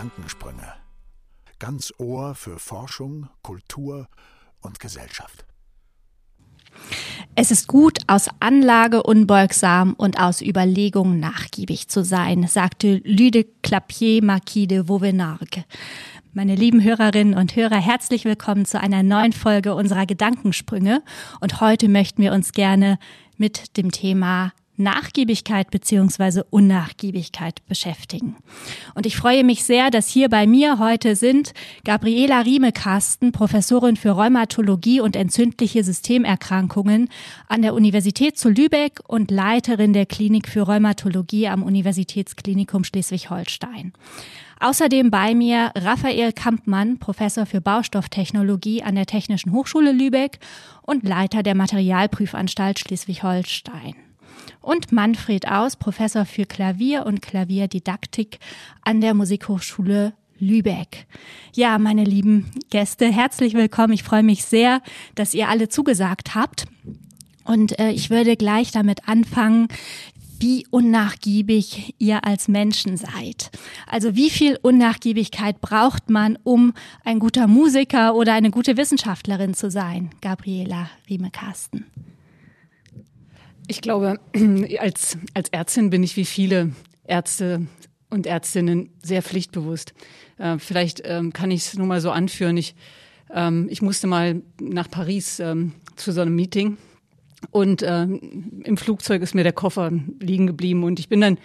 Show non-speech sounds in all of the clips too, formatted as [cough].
Gedankensprünge. Ganz Ohr für Forschung, Kultur und Gesellschaft. Es ist gut, aus Anlage unbeugsam und aus Überlegung nachgiebig zu sein, sagte Lüde Clapier Marquis de Vauvenargues. Meine lieben Hörerinnen und Hörer, herzlich willkommen zu einer neuen Folge unserer Gedankensprünge. Und heute möchten wir uns gerne mit dem Thema Nachgiebigkeit beziehungsweise Unnachgiebigkeit beschäftigen. Und ich freue mich sehr, dass hier bei mir heute sind Gabriela Riemekasten, Professorin für Rheumatologie und entzündliche Systemerkrankungen an der Universität zu Lübeck und Leiterin der Klinik für Rheumatologie am Universitätsklinikum Schleswig-Holstein. Außerdem bei mir Raphael Kampmann, Professor für Baustofftechnologie an der Technischen Hochschule Lübeck und Leiter der Materialprüfanstalt Schleswig-Holstein und Manfred Aus, Professor für Klavier und Klavierdidaktik an der Musikhochschule Lübeck. Ja, meine lieben Gäste, herzlich willkommen. Ich freue mich sehr, dass ihr alle zugesagt habt. Und äh, ich würde gleich damit anfangen, wie unnachgiebig ihr als Menschen seid. Also wie viel Unnachgiebigkeit braucht man, um ein guter Musiker oder eine gute Wissenschaftlerin zu sein? Gabriela Riemekasten. Ich glaube, [clears throat] als, als Ärztin bin ich wie viele Ärzte und Ärztinnen sehr pflichtbewusst. Äh, vielleicht ähm, kann ich es nur mal so anführen. Ich, ähm, ich musste mal nach Paris ähm, zu so einem Meeting und ähm, im Flugzeug ist mir der Koffer liegen geblieben und ich bin dann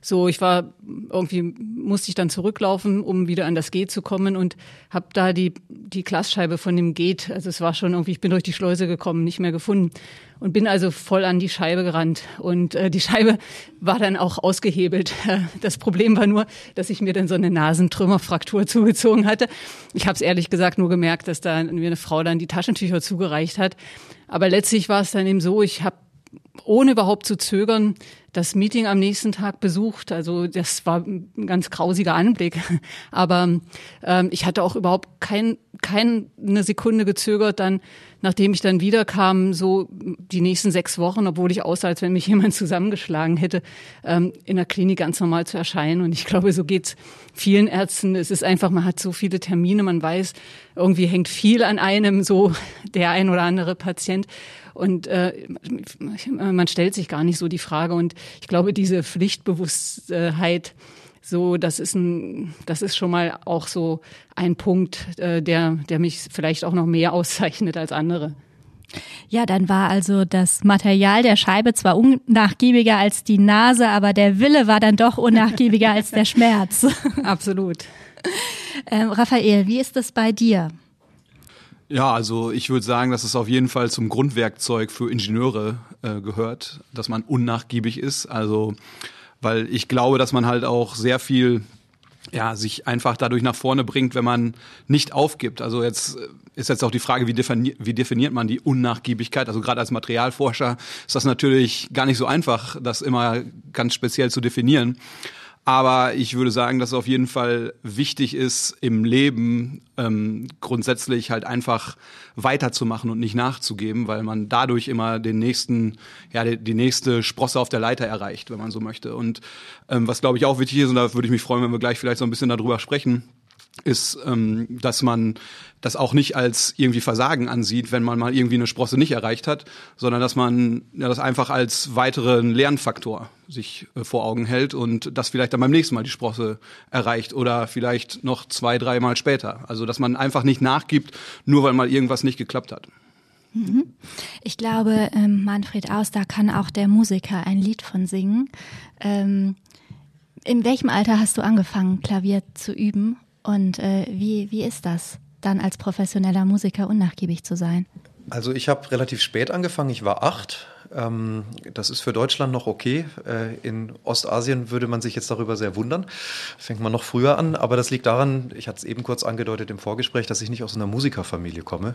so, ich war irgendwie musste ich dann zurücklaufen, um wieder an das G zu kommen und habe da die die Glasscheibe von dem Gate, also es war schon irgendwie, ich bin durch die Schleuse gekommen, nicht mehr gefunden und bin also voll an die Scheibe gerannt und äh, die Scheibe war dann auch ausgehebelt. [laughs] Das Problem war nur, dass ich mir dann so eine Nasentrümmerfraktur [laughs] zugezogen hatte. Ich habe es ehrlich gesagt nur gemerkt, dass da mir eine Frau dann die Taschentücher zugereicht hat. Aber letztlich war es dann eben so, ich habe ohne überhaupt zu zögern das Meeting am nächsten Tag besucht. Also das war ein ganz grausiger Anblick. [laughs] Aber ähm, ich hatte auch überhaupt kein, keine Sekunde gezögert, dann, nachdem ich dann wiederkam, so die nächsten sechs Wochen, obwohl ich aussah, als wenn mich [laughs] jemand zusammengeschlagen hätte, ähm, in der Klinik ganz normal zu erscheinen. Und ich glaube, so geht's vielen Ärzten. Es ist einfach, man hat so viele Termine, man weiß, irgendwie hängt viel an einem, so [laughs] der ein oder andere Patient. Und äh, man stellt sich gar nicht so die Frage. Und ich glaube, diese Pflichtbewusstheit, so, das ist ein, das ist schon mal auch so ein Punkt, äh, der, der mich vielleicht auch noch mehr [laughs] auszeichnet als andere. Ja, dann war also das Material der Scheibe zwar unnachgiebiger als die Nase, aber der Wille war dann doch unnachgiebiger als der [laughs] Schmerz. Absolut. [laughs] Ähm, Raphael, wie ist das bei dir? Ja, also ich würde sagen, dass es auf jeden Fall zum Grundwerkzeug für Ingenieure äh, gehört, dass man unnachgiebig ist. Also, weil ich glaube, dass man halt auch sehr viel ja, sich einfach dadurch nach vorne bringt, wenn man nicht aufgibt. Also jetzt äh, ist jetzt auch die Frage, wie definiert, wie definiert man die Unnachgiebigkeit? Also gerade als Materialforscher ist das natürlich gar nicht so einfach, das immer ganz speziell zu definieren. Aber ich würde sagen, dass es auf jeden Fall wichtig ist, im Leben ähm, grundsätzlich halt einfach weiterzumachen und nicht nachzugeben, weil man dadurch immer den nächsten, ja, die, die nächste Sprosse auf der Leiter erreicht, wenn man so möchte. Und ähm, was glaube ich auch wichtig ist, und da würde ich mich freuen, wenn wir gleich vielleicht so ein bisschen darüber sprechen, ist, ähm, dass man das auch nicht als irgendwie Versagen ansieht, wenn man mal irgendwie eine Sprosse nicht erreicht hat, sondern dass man ja, das einfach als weiteren Lernfaktor sich äh, vor Augen hält und das vielleicht dann beim nächsten Mal die Sprosse erreicht oder vielleicht noch zwei, dreimal später. Also dass man einfach nicht nachgibt, nur weil mal irgendwas nicht geklappt hat. Mhm. Ich glaube, ähm, Manfred Aus, da kann auch der Musiker ein Lied von singen. Ähm, in welchem Alter hast du angefangen, Klavier zu üben und äh, wie, wie ist das, dann als professioneller Musiker unnachgiebig zu sein? Also ich habe relativ spät angefangen, ich war acht. Ähm, das ist für Deutschland noch okay. Äh, in Ostasien würde man sich jetzt darüber sehr wundern. Fängt man noch früher an, aber das liegt daran, ich hatte es eben kurz angedeutet im Vorgespräch, dass ich nicht aus einer Musikerfamilie komme.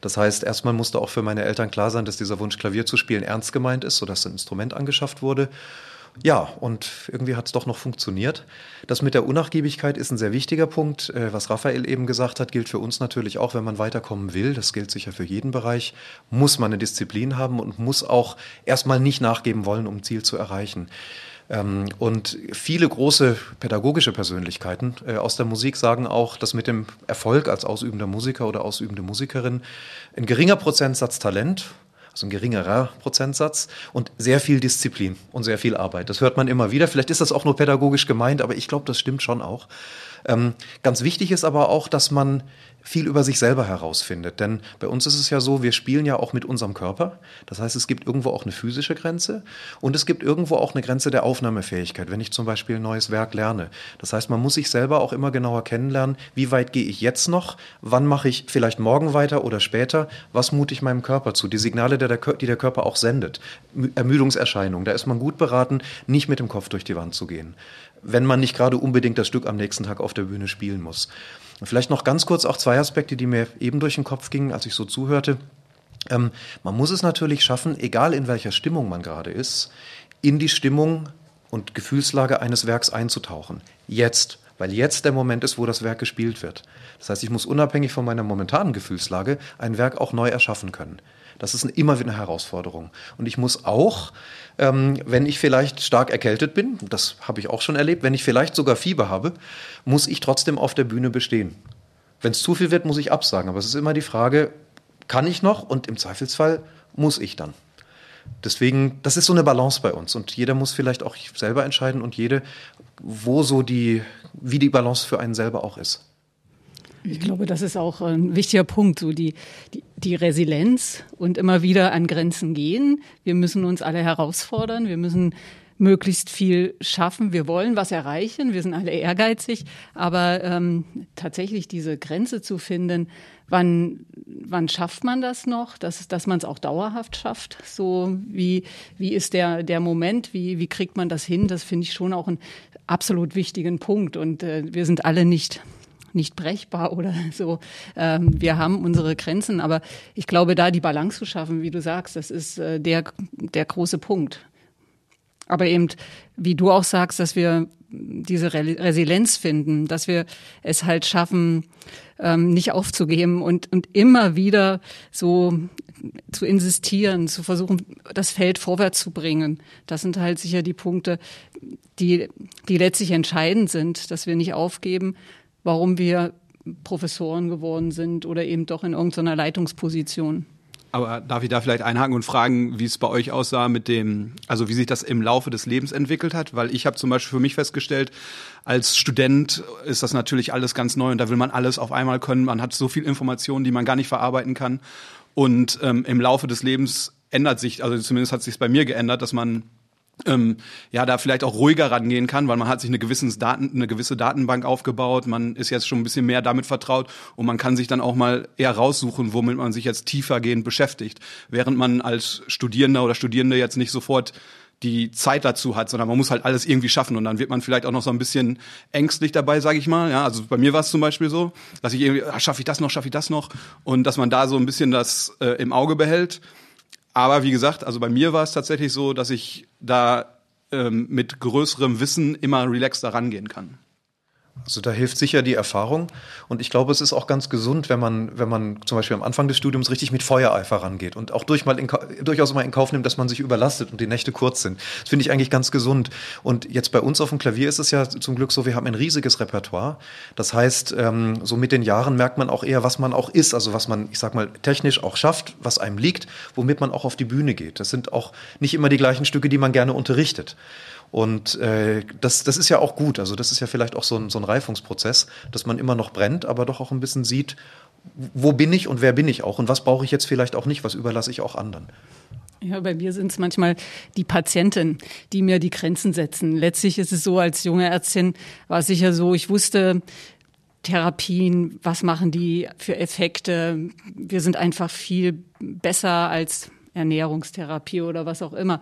Das heißt, erstmal musste auch für meine Eltern klar sein, dass dieser Wunsch, Klavier zu spielen, ernst gemeint ist, sodass ein Instrument angeschafft wurde. Ja, und irgendwie hat es doch noch funktioniert. Das mit der Unnachgiebigkeit ist ein sehr wichtiger Punkt. Äh, was Raphael eben gesagt hat, gilt für uns natürlich auch, wenn man weiterkommen will. Das gilt sicher für jeden Bereich. Muss man eine Disziplin haben und muss auch erstmal nicht nachgeben wollen, um Ziel zu erreichen. Ähm, und viele große pädagogische Persönlichkeiten äh, aus der Musik sagen auch, dass mit dem Erfolg als ausübender Musiker oder ausübende Musikerin ein geringer Prozentsatz Talent also ein geringerer Prozentsatz und sehr viel Disziplin und sehr viel Arbeit. Das hört man immer wieder. Vielleicht ist das auch nur pädagogisch gemeint, aber ich glaube, das stimmt schon auch. Ähm, ganz wichtig ist aber auch, dass man viel über sich selber herausfindet. Denn bei uns ist es ja so, wir spielen ja auch mit unserem Körper. Das heißt, es gibt irgendwo auch eine physische Grenze und es gibt irgendwo auch eine Grenze der Aufnahmefähigkeit, wenn ich zum Beispiel ein neues Werk lerne. Das heißt, man muss sich selber auch immer genauer kennenlernen, wie weit gehe ich jetzt noch, wann mache ich vielleicht morgen weiter oder später, was mute ich meinem Körper zu, die Signale, die der Körper auch sendet. Ermüdungserscheinungen, da ist man gut beraten, nicht mit dem Kopf durch die Wand zu gehen wenn man nicht gerade unbedingt das Stück am nächsten Tag auf der Bühne spielen muss. Und vielleicht noch ganz kurz auch zwei Aspekte, die mir eben durch den Kopf gingen, als ich so zuhörte. Ähm, man muss es natürlich schaffen, egal in welcher Stimmung man gerade ist, in die Stimmung und Gefühlslage eines Werks einzutauchen. Jetzt, weil jetzt der Moment ist, wo das Werk gespielt wird. Das heißt, ich muss unabhängig von meiner momentanen Gefühlslage ein Werk auch neu erschaffen können. Das ist immer wieder eine Herausforderung. Und ich muss auch, ähm, wenn ich vielleicht stark erkältet bin, das habe ich auch schon erlebt, wenn ich vielleicht sogar Fieber habe, muss ich trotzdem auf der Bühne bestehen. Wenn es zu viel wird, muss ich absagen. Aber es ist immer die Frage, kann ich noch? Und im Zweifelsfall muss ich dann. Deswegen, das ist so eine Balance bei uns. Und jeder muss vielleicht auch selber entscheiden und jede, wo so die, wie die Balance für einen selber auch ist. Ich glaube, das ist auch ein wichtiger Punkt, so die, die, die Resilienz und immer wieder an Grenzen gehen. Wir müssen uns alle herausfordern. Wir müssen möglichst viel schaffen. Wir wollen was erreichen. Wir sind alle ehrgeizig. Aber ähm, tatsächlich diese Grenze zu finden, wann, wann schafft man das noch, dass, dass man es auch dauerhaft schafft? So wie, wie ist der, der Moment? Wie, wie kriegt man das hin? Das finde ich schon auch einen absolut wichtigen Punkt. Und äh, wir sind alle nicht nicht brechbar oder [laughs] so. Ähm, wir haben unsere Grenzen, aber ich glaube, da die Balance zu schaffen, wie du sagst, das ist äh, der, der große Punkt. Aber eben, wie du auch sagst, dass wir diese Re Resilienz finden, dass wir es halt schaffen, ähm, nicht aufzugeben und, und immer wieder so zu insistieren, zu versuchen, das Feld vorwärts zu bringen. Das sind halt sicher die Punkte, die, die letztlich entscheidend sind, dass wir nicht aufgeben, warum wir Professoren geworden sind oder eben doch in irgendeiner Leitungsposition. Aber darf ich da vielleicht einhaken und fragen, wie es bei euch aussah mit dem, also wie sich das im Laufe des Lebens entwickelt hat? Weil ich habe zum Beispiel für mich festgestellt, als Student ist das natürlich alles ganz neu und da will man alles auf einmal können. Man hat so viel Informationen, die man gar nicht verarbeiten kann. Und ähm, im Laufe des Lebens ändert sich, also zumindest hat sich bei mir geändert, dass man ähm, ja, da vielleicht auch ruhiger rangehen kann, weil man hat sich eine, gewissen Daten, eine gewisse Datenbank aufgebaut, man ist jetzt schon ein bisschen mehr damit vertraut und man kann sich dann auch mal eher raussuchen, womit man sich jetzt tiefergehend beschäftigt, während man als Studierender oder Studierende jetzt nicht sofort die Zeit dazu hat, sondern man muss halt alles irgendwie schaffen und dann wird man vielleicht auch noch so ein bisschen ängstlich dabei, sage ich mal. Ja, also bei mir war es zum Beispiel so, dass ich irgendwie, ah, schaffe ich das noch, schaffe ich das noch und dass man da so ein bisschen das äh, im Auge behält. Aber wie gesagt, also bei mir war es tatsächlich so, dass ich da ähm, mit größerem Wissen immer relaxter rangehen kann. Also da hilft sicher die Erfahrung. Und ich glaube, es ist auch ganz gesund, wenn man, wenn man zum Beispiel am Anfang des Studiums richtig mit Feuereifer rangeht und auch durch mal in, durchaus mal in Kauf nimmt, dass man sich überlastet und die Nächte kurz sind. Das finde ich eigentlich ganz gesund. Und jetzt bei uns auf dem Klavier ist es ja zum Glück so, wir haben ein riesiges Repertoire. Das heißt, ähm, so mit den Jahren merkt man auch eher, was man auch ist, also was man, ich sag mal, technisch auch schafft, was einem liegt, womit man auch auf die Bühne geht. Das sind auch nicht immer die gleichen Stücke, die man gerne unterrichtet. Und äh, das, das ist ja auch gut. Also das ist ja vielleicht auch so ein, so ein Reifungsprozess, dass man immer noch brennt, aber doch auch ein bisschen sieht, wo bin ich und wer bin ich auch und was brauche ich jetzt vielleicht auch nicht, was überlasse ich auch anderen. Ja, bei mir sind es manchmal die Patienten, die mir die Grenzen setzen. Letztlich ist es so, als junge Ärztin war es sicher so, ich wusste, Therapien, was machen die für Effekte. Wir sind einfach viel besser als Ernährungstherapie oder was auch immer.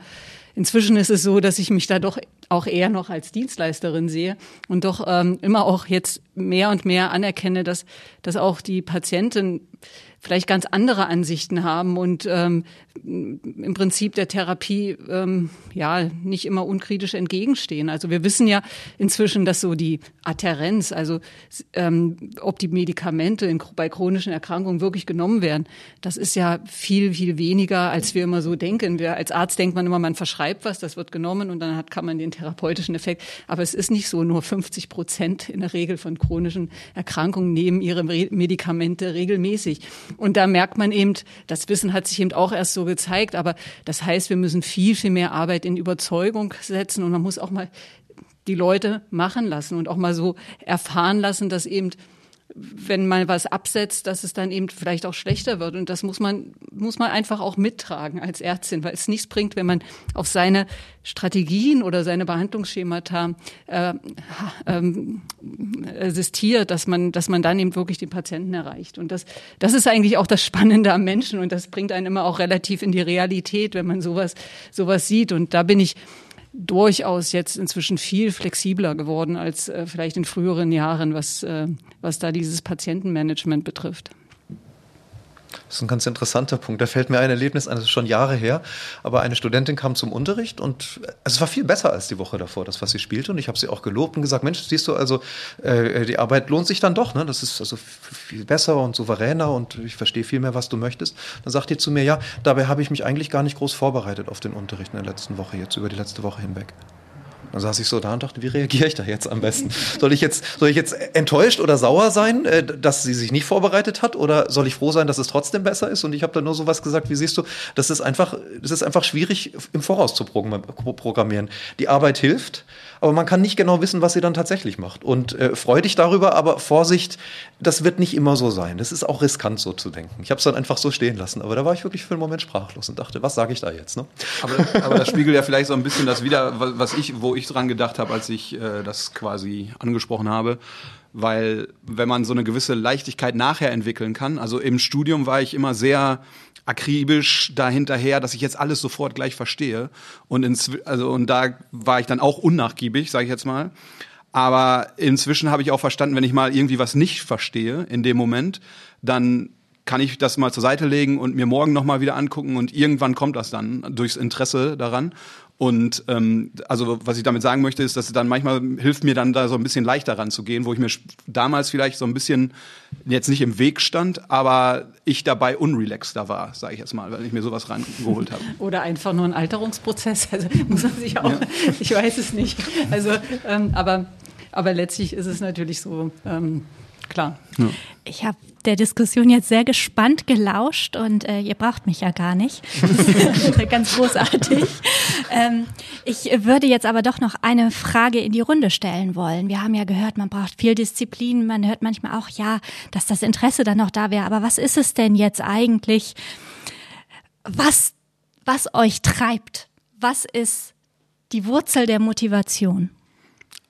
Inzwischen ist es so, dass ich mich da doch auch eher noch als Dienstleisterin sehe und doch ähm, immer auch jetzt mehr und mehr anerkenne, dass, dass auch die Patienten vielleicht ganz andere Ansichten haben und ähm, im Prinzip der Therapie ähm, ja nicht immer unkritisch entgegenstehen. Also wir wissen ja inzwischen, dass so die Adherenz, also ähm, ob die Medikamente in, bei chronischen Erkrankungen wirklich genommen werden, das ist ja viel viel weniger, als wir immer so denken. Wir als Arzt denkt man immer, man verschreibt was, das wird genommen und dann hat kann man den therapeutischen Effekt. Aber es ist nicht so. Nur 50 Prozent in der Regel von chronischen Erkrankungen nehmen ihre Medikamente regelmäßig. Und da merkt man eben, das Wissen hat sich eben auch erst so gezeigt, aber das heißt, wir müssen viel, viel mehr Arbeit in Überzeugung setzen und man muss auch mal die Leute machen lassen und auch mal so erfahren lassen, dass eben wenn man was absetzt, dass es dann eben vielleicht auch schlechter wird. Und das muss man, muss man einfach auch mittragen als Ärztin, weil es nichts bringt, wenn man auf seine Strategien oder seine Behandlungsschemata äh, ähm, assistiert, dass man, dass man dann eben wirklich den Patienten erreicht. Und das, das ist eigentlich auch das Spannende am Menschen und das bringt einen immer auch relativ in die Realität, wenn man sowas, sowas sieht. Und da bin ich durchaus jetzt inzwischen viel flexibler geworden als äh, vielleicht in früheren Jahren, was, äh, was da dieses Patientenmanagement betrifft. Das ist ein ganz interessanter Punkt. Da fällt mir ein Erlebnis ein, das ist schon Jahre her, aber eine Studentin kam zum Unterricht und es war viel besser als die Woche davor, das, was sie spielte. Und ich habe sie auch gelobt und gesagt, Mensch, siehst du, also äh, die Arbeit lohnt sich dann doch. Ne? Das ist also viel besser und souveräner und ich verstehe viel mehr, was du möchtest. Dann sagt die zu mir, ja, dabei habe ich mich eigentlich gar nicht groß vorbereitet auf den Unterricht in der letzten Woche, jetzt über die letzte Woche hinweg. Dann saß ich so da und dachte, wie reagiere ich da jetzt am besten? Soll ich jetzt, soll ich jetzt enttäuscht oder sauer sein, äh, dass sie sich nicht vorbereitet hat? Oder soll ich froh sein, dass es trotzdem besser ist? Und ich habe da nur so was gesagt, wie siehst du, das ist einfach, das ist einfach schwierig im Voraus zu programmieren. Die Arbeit hilft, aber man kann nicht genau wissen, was sie dann tatsächlich macht. Und äh, freu dich darüber, aber Vorsicht, das wird nicht immer so sein. Das ist auch riskant, so zu denken. Ich habe es dann einfach so stehen lassen. Aber da war ich wirklich für einen Moment sprachlos und dachte, was sage ich da jetzt? Ne? Aber, aber das spiegelt ja vielleicht so ein bisschen das wieder, was ich, wo ich dran gedacht habe, als ich äh, das quasi angesprochen habe weil wenn man so eine gewisse Leichtigkeit nachher entwickeln kann, also im Studium war ich immer sehr akribisch dahinterher, dass ich jetzt alles sofort gleich verstehe und ins, also und da war ich dann auch unnachgiebig, sage ich jetzt mal. Aber inzwischen habe ich auch verstanden, wenn ich mal irgendwie was nicht verstehe in dem Moment, dann kann ich das mal zur Seite legen und mir morgen noch mal wieder angucken und irgendwann kommt das dann durchs Interesse daran und ähm, also was ich damit sagen möchte, ist, dass es dann manchmal hilft mir dann da so ein bisschen leichter ranzugehen, wo ich mir damals vielleicht so ein bisschen jetzt nicht im Weg stand, aber ich dabei unrelaxter war, sage ich jetzt mal, weil ich mir sowas rangeholt habe. [laughs] Oder einfach nur ein Alterungsprozess. Also [laughs] muss man sich auch, ja. [laughs] ich weiß es nicht. Also ähm, aber aber letztlich ist es natürlich so. Ähm, klar. Ja. Ich habe der Diskussion jetzt sehr gespannt gelauscht und äh, ihr braucht mich ja gar nicht. [laughs] Ganz großartig. Ähm, ich würde jetzt aber doch noch eine Frage in die Runde stellen wollen. Wir haben ja gehört, man braucht viel Disziplin. Man hört manchmal auch, ja, dass das Interesse dann noch da wäre. Aber was ist es denn jetzt eigentlich, was, was euch treibt? Was ist die Wurzel der Motivation?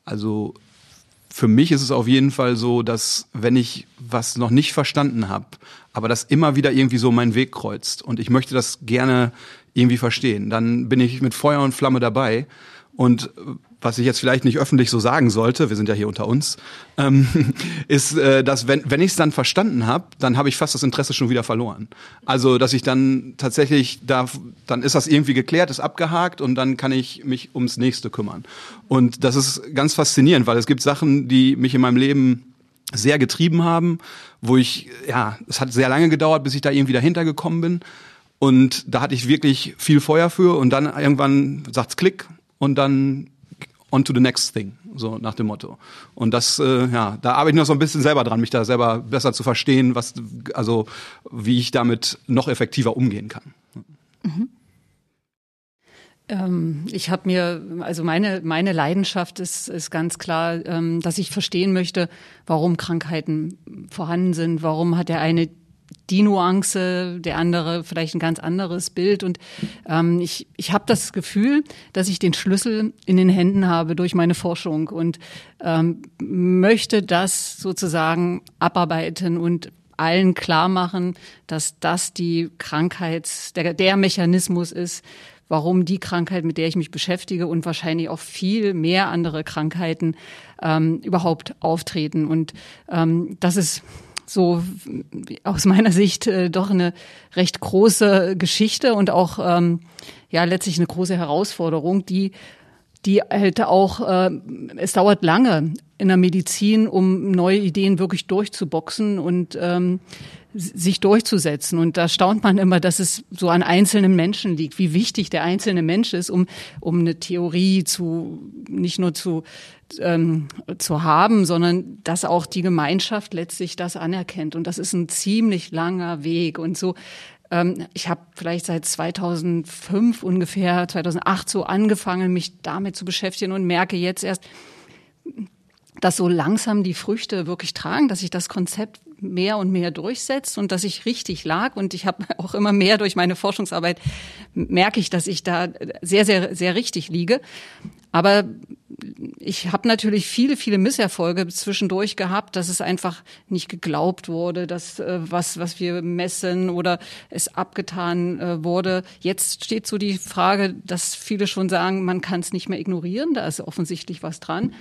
Also für mich ist es auf jeden Fall so, dass wenn ich was noch nicht verstanden habe, aber das immer wieder irgendwie so meinen Weg kreuzt und ich möchte das gerne irgendwie verstehen, dann bin ich mit Feuer und Flamme dabei. Und was ich jetzt vielleicht nicht öffentlich so sagen sollte, wir sind ja hier unter uns, ähm, [laughs] ist, äh, dass wenn, wenn ich es dann verstanden habe, dann habe ich fast das Interesse schon wieder verloren. Also, dass ich dann tatsächlich da, dann ist das irgendwie geklärt, ist abgehakt und dann kann ich mich ums nächste kümmern. Und das ist ganz faszinierend, weil es gibt Sachen, die mich in meinem Leben sehr getrieben haben, wo ich, ja, es hat sehr lange gedauert, bis ich da irgendwie dahinter gekommen bin. Und da hatte ich wirklich viel Feuer für und dann irgendwann sagt's Klick und dann on to the next thing, so nach dem Motto. Und das, äh, ja, da arbeite ich noch so ein bisschen selber dran, mich da selber besser zu verstehen, was, also wie ich damit noch effektiver umgehen kann. Mhm. Ähm, ich habe mir, also meine, meine Leidenschaft ist, ist ganz klar, ähm, dass ich verstehen möchte, warum Krankheiten vorhanden sind, warum hat der eine die Nuance, der andere vielleicht ein ganz anderes Bild. Und ähm, ich, ich habe das Gefühl, dass ich den Schlüssel in den Händen habe durch meine Forschung und ähm, möchte das sozusagen abarbeiten und allen klar machen, dass das die Krankheits, der, der Mechanismus ist, warum die Krankheit, mit der ich mich beschäftige und wahrscheinlich auch viel mehr andere Krankheiten ähm, überhaupt auftreten. Und ähm, das ist so aus meiner Sicht äh, doch eine recht große Geschichte und auch ähm, ja letztlich eine große Herausforderung, die die halt auch, äh, es dauert lange in der Medizin, um neue Ideen wirklich durchzuboxen und ähm, sich durchzusetzen. Und da staunt man immer, dass es so an einzelnen Menschen liegt, wie wichtig der einzelne Mensch ist, um, um eine Theorie zu, nicht nur zu, ähm, zu haben, sondern dass auch die Gemeinschaft letztlich das anerkennt. Und das ist ein ziemlich langer Weg. Und so ähm, ich habe vielleicht seit 2005 ungefähr, 2008 so angefangen, mich damit zu beschäftigen und merke jetzt erst, dass so langsam die Früchte wirklich tragen, dass sich das Konzept mehr und mehr durchsetzt und dass ich richtig lag. Und ich habe auch immer mehr durch meine Forschungsarbeit merke ich, dass ich da sehr, sehr, sehr richtig liege. Aber ich habe natürlich viele, viele Misserfolge zwischendurch gehabt, dass es einfach nicht geglaubt wurde, dass äh, was, was wir messen oder es abgetan äh, wurde. Jetzt steht so die Frage, dass viele schon sagen, man kann es nicht mehr ignorieren, da ist offensichtlich was dran.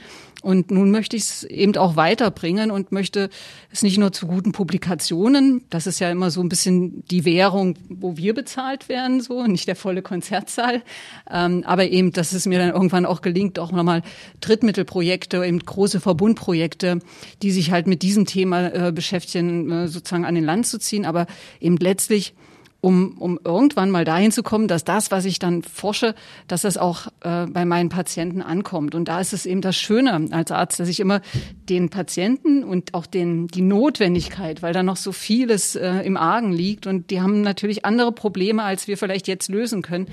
Und nun möchte ich es eben auch weiterbringen und möchte es nicht nur zu guten Publikationen, das ist ja immer so ein bisschen die Währung, wo wir bezahlt werden, so nicht der volle Konzertsaal, ähm, aber eben, dass es mir dann irgendwann auch gelingt, auch nochmal Drittmittelprojekte, eben große Verbundprojekte, die sich halt mit diesem Thema äh, beschäftigen, äh, sozusagen an den Land zu ziehen, aber eben letztlich um, um irgendwann mal dahin zu kommen, dass das, was ich dann forsche, dass das auch äh, bei meinen Patienten ankommt. Und da ist es eben das Schöne als Arzt, dass ich immer den Patienten und auch den, die Notwendigkeit, weil da noch so vieles äh, im Argen liegt und die haben natürlich andere Probleme, als wir vielleicht jetzt lösen können.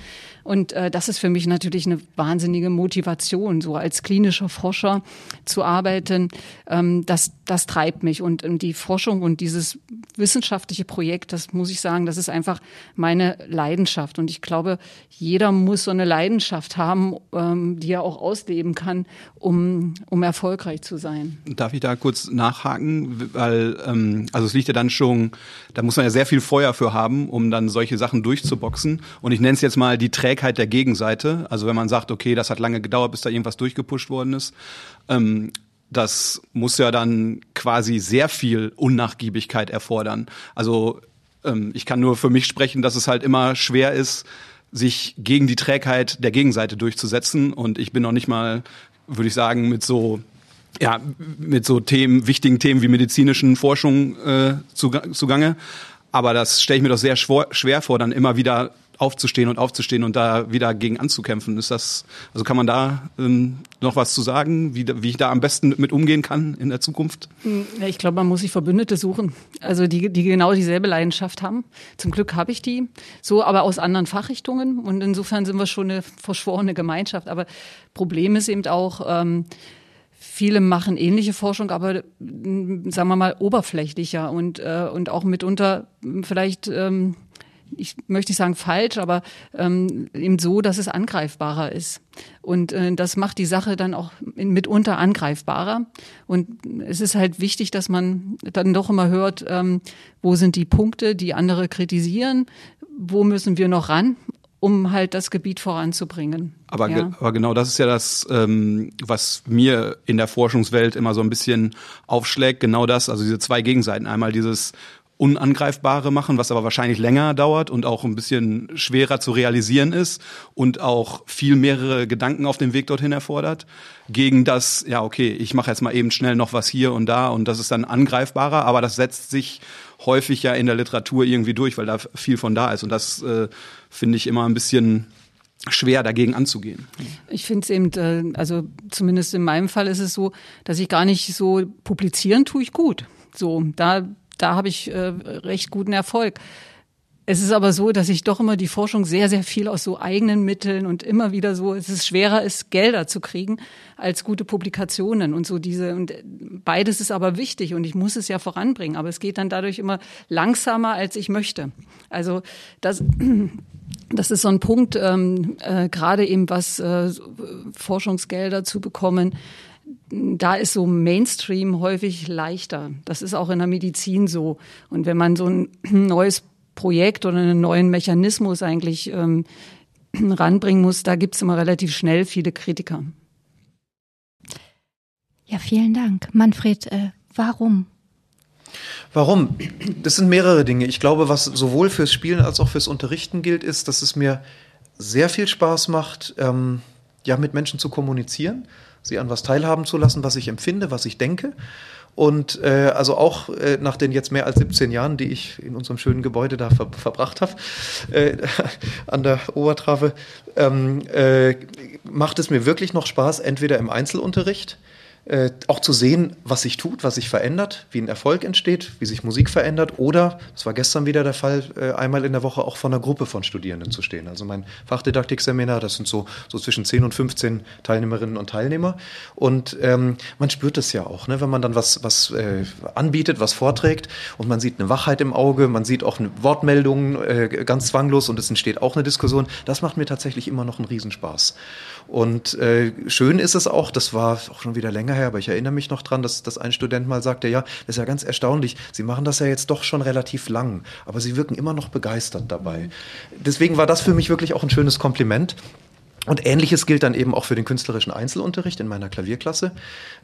Und äh, das ist für mich natürlich eine wahnsinnige Motivation, so als klinischer Forscher zu arbeiten. Ähm, das, das treibt mich. Und, und die Forschung und dieses wissenschaftliche Projekt, das muss ich sagen, das ist einfach meine Leidenschaft. Und ich glaube, jeder muss so eine Leidenschaft haben, ähm, die er auch ausleben kann, um, um erfolgreich zu sein. Darf ich da kurz nachhaken? Weil, ähm, also es liegt ja dann schon, da muss man ja sehr viel Feuer für haben, um dann solche Sachen durchzuboxen. Und ich nenne es jetzt mal die Träger Trägheit der Gegenseite. Also wenn man sagt, okay, das hat lange gedauert, bis da irgendwas durchgepusht worden ist. Ähm, das muss ja dann quasi sehr viel Unnachgiebigkeit erfordern. Also ähm, ich kann nur für mich sprechen, dass es halt immer schwer ist, sich gegen die Trägheit der Gegenseite durchzusetzen. Und ich bin noch nicht mal, würde ich sagen, mit so ja, mit so Themen, wichtigen Themen wie medizinischen Forschung äh, zugange. Aber das stelle ich mir doch sehr schwer vor, dann immer wieder aufzustehen und aufzustehen und da wieder gegen anzukämpfen. Ist das, also kann man da ähm, noch was zu sagen, wie, wie ich da am besten mit umgehen kann in der Zukunft? Ja, ich glaube, man muss sich Verbündete suchen, also die, die genau dieselbe Leidenschaft haben. Zum Glück habe ich die, so aber aus anderen Fachrichtungen und insofern sind wir schon eine verschworene Gemeinschaft. Aber Problem ist eben auch, ähm, Viele machen ähnliche Forschung, aber sagen wir mal oberflächlicher und äh, und auch mitunter vielleicht ähm, ich möchte nicht sagen falsch, aber ähm, eben so, dass es angreifbarer ist. Und äh, das macht die Sache dann auch mitunter angreifbarer. Und es ist halt wichtig, dass man dann doch immer hört, ähm, wo sind die Punkte, die andere kritisieren, wo müssen wir noch ran um halt das Gebiet voranzubringen. Aber, ja. aber genau das ist ja das, ähm, was mir in der Forschungswelt immer so ein bisschen aufschlägt. Genau das, also diese zwei Gegenseiten. Einmal dieses Unangreifbare machen, was aber wahrscheinlich länger dauert und auch ein bisschen schwerer zu realisieren ist und auch viel mehrere Gedanken auf dem Weg dorthin erfordert, gegen das, ja, okay, ich mache jetzt mal eben schnell noch was hier und da und das ist dann angreifbarer, aber das setzt sich häufig ja in der Literatur irgendwie durch, weil da viel von da ist und das äh, finde ich immer ein bisschen schwer dagegen anzugehen. Ich finde es eben, äh, also zumindest in meinem Fall ist es so, dass ich gar nicht so publizieren tue ich gut. So, da da habe ich äh, recht guten Erfolg. Es ist aber so, dass ich doch immer die Forschung sehr, sehr viel aus so eigenen Mitteln und immer wieder so, es ist schwerer ist, Gelder zu kriegen als gute Publikationen und so diese, und beides ist aber wichtig und ich muss es ja voranbringen, aber es geht dann dadurch immer langsamer, als ich möchte. Also das, [clears throat] das ist so ein Punkt, ähm, äh, gerade eben was äh, Forschungsgelder zu bekommen, da ist so Mainstream häufig leichter. Das ist auch in der Medizin so. Und wenn man so ein [clears throat] neues Projekt oder einen neuen Mechanismus eigentlich ähm, [clears throat] ranbringen muss, da gibt es immer relativ schnell viele Kritiker. Ja, vielen Dank. Manfred, äh, warum? Warum? Das sind mehrere Dinge. Ich glaube, was sowohl fürs Spielen als auch fürs Unterrichten gilt, ist, dass es mir sehr viel Spaß macht, ähm, ja, mit Menschen zu kommunizieren, sie an was teilhaben zu lassen, was ich empfinde, was ich denke. Und äh, also auch äh, nach den jetzt mehr als 17 Jahren, die ich in unserem schönen Gebäude da ver verbracht habe, äh, [laughs] an der Obertrave, ähm, äh, macht es mir wirklich noch Spaß, entweder im Einzelunterricht, äh, auch zu sehen, was sich tut, was sich verändert, wie ein Erfolg entsteht, wie sich Musik verändert oder, das war gestern wieder der Fall, äh, einmal in der Woche auch vor einer Gruppe von Studierenden zu stehen. Also mein Fachdidaktikseminar, das sind so, so zwischen 10 und 15 Teilnehmerinnen und Teilnehmer und ähm, man spürt es ja auch, ne? wenn man dann was, was äh, anbietet, was vorträgt und man sieht eine Wachheit im Auge, man sieht auch eine Wortmeldungen äh, ganz zwanglos und es entsteht auch eine Diskussion, das macht mir tatsächlich immer noch einen Riesenspaß. Und äh, schön ist es auch, das war auch schon wieder länger her, aber ich erinnere mich noch dran, dass, dass ein Student mal sagte, ja, das ist ja ganz erstaunlich, Sie machen das ja jetzt doch schon relativ lang, aber Sie wirken immer noch begeistert dabei. Deswegen war das für mich wirklich auch ein schönes Kompliment. Und ähnliches gilt dann eben auch für den künstlerischen Einzelunterricht in meiner Klavierklasse.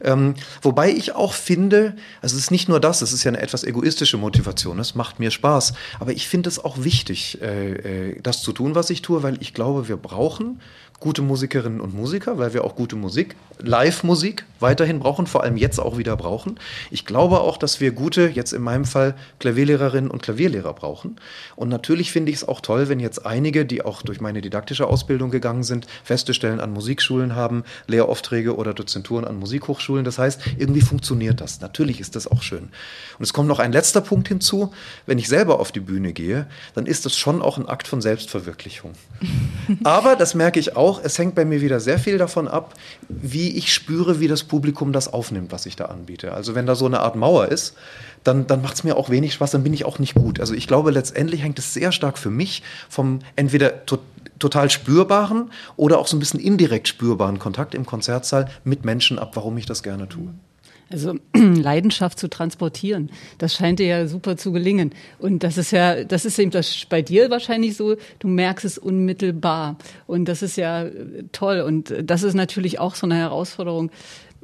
Ähm, wobei ich auch finde, also es ist nicht nur das, es ist ja eine etwas egoistische Motivation, es macht mir Spaß, aber ich finde es auch wichtig, äh, äh, das zu tun, was ich tue, weil ich glaube, wir brauchen gute Musikerinnen und Musiker, weil wir auch gute Musik, Live-Musik weiterhin brauchen, vor allem jetzt auch wieder brauchen. Ich glaube auch, dass wir gute, jetzt in meinem Fall, Klavierlehrerinnen und Klavierlehrer brauchen. Und natürlich finde ich es auch toll, wenn jetzt einige, die auch durch meine didaktische Ausbildung gegangen sind, feste Stellen an Musikschulen haben, Lehraufträge oder Dozenturen an Musikhochschulen. Das heißt, irgendwie funktioniert das. Natürlich ist das auch schön. Und es kommt noch ein letzter Punkt hinzu. Wenn ich selber auf die Bühne gehe, dann ist das schon auch ein Akt von Selbstverwirklichung. [laughs] Aber das merke ich auch auch, es hängt bei mir wieder sehr viel davon ab, wie ich spüre, wie das Publikum das aufnimmt, was ich da anbiete. Also wenn da so eine Art Mauer ist, dann, dann macht es mir auch wenig Spaß, dann bin ich auch nicht gut. Also ich glaube, letztendlich hängt es sehr stark für mich vom entweder to total spürbaren oder auch so ein bisschen indirekt spürbaren Kontakt im Konzertsaal mit Menschen ab, warum ich das gerne tue. Also [clears throat] Leidenschaft zu transportieren, das scheint dir ja super zu gelingen. Und das ist ja, das ist eben das bei dir wahrscheinlich so, du merkst es unmittelbar. Und das ist ja äh, toll. Und das ist natürlich auch so eine Herausforderung,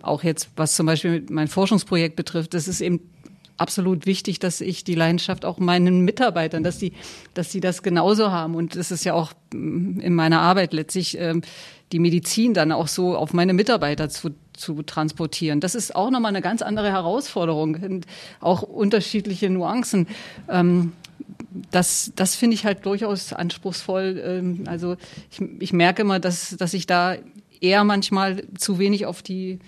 auch jetzt, was zum Beispiel mein Forschungsprojekt betrifft. Das ist eben absolut wichtig, dass ich die Leidenschaft auch meinen Mitarbeitern, dass die, dass sie das genauso haben. Und das ist ja auch mm, in meiner Arbeit letztlich ähm, die Medizin dann auch so auf meine Mitarbeiter zu zu transportieren. Das ist auch nochmal eine ganz andere Herausforderung und auch unterschiedliche Nuancen. Ähm, das, das finde ich halt durchaus anspruchsvoll. Ähm, also ich, ich merke immer, dass, dass ich da eher manchmal zu wenig auf die,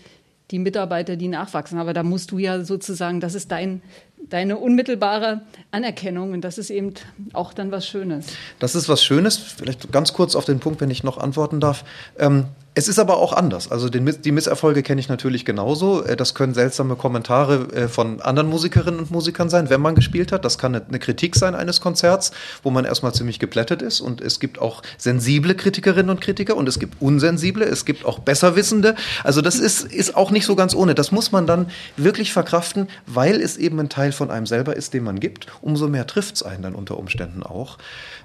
die Mitarbeiter, die nachwachsen. Aber da musst du ja sozusagen, das ist dein, deine unmittelbare Anerkennung und das ist eben auch dann was Schönes. Das ist was Schönes. Vielleicht ganz kurz auf den Punkt, wenn ich noch antworten darf. Ähm, es ist aber auch anders. Also den, die Misserfolge kenne ich natürlich genauso. Äh, das können seltsame Kommentare äh, von anderen Musikerinnen und Musikern sein, wenn man gespielt hat. Das kann eine Kritik sein eines Konzerts, wo man erstmal ziemlich geplättet ist. Und es gibt auch sensible Kritikerinnen und Kritiker und es gibt unsensible, es gibt auch Besserwissende. Also das ist, ist auch nicht so ganz ohne. Das muss man dann wirklich verkraften, weil es eben ein Teil von einem selber ist, den man gibt. Umso mehr trifft es einen dann unter Umständen auch.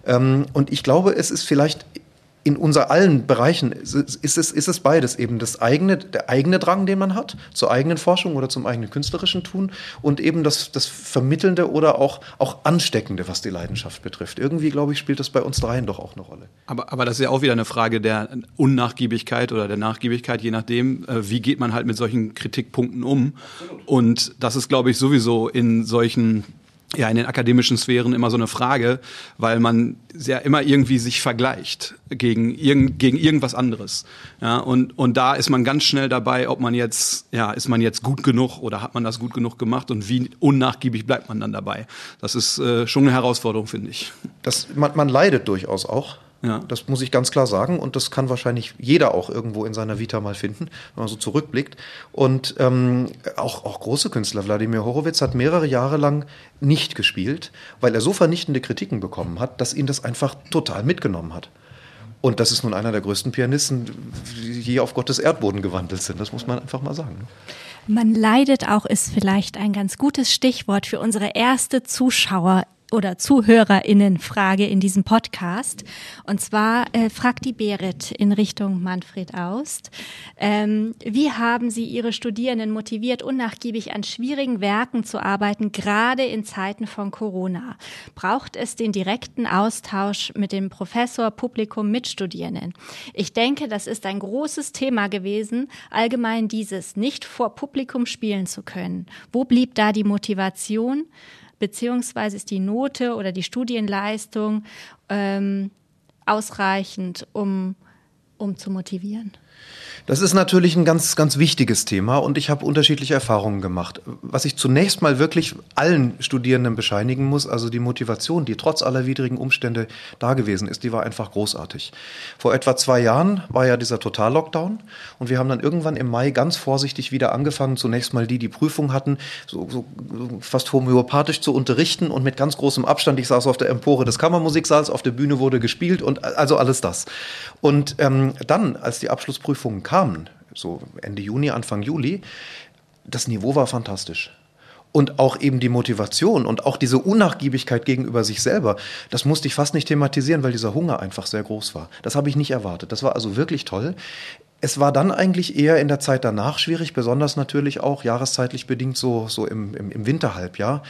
Ähm, und ich glaube, es ist vielleicht in unser allen Bereichen ist es, ist es beides eben das eigene, der eigene Drang, den man hat, zur eigenen Forschung oder zum eigenen künstlerischen Tun und eben das, das Vermittelnde oder auch, auch Ansteckende, was die Leidenschaft betrifft. Irgendwie, glaube ich, spielt das bei uns dreien doch auch eine Rolle. Aber, aber das ist ja auch wieder eine Frage der Unnachgiebigkeit oder der Nachgiebigkeit, je nachdem, äh, wie geht man halt mit solchen Kritikpunkten um. Und das ist, glaube ich, sowieso in solchen ja in den akademischen Sphären immer so eine Frage, weil man ja immer irgendwie sich vergleicht gegen irgend, gegen irgendwas anderes. Ja, und und da ist man ganz schnell dabei, ob man jetzt ja ist man jetzt gut genug oder hat man das gut genug gemacht und wie unnachgiebig bleibt man dann dabei. Das ist äh, schon eine Herausforderung, finde ich. Das man, man leidet durchaus auch ja. Das muss ich ganz klar sagen und das kann wahrscheinlich jeder auch irgendwo in seiner Vita mal finden, wenn man so zurückblickt. Und ähm, auch, auch große Künstler, Wladimir Horowitz hat mehrere Jahre lang nicht gespielt, weil er so vernichtende Kritiken bekommen hat, dass ihn das einfach total mitgenommen hat. Und das ist nun einer der größten Pianisten, die je auf Gottes Erdboden gewandelt sind. Das muss man einfach mal sagen. Ne? Man leidet auch ist vielleicht ein ganz gutes Stichwort für unsere erste Zuschauer oder ZuhörerInnen-Frage in diesem Podcast. Und zwar äh, fragt die Berit in Richtung Manfred Aust. Ähm, wie haben Sie Ihre Studierenden motiviert, unnachgiebig an schwierigen Werken zu arbeiten, gerade in Zeiten von Corona? Braucht es den direkten Austausch mit dem Professor, Publikum, Mitstudierenden? Ich denke, das ist ein großes Thema gewesen, allgemein dieses, nicht vor Publikum spielen zu können. Wo blieb da die Motivation? Beziehungsweise ist die Note oder die Studienleistung ähm, ausreichend, um, um zu motivieren? Das ist natürlich ein ganz, ganz wichtiges Thema und ich habe unterschiedliche Erfahrungen gemacht. Was ich zunächst mal wirklich allen Studierenden bescheinigen muss, also die Motivation, die trotz aller widrigen Umstände da gewesen ist, die war einfach großartig. Vor etwa zwei Jahren war ja dieser Total-Lockdown und wir haben dann irgendwann im Mai ganz vorsichtig wieder angefangen, zunächst mal die, die Prüfung hatten, so, so fast homöopathisch zu unterrichten und mit ganz großem Abstand. Ich saß auf der Empore des Kammermusiksaals, auf der Bühne wurde gespielt und also alles das. Und ähm, dann, als die Abschlussprüfungen kamen, so Ende Juni, Anfang Juli, das Niveau war fantastisch. Und auch eben die Motivation und auch diese Unnachgiebigkeit gegenüber sich selber, das musste ich fast nicht thematisieren, weil dieser Hunger einfach sehr groß war. Das habe ich nicht erwartet. Das war also wirklich toll. Es war dann eigentlich eher in der Zeit danach schwierig, besonders natürlich auch jahreszeitlich bedingt so, so im, im, im Winterhalbjahr,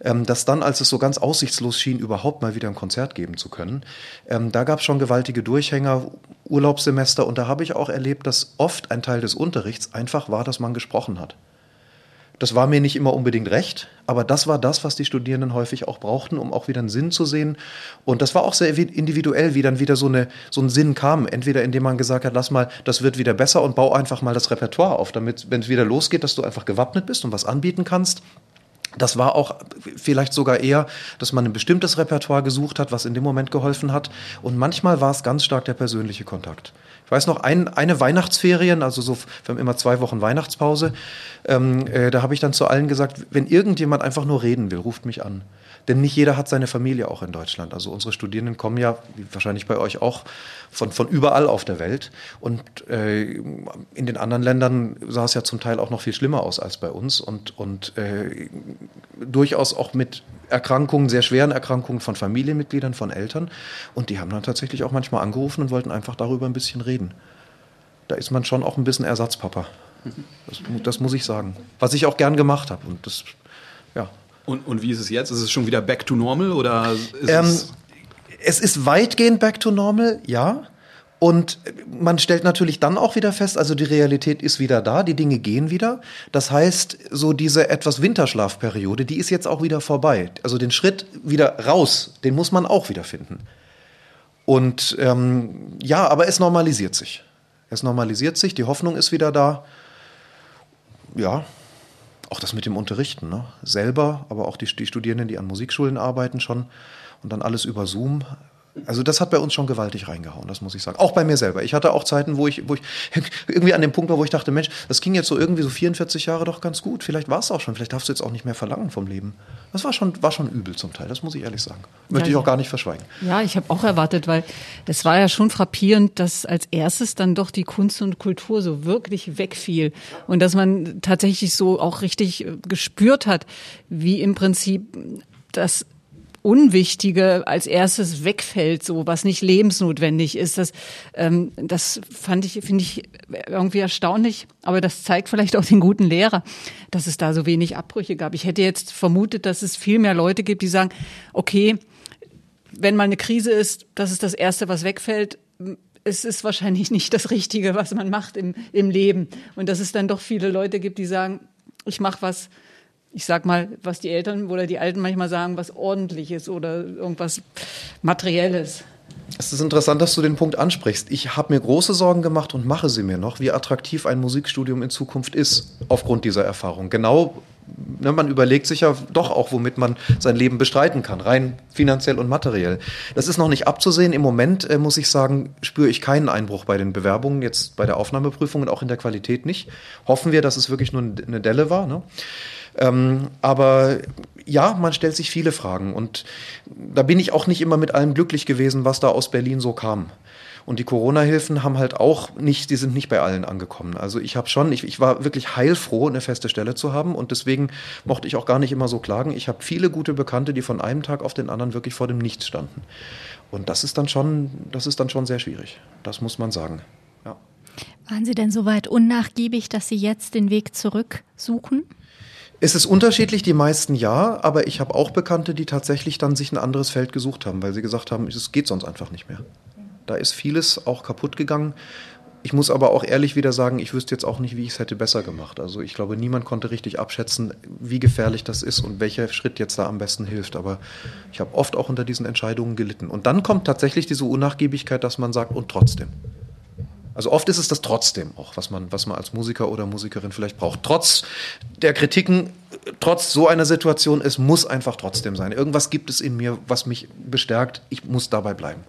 ähm, dass dann, als es so ganz aussichtslos schien, überhaupt mal wieder ein Konzert geben zu können, ähm, da gab es schon gewaltige Durchhänger, Urlaubssemester. Und da habe ich auch erlebt, dass oft ein Teil des Unterrichts einfach war, dass man gesprochen hat. Das war mir nicht immer unbedingt recht, aber das war das, was die Studierenden häufig auch brauchten, um auch wieder einen Sinn zu sehen. Und das war auch sehr individuell, wie dann wieder so, eine, so ein Sinn kam. Entweder indem man gesagt hat, lass mal, das wird wieder besser und bau einfach mal das Repertoire auf, damit, wenn es wieder losgeht, dass du einfach gewappnet bist und was anbieten kannst. Das war auch vielleicht sogar eher, dass man ein bestimmtes Repertoire gesucht hat, was in dem Moment geholfen hat. Und manchmal war es ganz stark der persönliche Kontakt. Ich weiß noch, ein, eine Weihnachtsferien, also so, wir haben immer zwei Wochen Weihnachtspause, ähm, äh, da habe ich dann zu allen gesagt, wenn irgendjemand einfach nur reden will, ruft mich an. Denn nicht jeder hat seine Familie auch in Deutschland. Also unsere Studierenden kommen ja, wie wahrscheinlich bei euch auch, von, von überall auf der Welt. Und äh, in den anderen Ländern sah es ja zum Teil auch noch viel schlimmer aus als bei uns und, und äh, durchaus auch mit Erkrankungen, sehr schweren Erkrankungen von Familienmitgliedern, von Eltern. Und die haben dann tatsächlich auch manchmal angerufen und wollten einfach darüber ein bisschen reden. Da ist man schon auch ein bisschen Ersatzpapa. Das, das muss ich sagen. Was ich auch gern gemacht habe. Und das. Und, und wie ist es jetzt? Ist es schon wieder back to normal oder ähm, es, es ist weitgehend back to normal, ja. Und man stellt natürlich dann auch wieder fest, also die Realität ist wieder da, die Dinge gehen wieder. Das heißt, so diese etwas Winterschlafperiode, die ist jetzt auch wieder vorbei. Also den Schritt wieder raus, den muss man auch wieder finden. Und ähm, ja, aber es normalisiert sich. Es normalisiert sich, die Hoffnung ist wieder da. Ja, auch das mit dem Unterrichten, ne? selber, aber auch die, die Studierenden, die an Musikschulen arbeiten schon und dann alles über Zoom. Also das hat bei uns schon gewaltig reingehauen, das muss ich sagen. Auch bei mir selber. Ich hatte auch Zeiten, wo ich, wo ich [laughs] irgendwie an dem Punkt war, wo ich dachte, Mensch, das ging jetzt so irgendwie so 44 Jahre doch ganz gut. Vielleicht war es auch schon. Vielleicht darfst du jetzt auch nicht mehr verlangen vom Leben. Das war schon, war schon übel zum Teil, das muss ich ehrlich sagen. Möchte ja, ich auch gar nicht verschweigen. Ja, ich habe auch erwartet, weil es war ja schon frappierend, dass als erstes dann doch die Kunst und Kultur so wirklich wegfiel. Und dass man tatsächlich so auch richtig äh, gespürt hat, wie im Prinzip das Unwichtige als erstes wegfällt, so was nicht lebensnotwendig ist. Das, ähm, das fand ich, finde ich irgendwie erstaunlich. Aber das zeigt vielleicht auch den guten Lehrer, dass es da so wenig Abbrüche gab. Ich hätte jetzt vermutet, dass es viel mehr Leute gibt, die sagen, okay, wenn mal eine Krise ist, das ist das Erste, was wegfällt. Es ist wahrscheinlich nicht das Richtige, was man macht im, im Leben. Und dass es dann doch viele Leute gibt, die sagen, ich mache was, ich sag mal, was die Eltern oder die Alten manchmal sagen, was ordentliches oder irgendwas materielles. Es ist interessant, dass du den Punkt ansprichst. Ich habe mir große Sorgen gemacht und mache sie mir noch, wie attraktiv ein Musikstudium in Zukunft ist, aufgrund dieser Erfahrung. Genau, ne, man überlegt sich ja doch auch, womit man sein Leben bestreiten kann, rein finanziell und materiell. Das ist noch nicht abzusehen. Im Moment, äh, muss ich sagen, spüre ich keinen Einbruch bei den Bewerbungen, jetzt bei der Aufnahmeprüfung und auch in der Qualität nicht. Hoffen wir, dass es wirklich nur eine Delle war. Ne? Ähm, aber ja, man stellt sich viele Fragen und da bin ich auch nicht immer mit allem glücklich gewesen, was da aus Berlin so kam. Und die Corona-Hilfen haben halt auch nicht, die sind nicht bei allen angekommen. Also ich habe schon, ich, ich war wirklich heilfroh, eine feste Stelle zu haben und deswegen mochte ich auch gar nicht immer so klagen. Ich habe viele gute Bekannte, die von einem Tag auf den anderen wirklich vor dem Nichts standen. Und das ist dann schon, das ist dann schon sehr schwierig. Das muss man sagen. Ja. Waren Sie denn so weit unnachgiebig, dass Sie jetzt den Weg zurück suchen? Es ist unterschiedlich, die meisten ja, aber ich habe auch Bekannte, die tatsächlich dann sich ein anderes Feld gesucht haben, weil sie gesagt haben, es geht sonst einfach nicht mehr. Da ist vieles auch kaputt gegangen. Ich muss aber auch ehrlich wieder sagen, ich wüsste jetzt auch nicht, wie ich es hätte besser gemacht. Also ich glaube, niemand konnte richtig abschätzen, wie gefährlich das ist und welcher Schritt jetzt da am besten hilft. Aber ich habe oft auch unter diesen Entscheidungen gelitten. Und dann kommt tatsächlich diese Unnachgiebigkeit, dass man sagt, und trotzdem. Also oft ist es das trotzdem auch, was man, was man als Musiker oder Musikerin vielleicht braucht. Trotz der Kritiken, trotz so einer Situation, es muss einfach trotzdem sein. Irgendwas gibt es in mir, was mich bestärkt. Ich muss dabei bleiben.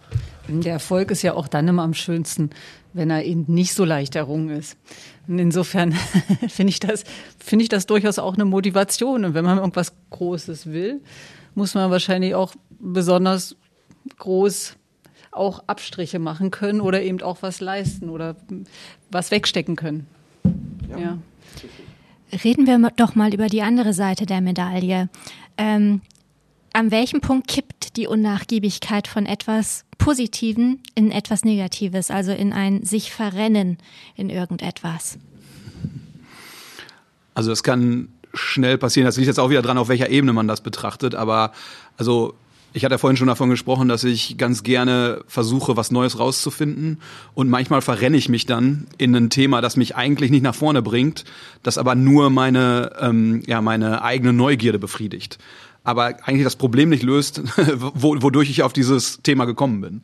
Der Erfolg ist ja auch dann immer am schönsten, wenn er eben nicht so leicht errungen ist. Und insofern [laughs] finde ich das, finde ich das durchaus auch eine Motivation. Und wenn man irgendwas Großes will, muss man wahrscheinlich auch besonders groß auch Abstriche machen können oder eben auch was leisten oder was wegstecken können. Ja. ja. Reden wir doch mal über die andere Seite der Medaille. Ähm, an welchem Punkt kippt die Unnachgiebigkeit von etwas Positiven in etwas Negatives, also in ein sich verrennen in irgendetwas? Also es kann schnell passieren. Das liegt jetzt auch wieder dran, auf welcher Ebene man das betrachtet. Aber also ich hatte vorhin schon davon gesprochen, dass ich ganz gerne versuche, was Neues rauszufinden. Und manchmal verrenne ich mich dann in ein Thema, das mich eigentlich nicht nach vorne bringt, das aber nur meine, ähm, ja, meine eigene Neugierde befriedigt. Aber eigentlich das Problem nicht löst, [laughs] wodurch ich auf dieses Thema gekommen bin.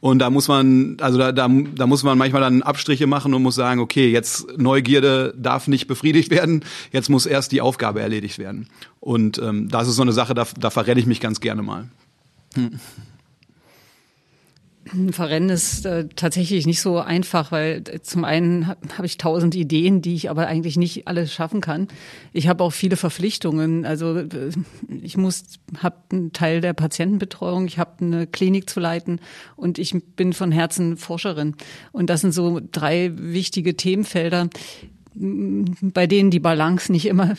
Und da muss man, also da, da, da muss man manchmal dann Abstriche machen und muss sagen, okay, jetzt Neugierde darf nicht befriedigt werden, jetzt muss erst die Aufgabe erledigt werden. Und ähm, das ist so eine Sache, da, da verrenne ich mich ganz gerne mal. Hm. Verrennen ist äh, tatsächlich nicht so einfach, weil äh, zum einen habe hab ich tausend Ideen, die ich aber eigentlich nicht alles schaffen kann. Ich habe auch viele Verpflichtungen. Also äh, ich muss, habe einen Teil der Patientenbetreuung, ich habe eine Klinik zu leiten und ich bin von Herzen Forscherin. Und das sind so drei wichtige Themenfelder, bei denen die Balance nicht immer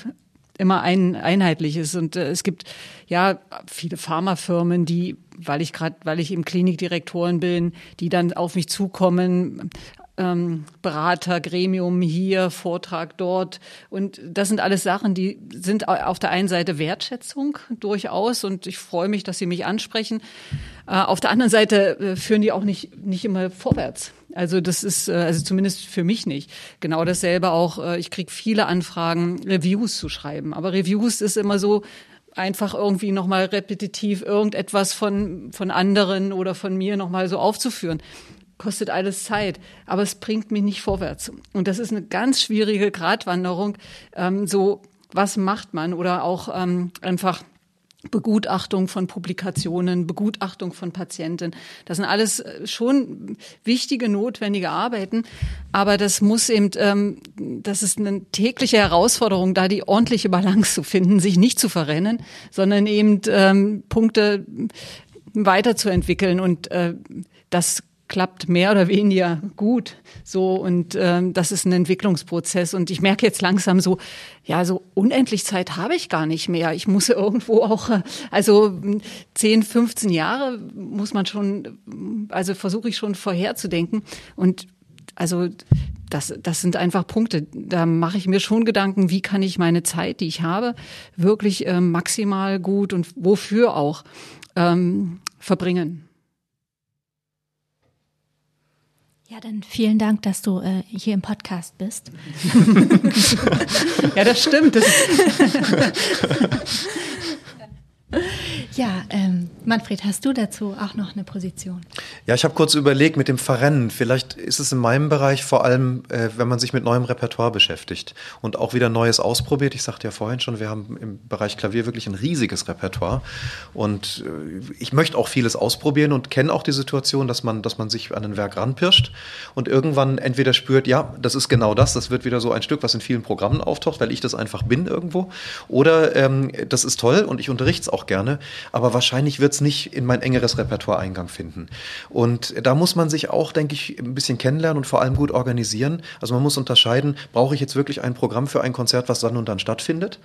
immer ein, einheitlich ist. Und äh, es gibt ja viele Pharmafirmen, die, weil ich gerade, weil ich im Klinikdirektoren bin, die dann auf mich zukommen, ähm, Berater, Gremium hier, Vortrag dort. Und das sind alles Sachen, die sind auf der einen Seite Wertschätzung durchaus und ich freue mich, dass Sie mich ansprechen. Äh, auf der anderen Seite äh, führen die auch nicht, nicht immer vorwärts. Also das ist, äh, also zumindest für mich nicht. Genau dasselbe auch, äh, ich kriege viele Anfragen, Reviews zu schreiben. Aber Reviews ist immer so, einfach irgendwie nochmal repetitiv irgendetwas von, von anderen oder von mir nochmal so aufzuführen kostet alles Zeit, aber es bringt mich nicht vorwärts. Und das ist eine ganz schwierige Gratwanderung. Ähm, so, was macht man? Oder auch ähm, einfach Begutachtung von Publikationen, Begutachtung von Patienten. Das sind alles äh, schon wichtige, notwendige Arbeiten, aber das muss eben, ähm, das ist eine tägliche Herausforderung, da die ordentliche Balance zu finden, sich nicht zu verrennen, sondern eben ähm, Punkte weiterzuentwickeln und äh, das klappt mehr oder weniger gut. So und ähm, das ist ein Entwicklungsprozess. Und ich merke jetzt langsam so, ja, so unendlich Zeit habe ich gar nicht mehr. Ich muss [laughs] irgendwo auch, also 10, 15 Jahre muss man schon, also versuche ich schon vorherzudenken. Und also das, das sind einfach Punkte. Da mache ich mir schon Gedanken, wie kann ich meine Zeit, die ich habe, wirklich äh, maximal gut und wofür auch ähm, verbringen. Ja, dann vielen Dank, dass du äh, hier im Podcast bist. [laughs] ja, das stimmt. Das [laughs] ja, ähm, Manfred, hast du dazu auch noch eine Position? Ja, ich habe kurz überlegt mit dem Verrennen. Vielleicht ist es in meinem Bereich vor allem, äh, wenn man sich mit neuem Repertoire beschäftigt und auch wieder Neues ausprobiert. Ich sagte ja vorhin schon, wir haben im Bereich Klavier wirklich ein riesiges Repertoire und äh, ich möchte auch vieles ausprobieren und kenne auch die Situation, dass man, dass man sich an ein Werk ranpirscht und irgendwann entweder spürt, ja, das ist genau das, das wird wieder so ein Stück, was in vielen Programmen auftaucht, weil ich das einfach bin irgendwo. Oder ähm, das ist toll und ich unterrichte es auch gerne, aber wahrscheinlich wird es nicht in mein engeres Repertoire Eingang finden. Und da muss man sich auch, denke ich, ein bisschen kennenlernen und vor allem gut organisieren. Also man muss unterscheiden, brauche ich jetzt wirklich ein Programm für ein Konzert, was dann und dann stattfindet?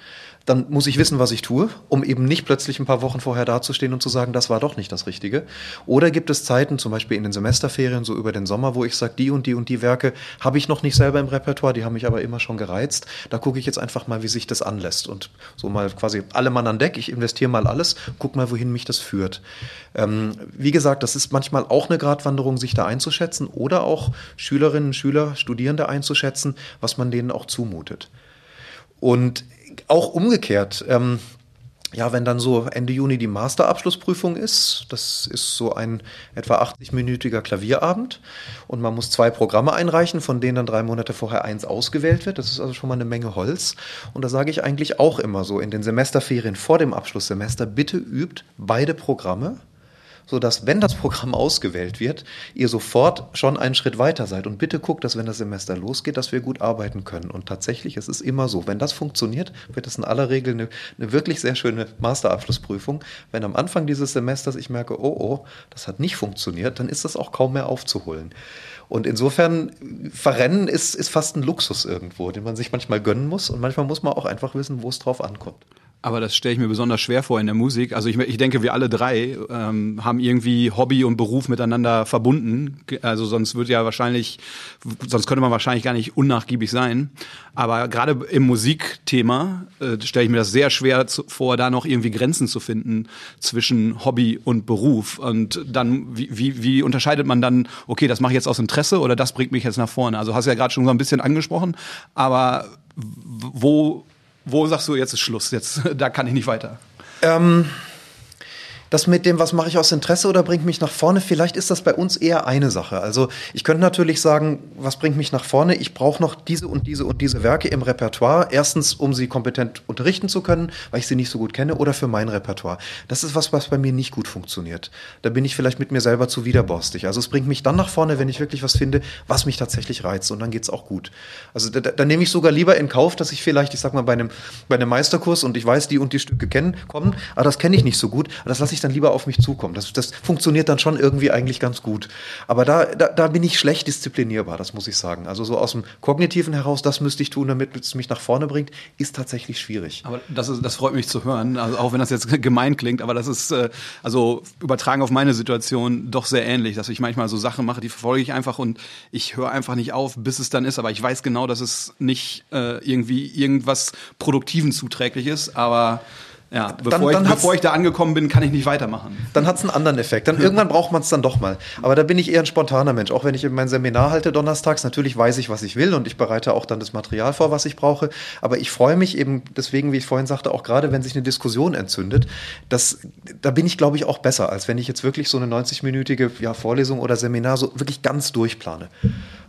Dann muss ich wissen, was ich tue, um eben nicht plötzlich ein paar Wochen vorher dazustehen und zu sagen, das war doch nicht das Richtige. Oder gibt es Zeiten, zum Beispiel in den Semesterferien, so über den Sommer, wo ich sage, die und die und die Werke habe ich noch nicht selber im Repertoire, die haben mich aber immer schon gereizt. Da gucke ich jetzt einfach mal, wie sich das anlässt und so mal quasi alle Mann an Deck. Ich investiere mal alles, guck mal, wohin mich das führt. Ähm, wie gesagt, das ist manchmal auch eine Gratwanderung, sich da einzuschätzen oder auch Schülerinnen, Schüler, Studierende einzuschätzen, was man denen auch zumutet. Und auch umgekehrt, ähm, ja, wenn dann so Ende Juni die Masterabschlussprüfung ist, das ist so ein etwa 80-minütiger Klavierabend und man muss zwei Programme einreichen, von denen dann drei Monate vorher eins ausgewählt wird. Das ist also schon mal eine Menge Holz. Und da sage ich eigentlich auch immer so in den Semesterferien vor dem Abschlusssemester, bitte übt beide Programme sodass, wenn das Programm ausgewählt wird, ihr sofort schon einen Schritt weiter seid. Und bitte guckt, dass wenn das Semester losgeht, dass wir gut arbeiten können. Und tatsächlich, es ist immer so, wenn das funktioniert, wird es in aller Regel eine, eine wirklich sehr schöne Masterabschlussprüfung. Wenn am Anfang dieses Semesters ich merke, oh, oh, das hat nicht funktioniert, dann ist das auch kaum mehr aufzuholen. Und insofern, Verrennen ist, ist fast ein Luxus irgendwo, den man sich manchmal gönnen muss. Und manchmal muss man auch einfach wissen, wo es drauf ankommt. Aber das stelle ich mir besonders schwer vor in der Musik. Also ich, ich denke, wir alle drei ähm, haben irgendwie Hobby und Beruf miteinander verbunden. Also sonst wird ja wahrscheinlich, sonst könnte man wahrscheinlich gar nicht unnachgiebig sein. Aber gerade im Musikthema äh, stelle ich mir das sehr schwer zu, vor, da noch irgendwie Grenzen zu finden zwischen Hobby und Beruf. Und dann, wie, wie, wie unterscheidet man dann, okay, das mache ich jetzt aus Interesse oder das bringt mich jetzt nach vorne? Also hast du ja gerade schon so ein bisschen angesprochen, aber wo wo sagst du, jetzt ist Schluss, jetzt, [laughs] da kann ich nicht weiter? Ähm, das mit dem, was mache ich aus Interesse oder bringt mich nach vorne, vielleicht ist das bei uns eher eine Sache. Also ich könnte natürlich sagen, was bringt mich nach vorne? Ich brauche noch diese und diese und diese Werke im Repertoire. Erstens, um sie kompetent unterrichten zu können, weil ich sie nicht so gut kenne, oder für mein Repertoire. Das ist was, was bei mir nicht gut funktioniert. Da bin ich vielleicht mit mir selber zu widerborstig. Also es bringt mich dann nach vorne, wenn ich wirklich was finde, was mich tatsächlich reizt. Und dann geht es auch gut. Also da, da nehme ich sogar lieber in Kauf, dass ich vielleicht, ich sag mal, bei einem, bei einem Meisterkurs und ich weiß, die und die Stücke kennen, kommen, aber das kenne ich nicht so gut. Das lasse ich dann lieber auf mich zukommen. Das, das funktioniert dann schon irgendwie eigentlich ganz gut. Aber da, da, da bin ich schlecht disziplinierbar, das muss ich sagen. Also so aus dem Kognitiven heraus, das müsste ich tun, damit es mich nach vorne bringt, ist tatsächlich schwierig. Aber das, ist, das freut mich zu hören, also auch wenn das jetzt [laughs] gemein klingt, aber das ist äh, also übertragen auf meine Situation doch sehr ähnlich, dass ich manchmal so Sachen mache, die verfolge ich einfach und ich höre einfach nicht auf, bis es dann ist. Aber ich weiß genau, dass es nicht äh, irgendwie irgendwas Produktiven zuträglich ist, aber ja, bevor, dann, dann ich, bevor ich da angekommen bin, kann ich nicht weitermachen. Dann hat es einen anderen Effekt. Dann irgendwann braucht man es dann doch mal. Aber da bin ich eher ein spontaner Mensch. Auch wenn ich mein Seminar halte donnerstags, natürlich weiß ich, was ich will und ich bereite auch dann das Material vor, was ich brauche. Aber ich freue mich eben deswegen, wie ich vorhin sagte, auch gerade wenn sich eine Diskussion entzündet, das, da bin ich, glaube ich, auch besser, als wenn ich jetzt wirklich so eine 90-minütige ja, Vorlesung oder Seminar so wirklich ganz durchplane.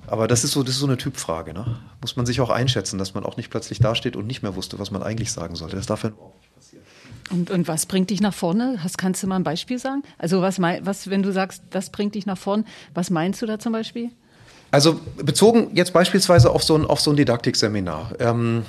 Aber das ist so, das ist so eine Typfrage. Ne? Muss man sich auch einschätzen, dass man auch nicht plötzlich dasteht und nicht mehr wusste, was man eigentlich sagen sollte. Das darf ja auch nicht passieren. Und, und was bringt dich nach vorne? Hast, kannst du mal ein Beispiel sagen? Also was, was, wenn du sagst, das bringt dich nach vorne, was meinst du da zum Beispiel? Also bezogen jetzt beispielsweise auf so ein, auf so ein Didaktikseminar. Ähm,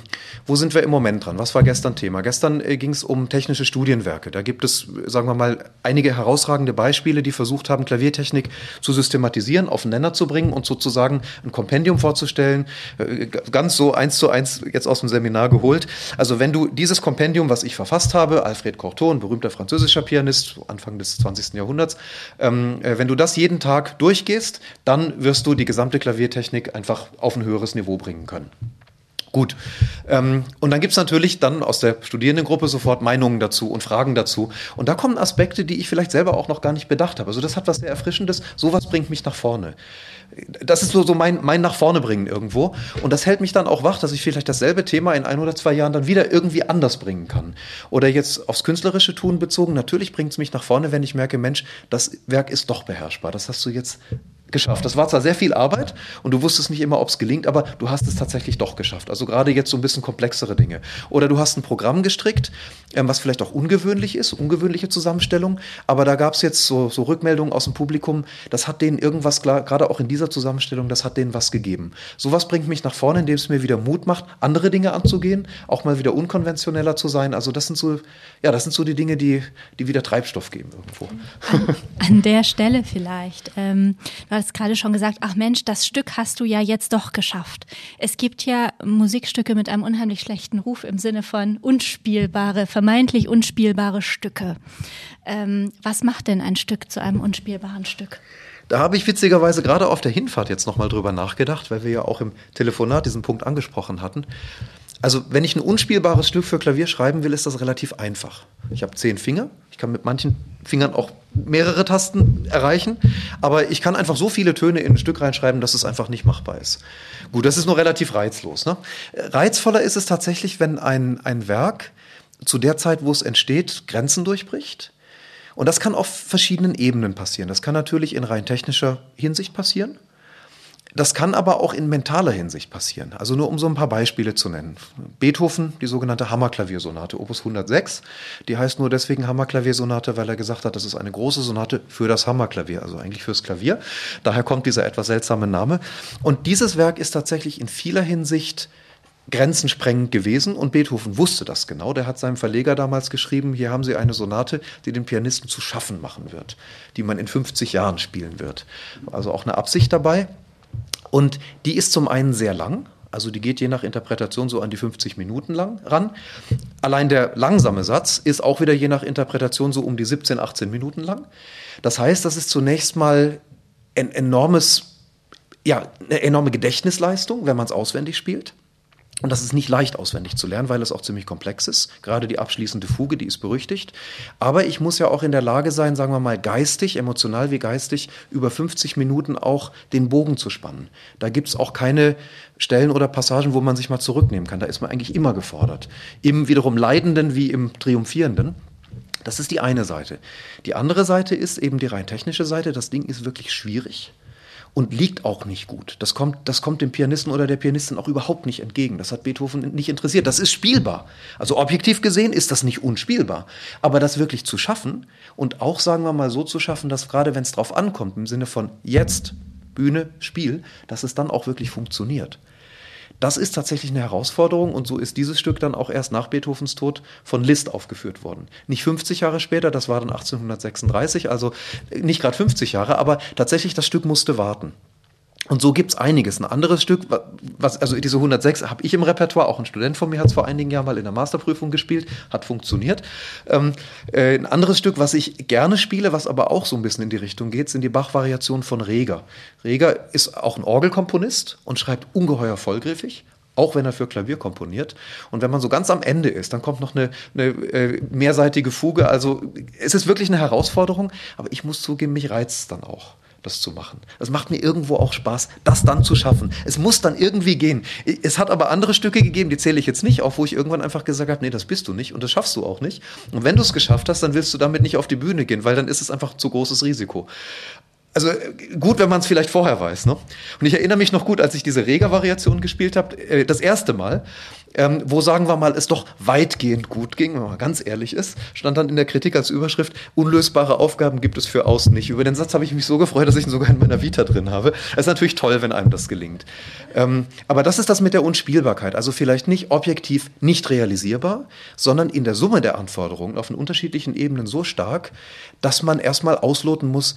wo sind wir im Moment dran? Was war gestern Thema? Gestern äh, ging es um technische Studienwerke. Da gibt es, sagen wir mal, einige herausragende Beispiele, die versucht haben, Klaviertechnik zu systematisieren, auf den Nenner zu bringen und sozusagen ein Kompendium vorzustellen. Äh, ganz so eins zu eins jetzt aus dem Seminar geholt. Also wenn du dieses Kompendium, was ich verfasst habe, Alfred Cortot, ein berühmter französischer Pianist, Anfang des 20. Jahrhunderts, ähm, äh, wenn du das jeden Tag durchgehst, dann wirst du die gesamte Klaviertechnik einfach auf ein höheres Niveau bringen können. Gut. Ähm, und dann gibt es natürlich dann aus der Studierendengruppe sofort Meinungen dazu und Fragen dazu. Und da kommen Aspekte, die ich vielleicht selber auch noch gar nicht bedacht habe. Also das hat was sehr Erfrischendes. Sowas bringt mich nach vorne. Das ist so, so mein, mein nach vorne bringen irgendwo. Und das hält mich dann auch wach, dass ich vielleicht dasselbe Thema in ein oder zwei Jahren dann wieder irgendwie anders bringen kann. Oder jetzt aufs künstlerische Tun bezogen. Natürlich bringt es mich nach vorne, wenn ich merke, Mensch, das Werk ist doch beherrschbar. Das hast du jetzt geschafft. Das war zwar sehr viel Arbeit und du wusstest nicht immer, ob es gelingt, aber du hast es tatsächlich doch geschafft. Also gerade jetzt so ein bisschen komplexere Dinge. Oder du hast ein Programm gestrickt, ähm, was vielleicht auch ungewöhnlich ist, ungewöhnliche Zusammenstellung, aber da gab es jetzt so, so, Rückmeldungen aus dem Publikum, das hat denen irgendwas, gerade auch in dieser Zusammenstellung, das hat denen was gegeben. Sowas bringt mich nach vorne, indem es mir wieder Mut macht, andere Dinge anzugehen, auch mal wieder unkonventioneller zu sein. Also das sind so, ja, das sind so die Dinge, die, die wieder Treibstoff geben irgendwo. An, an der Stelle vielleicht. Ähm, hast gerade schon gesagt, ach Mensch, das Stück hast du ja jetzt doch geschafft. Es gibt ja Musikstücke mit einem unheimlich schlechten Ruf im Sinne von unspielbare, vermeintlich unspielbare Stücke. Ähm, was macht denn ein Stück zu einem unspielbaren Stück? Da habe ich witzigerweise gerade auf der Hinfahrt jetzt nochmal drüber nachgedacht, weil wir ja auch im Telefonat diesen Punkt angesprochen hatten. Also, wenn ich ein unspielbares Stück für Klavier schreiben will, ist das relativ einfach. Ich habe zehn Finger. Ich kann mit manchen Fingern auch mehrere Tasten erreichen. Aber ich kann einfach so viele Töne in ein Stück reinschreiben, dass es einfach nicht machbar ist. Gut, das ist nur relativ reizlos. Ne? Reizvoller ist es tatsächlich, wenn ein, ein Werk zu der Zeit, wo es entsteht, Grenzen durchbricht. Und das kann auf verschiedenen Ebenen passieren. Das kann natürlich in rein technischer Hinsicht passieren. Das kann aber auch in mentaler Hinsicht passieren. Also nur um so ein paar Beispiele zu nennen. Beethoven, die sogenannte Hammerklaviersonate, Opus 106. Die heißt nur deswegen Hammerklaviersonate, weil er gesagt hat, das ist eine große Sonate für das Hammerklavier, also eigentlich fürs Klavier. Daher kommt dieser etwas seltsame Name. Und dieses Werk ist tatsächlich in vieler Hinsicht grenzensprengend gewesen und Beethoven wusste das genau. Der hat seinem Verleger damals geschrieben, hier haben Sie eine Sonate, die den Pianisten zu schaffen machen wird, die man in 50 Jahren spielen wird. Also auch eine Absicht dabei. Und die ist zum einen sehr lang, also die geht je nach Interpretation so an die 50 Minuten lang ran. Allein der langsame Satz ist auch wieder je nach Interpretation so um die 17, 18 Minuten lang. Das heißt, das ist zunächst mal ein enormes, ja, eine enorme Gedächtnisleistung, wenn man es auswendig spielt. Und das ist nicht leicht auswendig zu lernen, weil es auch ziemlich komplex ist. Gerade die abschließende Fuge, die ist berüchtigt. Aber ich muss ja auch in der Lage sein, sagen wir mal, geistig, emotional wie geistig, über 50 Minuten auch den Bogen zu spannen. Da gibt es auch keine Stellen oder Passagen, wo man sich mal zurücknehmen kann. Da ist man eigentlich immer gefordert. Im wiederum Leidenden wie im Triumphierenden. Das ist die eine Seite. Die andere Seite ist eben die rein technische Seite. Das Ding ist wirklich schwierig und liegt auch nicht gut. Das kommt, das kommt dem Pianisten oder der Pianistin auch überhaupt nicht entgegen. Das hat Beethoven nicht interessiert. Das ist spielbar. Also objektiv gesehen ist das nicht unspielbar. Aber das wirklich zu schaffen und auch, sagen wir mal, so zu schaffen, dass gerade wenn es drauf ankommt, im Sinne von jetzt, Bühne, Spiel, dass es dann auch wirklich funktioniert. Das ist tatsächlich eine Herausforderung und so ist dieses Stück dann auch erst nach Beethovens Tod von Liszt aufgeführt worden. Nicht 50 Jahre später, das war dann 1836, also nicht gerade 50 Jahre, aber tatsächlich das Stück musste warten. Und so gibt's einiges. Ein anderes Stück, was, also diese 106 habe ich im Repertoire, auch ein Student von mir hat es vor einigen Jahren mal in der Masterprüfung gespielt, hat funktioniert. Ähm, äh, ein anderes Stück, was ich gerne spiele, was aber auch so ein bisschen in die Richtung geht, sind die Bach-Variationen von Reger. Reger ist auch ein Orgelkomponist und schreibt ungeheuer vollgriffig, auch wenn er für Klavier komponiert. Und wenn man so ganz am Ende ist, dann kommt noch eine, eine äh, mehrseitige Fuge. Also es ist wirklich eine Herausforderung, aber ich muss zugeben, mich reizt es dann auch das zu machen. Es macht mir irgendwo auch Spaß, das dann zu schaffen. Es muss dann irgendwie gehen. Es hat aber andere Stücke gegeben, die zähle ich jetzt nicht auf, wo ich irgendwann einfach gesagt habe, nee, das bist du nicht und das schaffst du auch nicht. Und wenn du es geschafft hast, dann willst du damit nicht auf die Bühne gehen, weil dann ist es einfach zu großes Risiko. Also äh, gut, wenn man es vielleicht vorher weiß. Ne? Und ich erinnere mich noch gut, als ich diese Reger-Variation gespielt habe, äh, das erste Mal, ähm, wo sagen wir mal, es doch weitgehend gut ging, wenn man ganz ehrlich ist, stand dann in der Kritik als Überschrift, unlösbare Aufgaben gibt es für außen nicht. Über den Satz habe ich mich so gefreut, dass ich ihn sogar in meiner Vita drin habe. Es ist natürlich toll, wenn einem das gelingt. Ähm, aber das ist das mit der Unspielbarkeit. Also vielleicht nicht objektiv nicht realisierbar, sondern in der Summe der Anforderungen auf den unterschiedlichen Ebenen so stark, dass man erstmal ausloten muss,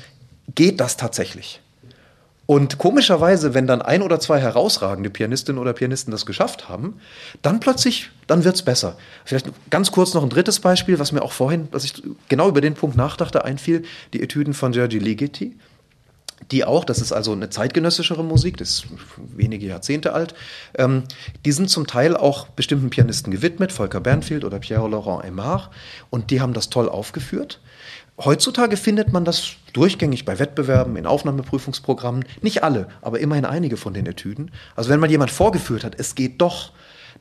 geht das tatsächlich? Und komischerweise, wenn dann ein oder zwei herausragende Pianistinnen oder Pianisten das geschafft haben, dann plötzlich, dann wird's besser. Vielleicht ganz kurz noch ein drittes Beispiel, was mir auch vorhin, was ich genau über den Punkt nachdachte, einfiel, die Etüden von Giorgi Ligeti. die auch, das ist also eine zeitgenössischere Musik, das ist wenige Jahrzehnte alt, ähm, die sind zum Teil auch bestimmten Pianisten gewidmet, Volker Bernfield oder Pierre-Laurent Aymar, und die haben das toll aufgeführt. Heutzutage findet man das durchgängig bei Wettbewerben, in Aufnahmeprüfungsprogrammen. Nicht alle, aber immerhin einige von den Etüden. Also wenn mal jemand vorgeführt hat, es geht doch,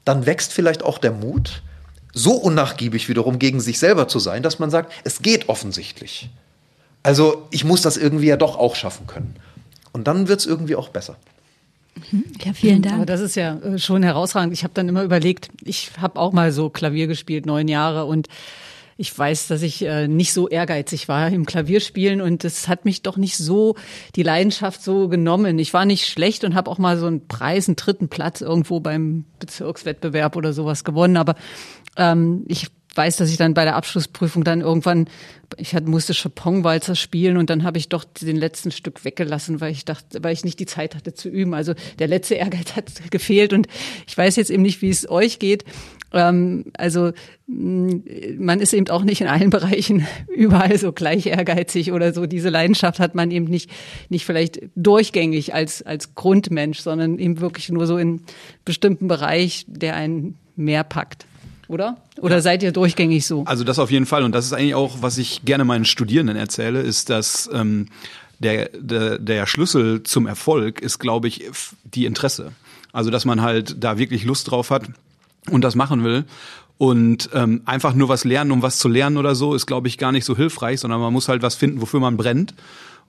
dann wächst vielleicht auch der Mut, so unnachgiebig wiederum gegen sich selber zu sein, dass man sagt, es geht offensichtlich. Also ich muss das irgendwie ja doch auch schaffen können. Und dann wird es irgendwie auch besser. Mhm. Ja, vielen Dank. Aber das ist ja äh, schon herausragend. Ich habe dann immer überlegt, ich habe auch mal so Klavier gespielt, neun Jahre und ich weiß, dass ich äh, nicht so ehrgeizig war im Klavierspielen und es hat mich doch nicht so die Leidenschaft so genommen. Ich war nicht schlecht und habe auch mal so einen Preis, einen dritten Platz irgendwo beim Bezirkswettbewerb oder sowas gewonnen, aber ähm, ich weiß, dass ich dann bei der Abschlussprüfung dann irgendwann, ich hatte, musste Chopin-Walzer spielen und dann habe ich doch den letzten Stück weggelassen, weil ich dachte, weil ich nicht die Zeit hatte zu üben. Also der letzte Ehrgeiz hat gefehlt und ich weiß jetzt eben nicht, wie es euch geht. Ähm, also mm, man ist eben auch nicht in allen [laughs] Bereichen überall so gleich ehrgeizig oder so. Diese Leidenschaft hat man eben nicht, nicht vielleicht durchgängig als, als Grundmensch, sondern eben wirklich nur so in bestimmten Bereich, der einen mehr packt oder? Oder seid ihr durchgängig so? Also das auf jeden Fall. Und das ist eigentlich auch, was ich gerne meinen Studierenden erzähle, ist, dass ähm, der, der, der Schlüssel zum Erfolg ist, glaube ich, die Interesse. Also dass man halt da wirklich Lust drauf hat und das machen will. Und ähm, einfach nur was lernen, um was zu lernen oder so, ist, glaube ich, gar nicht so hilfreich, sondern man muss halt was finden, wofür man brennt.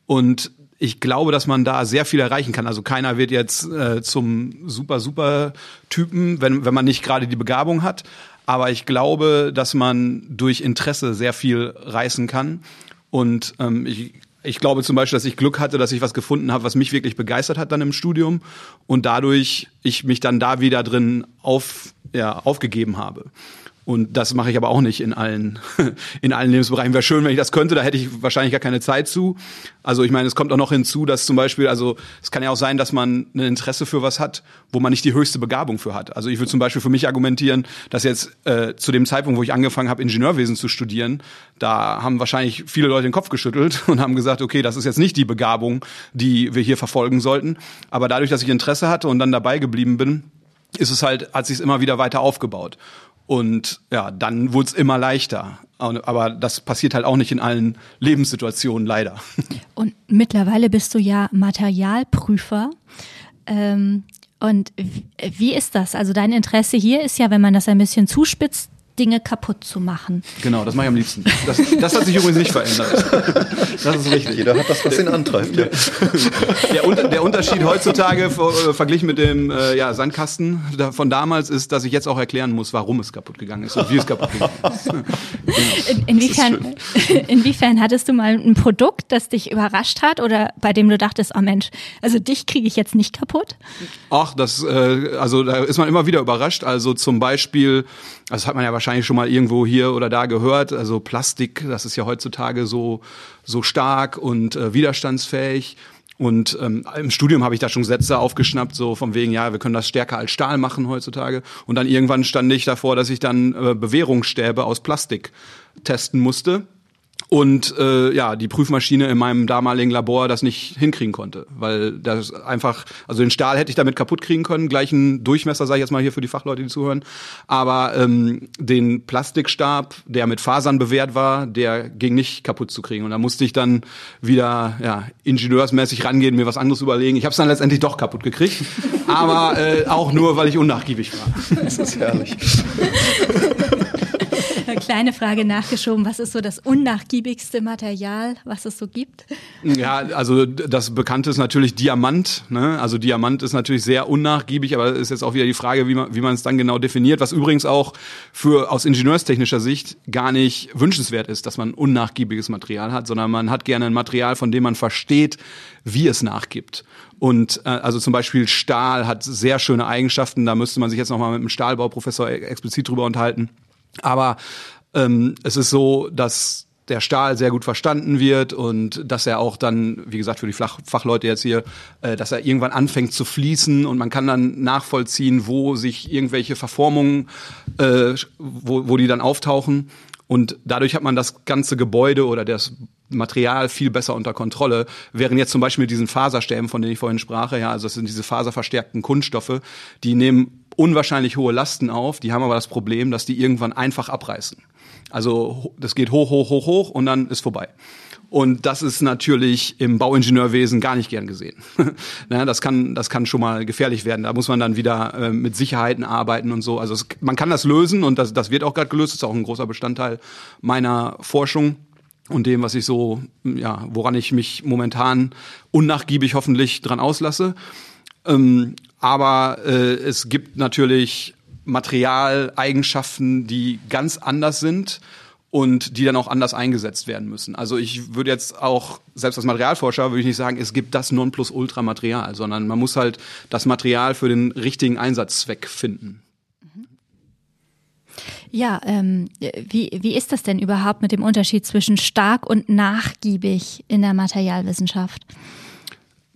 Und ich glaube, dass man da sehr viel erreichen kann. Also keiner wird jetzt äh, zum super, super Typen, wenn, wenn man nicht gerade die Begabung hat. Aber ich glaube, dass man durch Interesse sehr viel reißen kann. Und ähm, ich, ich glaube zum Beispiel, dass ich Glück hatte, dass ich was gefunden habe, was mich wirklich begeistert hat dann im Studium und dadurch ich mich dann da wieder drin auf, ja, aufgegeben habe. Und das mache ich aber auch nicht in allen, [laughs] in allen Lebensbereichen. Wäre schön, wenn ich das könnte, da hätte ich wahrscheinlich gar keine Zeit zu. Also ich meine, es kommt auch noch hinzu, dass zum Beispiel, also es kann ja auch sein, dass man ein Interesse für was hat, wo man nicht die höchste Begabung für hat. Also ich würde zum Beispiel für mich argumentieren, dass jetzt äh, zu dem Zeitpunkt, wo ich angefangen habe, Ingenieurwesen zu studieren, da haben wahrscheinlich viele Leute den Kopf geschüttelt [laughs] und haben gesagt, okay, das ist jetzt nicht die Begabung, die wir hier verfolgen sollten. Aber dadurch, dass ich Interesse hatte und dann dabei geblieben bin, ist es halt, hat sich immer wieder weiter aufgebaut. Und ja, dann wurde es immer leichter. Aber das passiert halt auch nicht in allen Lebenssituationen, leider. [laughs] Und mittlerweile bist du ja Materialprüfer. Ähm, und wie ist das? Also dein Interesse hier ist ja, wenn man das ein bisschen zuspitzt, Dinge kaputt zu machen. Genau, das mache ich am liebsten. Das, das hat sich übrigens nicht verändert. Das ist richtig. Jeder hat das, was ihn antreibt. Ja. Der, der, Unterschied heutzutage äh, verglichen mit dem äh, ja, Sandkasten von damals ist, dass ich jetzt auch erklären muss, warum es kaputt gegangen ist und wie es kaputt gegangen ist. [laughs] In, inwiefern, [laughs] inwiefern hattest du mal ein Produkt, das dich überrascht hat oder bei dem du dachtest, oh Mensch, also dich kriege ich jetzt nicht kaputt? Ach, das, äh, also da ist man immer wieder überrascht. Also zum Beispiel, das hat man ja wahrscheinlich schon mal irgendwo hier oder da gehört. Also Plastik, das ist ja heutzutage so, so stark und äh, widerstandsfähig. Und ähm, im Studium habe ich da schon Sätze aufgeschnappt, so von wegen, ja, wir können das stärker als Stahl machen heutzutage. Und dann irgendwann stand ich davor, dass ich dann äh, Bewährungsstäbe aus Plastik testen musste und äh, ja die Prüfmaschine in meinem damaligen Labor das nicht hinkriegen konnte, weil das einfach also den Stahl hätte ich damit kaputt kriegen können, gleichen Durchmesser sage ich jetzt mal hier für die Fachleute, die zuhören, aber ähm, den Plastikstab, der mit Fasern bewehrt war, der ging nicht kaputt zu kriegen und da musste ich dann wieder ja ingenieursmäßig rangehen, mir was anderes überlegen. Ich habe es dann letztendlich doch kaputt gekriegt, aber äh, auch nur, weil ich unnachgiebig war. [laughs] Das ist herrlich. [laughs] kleine Frage nachgeschoben. Was ist so das unnachgiebigste Material, was es so gibt? Ja, also das Bekannte ist natürlich Diamant. Ne? Also Diamant ist natürlich sehr unnachgiebig, aber ist jetzt auch wieder die Frage, wie man, wie es dann genau definiert. Was übrigens auch für aus ingenieurstechnischer Sicht gar nicht wünschenswert ist, dass man unnachgiebiges Material hat, sondern man hat gerne ein Material, von dem man versteht, wie es nachgibt. Und äh, also zum Beispiel Stahl hat sehr schöne Eigenschaften. Da müsste man sich jetzt nochmal mit einem Stahlbauprofessor explizit drüber unterhalten. Aber ähm, es ist so, dass der Stahl sehr gut verstanden wird und dass er auch dann, wie gesagt, für die Flach Fachleute jetzt hier, äh, dass er irgendwann anfängt zu fließen und man kann dann nachvollziehen, wo sich irgendwelche Verformungen, äh, wo, wo die dann auftauchen. Und dadurch hat man das ganze Gebäude oder das Material viel besser unter Kontrolle, während jetzt zum Beispiel mit diesen Faserstäben, von denen ich vorhin sprach, ja, also das sind diese faserverstärkten Kunststoffe, die nehmen unwahrscheinlich hohe Lasten auf, die haben aber das Problem, dass die irgendwann einfach abreißen. Also das geht hoch, hoch, hoch, hoch und dann ist vorbei. Und das ist natürlich im Bauingenieurwesen gar nicht gern gesehen. [laughs] naja, das kann, das kann schon mal gefährlich werden. Da muss man dann wieder äh, mit Sicherheiten arbeiten und so. Also es, man kann das lösen und das, das wird auch gerade gelöst. Das ist auch ein großer Bestandteil meiner Forschung und dem, was ich so, ja, woran ich mich momentan unnachgiebig hoffentlich dran auslasse. Ähm, aber äh, es gibt natürlich Materialeigenschaften, die ganz anders sind und die dann auch anders eingesetzt werden müssen. Also ich würde jetzt auch, selbst als Materialforscher, würde ich nicht sagen, es gibt das Nonplusultra-Material, sondern man muss halt das Material für den richtigen Einsatzzweck finden. Ja, ähm, wie, wie ist das denn überhaupt mit dem Unterschied zwischen stark und nachgiebig in der Materialwissenschaft?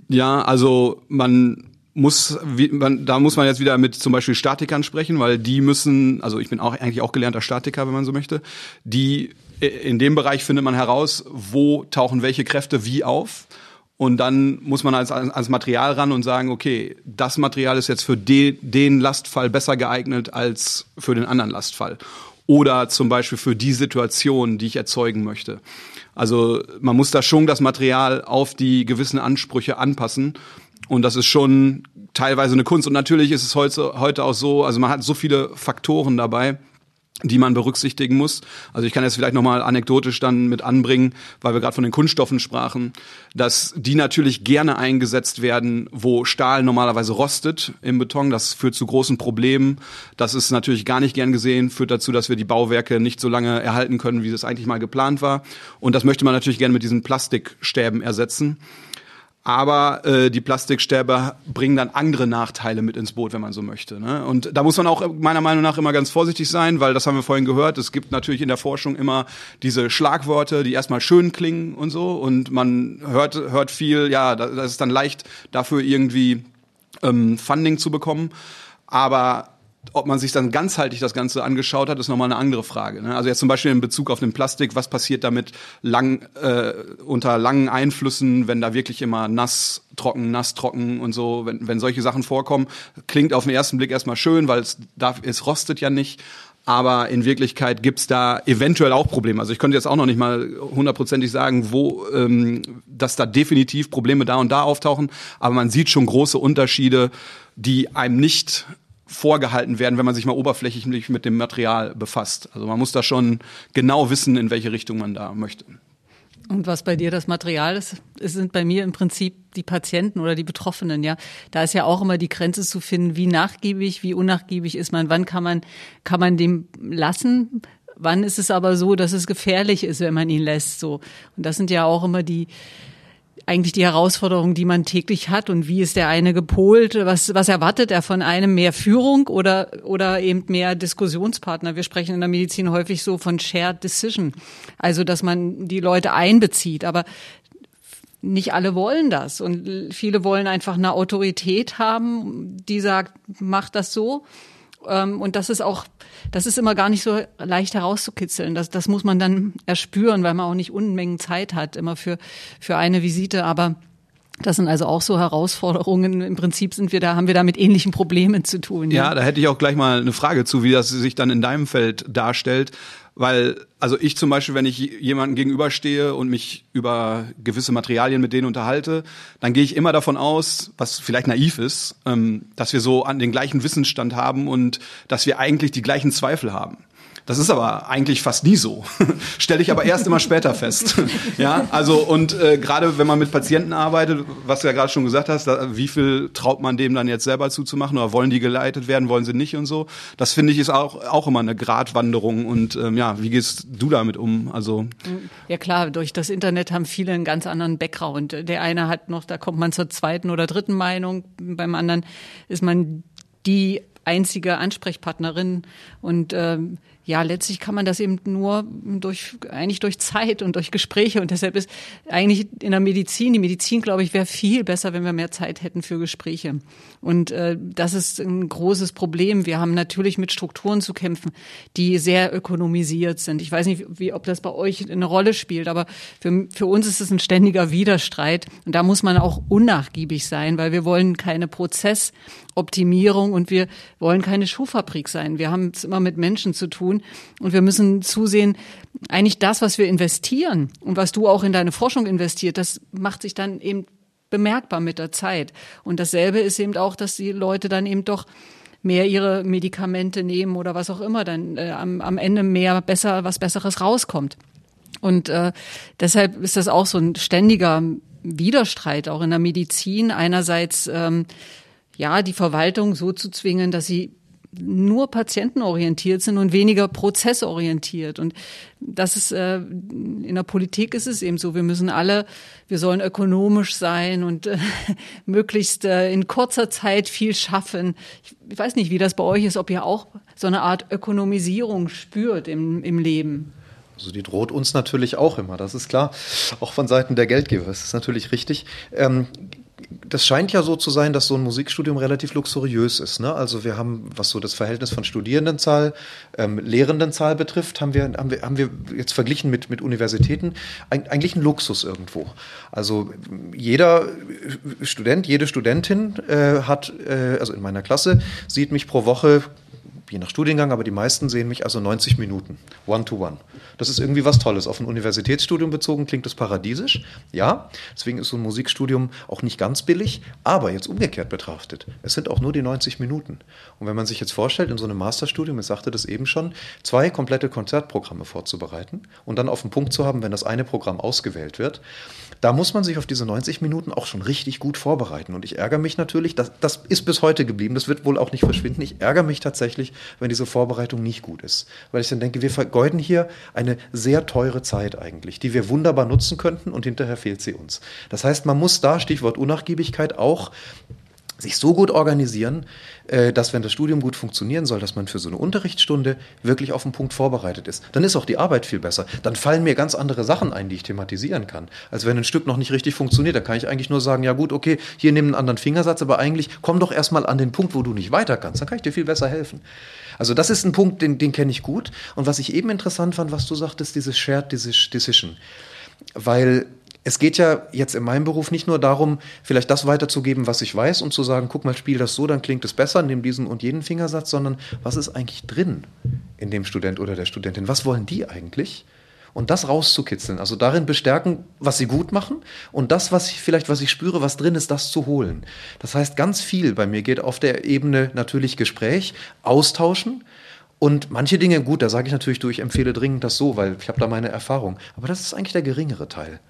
Ja, also man muss, wie, man, da muss man jetzt wieder mit zum Beispiel Statikern sprechen, weil die müssen, also ich bin auch eigentlich auch gelernter Statiker, wenn man so möchte, die in dem Bereich findet man heraus, wo tauchen welche Kräfte wie auf. Und dann muss man als, als Material ran und sagen, okay, das Material ist jetzt für de, den Lastfall besser geeignet als für den anderen Lastfall. Oder zum Beispiel für die Situation, die ich erzeugen möchte. Also man muss da schon das Material auf die gewissen Ansprüche anpassen. Und das ist schon teilweise eine Kunst. Und natürlich ist es heute, heute auch so, also man hat so viele Faktoren dabei, die man berücksichtigen muss. Also ich kann jetzt vielleicht nochmal anekdotisch dann mit anbringen, weil wir gerade von den Kunststoffen sprachen, dass die natürlich gerne eingesetzt werden, wo Stahl normalerweise rostet im Beton. Das führt zu großen Problemen. Das ist natürlich gar nicht gern gesehen, führt dazu, dass wir die Bauwerke nicht so lange erhalten können, wie es eigentlich mal geplant war. Und das möchte man natürlich gerne mit diesen Plastikstäben ersetzen. Aber äh, die Plastikstäbe bringen dann andere Nachteile mit ins Boot, wenn man so möchte. Ne? Und da muss man auch meiner Meinung nach immer ganz vorsichtig sein, weil das haben wir vorhin gehört. Es gibt natürlich in der Forschung immer diese Schlagworte, die erstmal schön klingen und so. Und man hört, hört viel, ja, das ist dann leicht dafür irgendwie ähm, Funding zu bekommen. Aber ob man sich dann ganzheitlich das Ganze angeschaut hat, ist nochmal eine andere Frage. Ne? Also jetzt zum Beispiel in Bezug auf den Plastik, was passiert damit lang, äh, unter langen Einflüssen, wenn da wirklich immer nass, trocken, nass, trocken und so, wenn, wenn solche Sachen vorkommen, klingt auf den ersten Blick erstmal schön, weil es, darf, es rostet ja nicht. Aber in Wirklichkeit gibt's da eventuell auch Probleme. Also ich könnte jetzt auch noch nicht mal hundertprozentig sagen, wo, ähm, dass da definitiv Probleme da und da auftauchen. Aber man sieht schon große Unterschiede, die einem nicht vorgehalten werden, wenn man sich mal oberflächlich mit dem Material befasst. Also man muss da schon genau wissen, in welche Richtung man da möchte. Und was bei dir das Material ist, sind bei mir im Prinzip die Patienten oder die Betroffenen, ja. Da ist ja auch immer die Grenze zu finden, wie nachgiebig, wie unnachgiebig ist man, wann kann man, kann man dem lassen, wann ist es aber so, dass es gefährlich ist, wenn man ihn lässt, so. Und das sind ja auch immer die, eigentlich die Herausforderung, die man täglich hat und wie ist der eine gepolt? Was, was erwartet er von einem? Mehr Führung oder, oder eben mehr Diskussionspartner? Wir sprechen in der Medizin häufig so von Shared Decision. Also, dass man die Leute einbezieht. Aber nicht alle wollen das und viele wollen einfach eine Autorität haben, die sagt, mach das so. Ähm, und das ist auch, das ist immer gar nicht so leicht herauszukitzeln. Das, das muss man dann erspüren, weil man auch nicht Unmengen Zeit hat, immer für, für eine Visite. Aber das sind also auch so Herausforderungen. Im Prinzip sind wir da, haben wir da mit ähnlichen Problemen zu tun. Ja, ja da hätte ich auch gleich mal eine Frage zu, wie das sich dann in deinem Feld darstellt. Weil, also ich zum Beispiel, wenn ich jemanden gegenüberstehe und mich über gewisse Materialien mit denen unterhalte, dann gehe ich immer davon aus, was vielleicht naiv ist, ähm, dass wir so an den gleichen Wissensstand haben und dass wir eigentlich die gleichen Zweifel haben. Das ist aber eigentlich fast nie so. [laughs] Stelle ich aber erst immer später fest. [laughs] ja, also und äh, gerade wenn man mit Patienten arbeitet, was du ja gerade schon gesagt hast, da, wie viel traut man dem dann jetzt selber zuzumachen oder wollen die geleitet werden, wollen sie nicht und so. Das finde ich ist auch auch immer eine Gratwanderung und ähm, ja, wie gehst du damit um? Also ja klar, durch das Internet haben viele einen ganz anderen Background. Der eine hat noch, da kommt man zur zweiten oder dritten Meinung, beim anderen ist man die einzige Ansprechpartnerin und ähm, ja, letztlich kann man das eben nur durch, eigentlich durch Zeit und durch Gespräche. Und deshalb ist eigentlich in der Medizin, die Medizin, glaube ich, wäre viel besser, wenn wir mehr Zeit hätten für Gespräche. Und äh, das ist ein großes Problem. Wir haben natürlich mit Strukturen zu kämpfen, die sehr ökonomisiert sind. Ich weiß nicht, wie, ob das bei euch eine Rolle spielt, aber für, für uns ist es ein ständiger Widerstreit. Und da muss man auch unnachgiebig sein, weil wir wollen keine Prozessoptimierung und wir wollen keine Schuhfabrik sein. Wir haben es immer mit Menschen zu tun und wir müssen zusehen, eigentlich das, was wir investieren und was du auch in deine Forschung investiert, das macht sich dann eben bemerkbar mit der Zeit. Und dasselbe ist eben auch, dass die Leute dann eben doch mehr ihre Medikamente nehmen oder was auch immer, dann äh, am, am Ende mehr besser, was Besseres rauskommt. Und äh, deshalb ist das auch so ein ständiger Widerstreit auch in der Medizin. Einerseits ähm, ja die Verwaltung so zu zwingen, dass sie nur patientenorientiert sind und weniger prozessorientiert. Und das ist äh, in der Politik ist es eben so. Wir müssen alle, wir sollen ökonomisch sein und äh, [laughs] möglichst äh, in kurzer Zeit viel schaffen. Ich weiß nicht, wie das bei euch ist, ob ihr auch so eine Art Ökonomisierung spürt im, im Leben. Also die droht uns natürlich auch immer, das ist klar. Auch von Seiten der Geldgeber, das ist natürlich richtig. Ähm, das scheint ja so zu sein, dass so ein Musikstudium relativ luxuriös ist. Ne? Also wir haben, was so das Verhältnis von Studierendenzahl, ähm, Lehrendenzahl betrifft, haben wir, haben wir, haben wir jetzt verglichen mit, mit Universitäten eigentlich ein Luxus irgendwo. Also jeder Student, jede Studentin äh, hat, äh, also in meiner Klasse, sieht mich pro Woche je nach Studiengang, aber die meisten sehen mich also 90 Minuten, one-to-one. -one. Das ist irgendwie was Tolles. Auf ein Universitätsstudium bezogen klingt das paradiesisch, ja. Deswegen ist so ein Musikstudium auch nicht ganz billig, aber jetzt umgekehrt betrachtet, es sind auch nur die 90 Minuten. Und wenn man sich jetzt vorstellt, in so einem Masterstudium, ich sagte das eben schon, zwei komplette Konzertprogramme vorzubereiten und dann auf den Punkt zu haben, wenn das eine Programm ausgewählt wird, da muss man sich auf diese 90 Minuten auch schon richtig gut vorbereiten. Und ich ärgere mich natürlich, das, das ist bis heute geblieben, das wird wohl auch nicht verschwinden. Ich ärgere mich tatsächlich, wenn diese Vorbereitung nicht gut ist. Weil ich dann denke, wir vergeuden hier eine sehr teure Zeit eigentlich, die wir wunderbar nutzen könnten und hinterher fehlt sie uns. Das heißt, man muss da, Stichwort Unnachgiebigkeit, auch sich so gut organisieren, äh, dass wenn das Studium gut funktionieren soll, dass man für so eine Unterrichtsstunde wirklich auf den Punkt vorbereitet ist. Dann ist auch die Arbeit viel besser. Dann fallen mir ganz andere Sachen ein, die ich thematisieren kann. Als wenn ein Stück noch nicht richtig funktioniert, da kann ich eigentlich nur sagen, ja gut, okay, hier nimm einen anderen Fingersatz, aber eigentlich komm doch erstmal an den Punkt, wo du nicht weiter kannst. Dann kann ich dir viel besser helfen. Also das ist ein Punkt, den, den kenne ich gut. Und was ich eben interessant fand, was du sagtest, dieses Shared Decision. Weil es geht ja jetzt in meinem Beruf nicht nur darum, vielleicht das weiterzugeben, was ich weiß und zu sagen, guck mal, spiel das so, dann klingt es besser, nimm diesen und jeden Fingersatz, sondern was ist eigentlich drin in dem Student oder der Studentin? Was wollen die eigentlich? Und das rauszukitzeln, also darin bestärken, was sie gut machen und das, was ich vielleicht, was ich spüre, was drin ist, das zu holen. Das heißt, ganz viel bei mir geht auf der Ebene natürlich Gespräch, austauschen, und manche Dinge, gut, da sage ich natürlich, du, ich empfehle dringend das so, weil ich habe da meine Erfahrung. Aber das ist eigentlich der geringere Teil.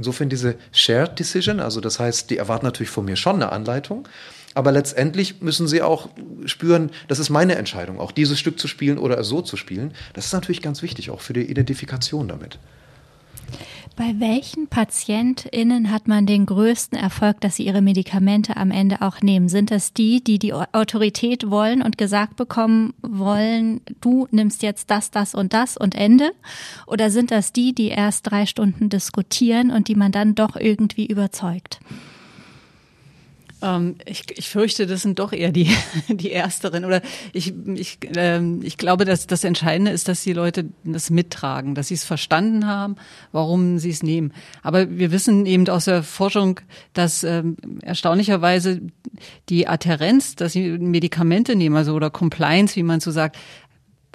Insofern diese Shared Decision, also das heißt, die erwarten natürlich von mir schon eine Anleitung, aber letztendlich müssen sie auch spüren, das ist meine Entscheidung, auch dieses Stück zu spielen oder so zu spielen. Das ist natürlich ganz wichtig, auch für die Identifikation damit. Bei welchen PatientInnen hat man den größten Erfolg, dass sie ihre Medikamente am Ende auch nehmen? Sind das die, die die Autorität wollen und gesagt bekommen wollen, du nimmst jetzt das, das und das und Ende? Oder sind das die, die erst drei Stunden diskutieren und die man dann doch irgendwie überzeugt? Ähm, ich, ich fürchte, das sind doch eher die, [laughs] die Ersteren. Oder ich, ich, ähm, ich glaube, dass das Entscheidende ist, dass die Leute das mittragen, dass sie es verstanden haben, warum sie es nehmen. Aber wir wissen eben aus der Forschung, dass ähm, erstaunlicherweise die Adherenz, dass sie Medikamente nehmen, also oder Compliance, wie man so sagt,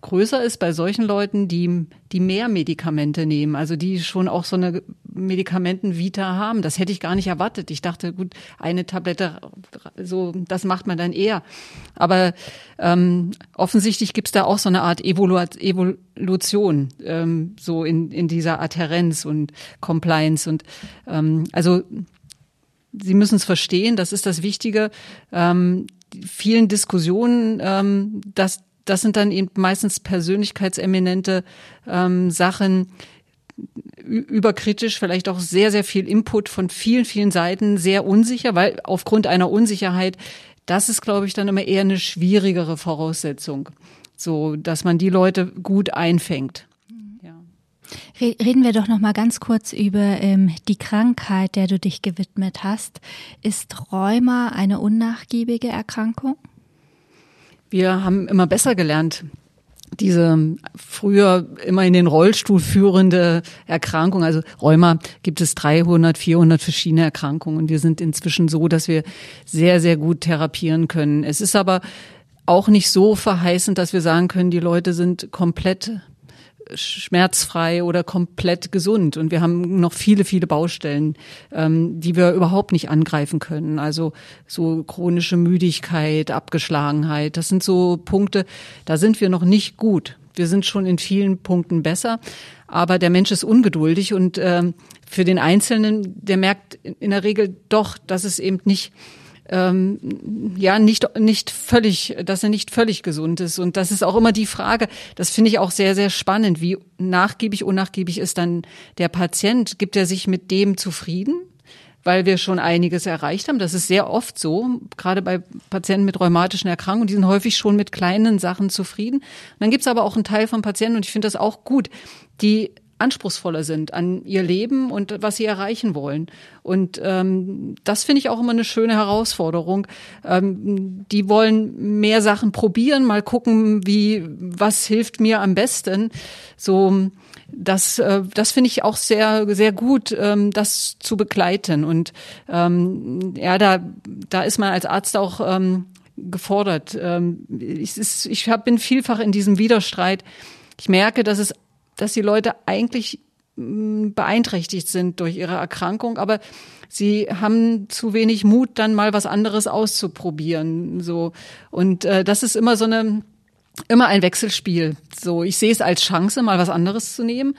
größer ist bei solchen Leuten, die, die mehr Medikamente nehmen, also die schon auch so eine Medikamentenvita haben. Das hätte ich gar nicht erwartet. Ich dachte, gut, eine Tablette, so, das macht man dann eher. Aber ähm, offensichtlich gibt es da auch so eine Art Evolu Evolution, ähm, so in, in dieser Adherenz und Compliance. Und ähm, also Sie müssen es verstehen, das ist das Wichtige. Ähm, vielen Diskussionen, ähm, dass das sind dann eben meistens persönlichkeitseminente ähm, Sachen, überkritisch, vielleicht auch sehr, sehr viel Input von vielen, vielen Seiten, sehr unsicher, weil aufgrund einer Unsicherheit, das ist, glaube ich, dann immer eher eine schwierigere Voraussetzung. so dass man die Leute gut einfängt. Reden wir doch noch mal ganz kurz über ähm, die Krankheit, der du dich gewidmet hast. Ist Rheuma eine unnachgiebige Erkrankung? Wir haben immer besser gelernt, diese früher immer in den Rollstuhl führende Erkrankung, also Rheuma, gibt es 300, 400 verschiedene Erkrankungen. Und wir sind inzwischen so, dass wir sehr, sehr gut therapieren können. Es ist aber auch nicht so verheißend, dass wir sagen können, die Leute sind komplett schmerzfrei oder komplett gesund. Und wir haben noch viele, viele Baustellen, ähm, die wir überhaupt nicht angreifen können. Also so chronische Müdigkeit, Abgeschlagenheit, das sind so Punkte, da sind wir noch nicht gut. Wir sind schon in vielen Punkten besser, aber der Mensch ist ungeduldig und ähm, für den Einzelnen, der merkt in der Regel doch, dass es eben nicht ähm, ja nicht nicht völlig, dass er nicht völlig gesund ist und das ist auch immer die Frage. Das finde ich auch sehr sehr spannend. Wie nachgiebig unnachgiebig ist dann der Patient? Gibt er sich mit dem zufrieden? weil wir schon einiges erreicht haben. Das ist sehr oft so, gerade bei Patienten mit rheumatischen Erkrankungen, die sind häufig schon mit kleinen Sachen zufrieden. Und dann gibt es aber auch einen Teil von Patienten, und ich finde das auch gut, die anspruchsvoller sind an ihr Leben und was sie erreichen wollen. Und ähm, das finde ich auch immer eine schöne Herausforderung. Ähm, die wollen mehr Sachen probieren, mal gucken, wie was hilft mir am besten. So das, äh, das finde ich auch sehr, sehr gut, ähm, das zu begleiten. Und ähm, ja, da, da ist man als Arzt auch ähm, gefordert. Ähm, ich, ist, ich hab, bin vielfach in diesem Widerstreit. Ich merke, dass es dass die Leute eigentlich mm, beeinträchtigt sind durch ihre Erkrankung, aber sie haben zu wenig Mut, dann mal was anderes auszuprobieren. So und äh, das ist immer so eine immer ein Wechselspiel. So, ich sehe es als Chance, mal was anderes zu nehmen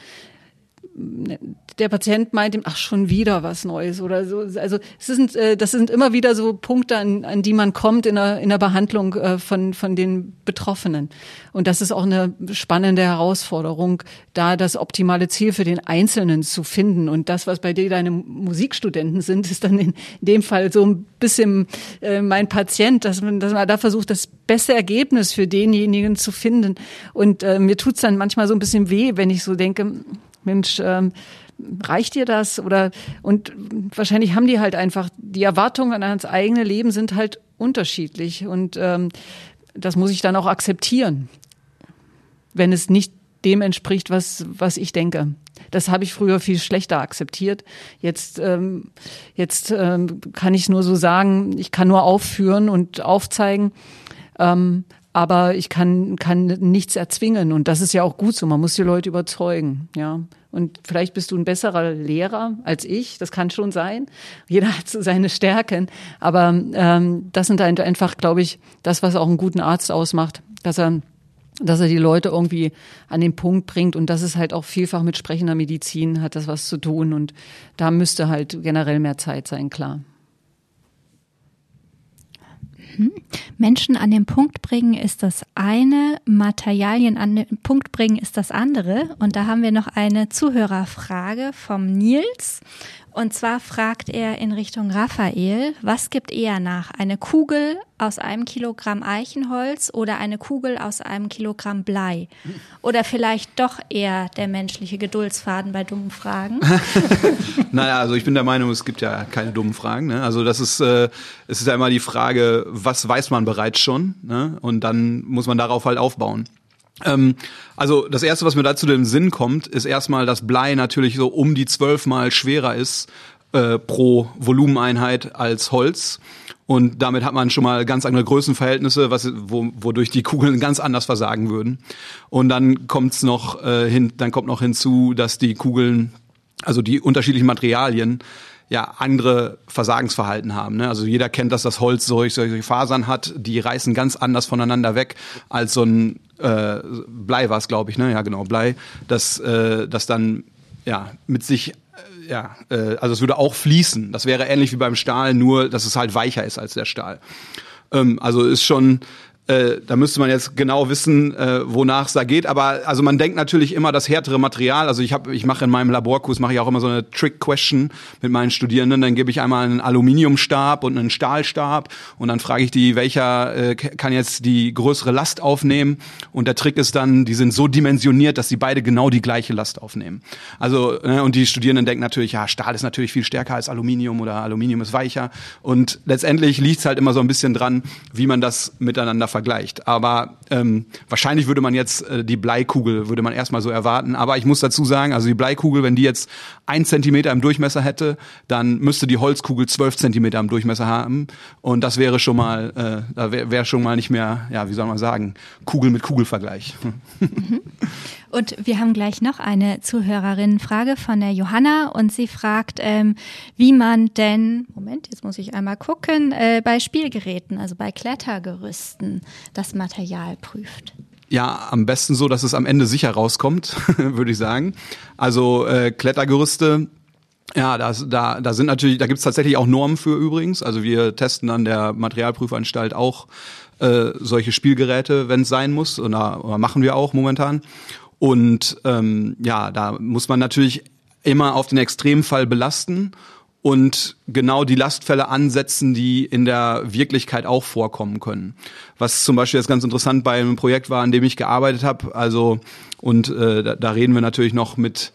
der Patient meint ihm, ach schon wieder was Neues oder so. Also es sind, äh, das sind immer wieder so Punkte, an, an die man kommt in der, in der Behandlung äh, von, von den Betroffenen. Und das ist auch eine spannende Herausforderung, da das optimale Ziel für den Einzelnen zu finden. Und das, was bei dir deine Musikstudenten sind, ist dann in dem Fall so ein bisschen äh, mein Patient, dass man, dass man da versucht, das beste Ergebnis für denjenigen zu finden. Und äh, mir tut's dann manchmal so ein bisschen weh, wenn ich so denke, Mensch, ähm, reicht dir das? Oder und wahrscheinlich haben die halt einfach die Erwartungen an das eigene Leben sind halt unterschiedlich und ähm, das muss ich dann auch akzeptieren, wenn es nicht dem entspricht, was was ich denke. Das habe ich früher viel schlechter akzeptiert. Jetzt ähm, jetzt ähm, kann ich nur so sagen, ich kann nur aufführen und aufzeigen. Ähm, aber ich kann, kann nichts erzwingen. Und das ist ja auch gut so. Man muss die Leute überzeugen, ja. Und vielleicht bist du ein besserer Lehrer als ich. Das kann schon sein. Jeder hat so seine Stärken. Aber ähm, das sind einfach, glaube ich, das, was auch einen guten Arzt ausmacht, dass er dass er die Leute irgendwie an den Punkt bringt und das ist halt auch vielfach mit sprechender Medizin hat das was zu tun und da müsste halt generell mehr Zeit sein, klar. Mhm. Menschen an den Punkt bringen ist das eine, Materialien an den Punkt bringen ist das andere. Und da haben wir noch eine Zuhörerfrage vom Nils. Und zwar fragt er in Richtung Raphael, was gibt eher nach? Eine Kugel aus einem Kilogramm Eichenholz oder eine Kugel aus einem Kilogramm Blei? Oder vielleicht doch eher der menschliche Geduldsfaden bei dummen Fragen? [laughs] naja, also ich bin der Meinung, es gibt ja keine dummen Fragen. Ne? Also das ist, äh, es ist ja immer die Frage, was weiß man bereits schon? Ne? Und dann muss man darauf halt aufbauen. Ähm, also das erste, was mir dazu den Sinn kommt, ist erstmal, dass Blei natürlich so um die zwölfmal schwerer ist äh, pro Volumeneinheit als Holz. Und damit hat man schon mal ganz andere Größenverhältnisse, was, wo, wodurch die Kugeln ganz anders versagen würden. Und dann kommt's noch äh, hin, dann kommt noch hinzu, dass die Kugeln, also die unterschiedlichen Materialien, ja andere Versagensverhalten haben. Ne? Also jeder kennt, dass das Holz solche, solche Fasern hat, die reißen ganz anders voneinander weg als so ein äh, Blei war es, glaube ich, ne? Ja, genau, Blei, das, äh, das dann ja mit sich äh, ja, äh, also es würde auch fließen. Das wäre ähnlich wie beim Stahl, nur dass es halt weicher ist als der Stahl. Ähm, also ist schon äh, da müsste man jetzt genau wissen, äh, wonach es da geht. Aber also man denkt natürlich immer das härtere Material. Also ich habe, ich mache in meinem Laborkurs mache ich auch immer so eine Trick-Question mit meinen Studierenden. Dann gebe ich einmal einen Aluminiumstab und einen Stahlstab und dann frage ich die, welcher äh, kann jetzt die größere Last aufnehmen. Und der Trick ist dann, die sind so dimensioniert, dass sie beide genau die gleiche Last aufnehmen. Also ne, und die Studierenden denken natürlich, ja Stahl ist natürlich viel stärker als Aluminium oder Aluminium ist weicher. Und letztendlich liegt es halt immer so ein bisschen dran, wie man das miteinander vergleicht. Aber ähm, wahrscheinlich würde man jetzt äh, die Bleikugel, würde man erstmal so erwarten. Aber ich muss dazu sagen, also die Bleikugel, wenn die jetzt ein Zentimeter im Durchmesser hätte, dann müsste die Holzkugel zwölf Zentimeter im Durchmesser haben. Und das wäre schon mal, äh, da wäre wär schon mal nicht mehr, ja, wie soll man sagen, Kugel mit Kugelvergleich. [laughs] Und wir haben gleich noch eine Zuhörerinnenfrage von der Johanna und sie fragt, ähm, wie man denn, Moment, jetzt muss ich einmal gucken, äh, bei Spielgeräten, also bei Klettergerüsten, das Material prüft. Ja, am besten so, dass es am Ende sicher rauskommt, [laughs] würde ich sagen. Also äh, Klettergerüste, ja, das, da, da sind natürlich, da gibt's tatsächlich auch Normen für übrigens. Also wir testen an der Materialprüfanstalt auch äh, solche Spielgeräte, wenn es sein muss, oder, oder machen wir auch momentan. Und ähm, ja, da muss man natürlich immer auf den Extremfall belasten und genau die Lastfälle ansetzen, die in der Wirklichkeit auch vorkommen können. Was zum Beispiel jetzt ganz interessant bei einem Projekt war, an dem ich gearbeitet habe. Also und äh, da, da reden wir natürlich noch mit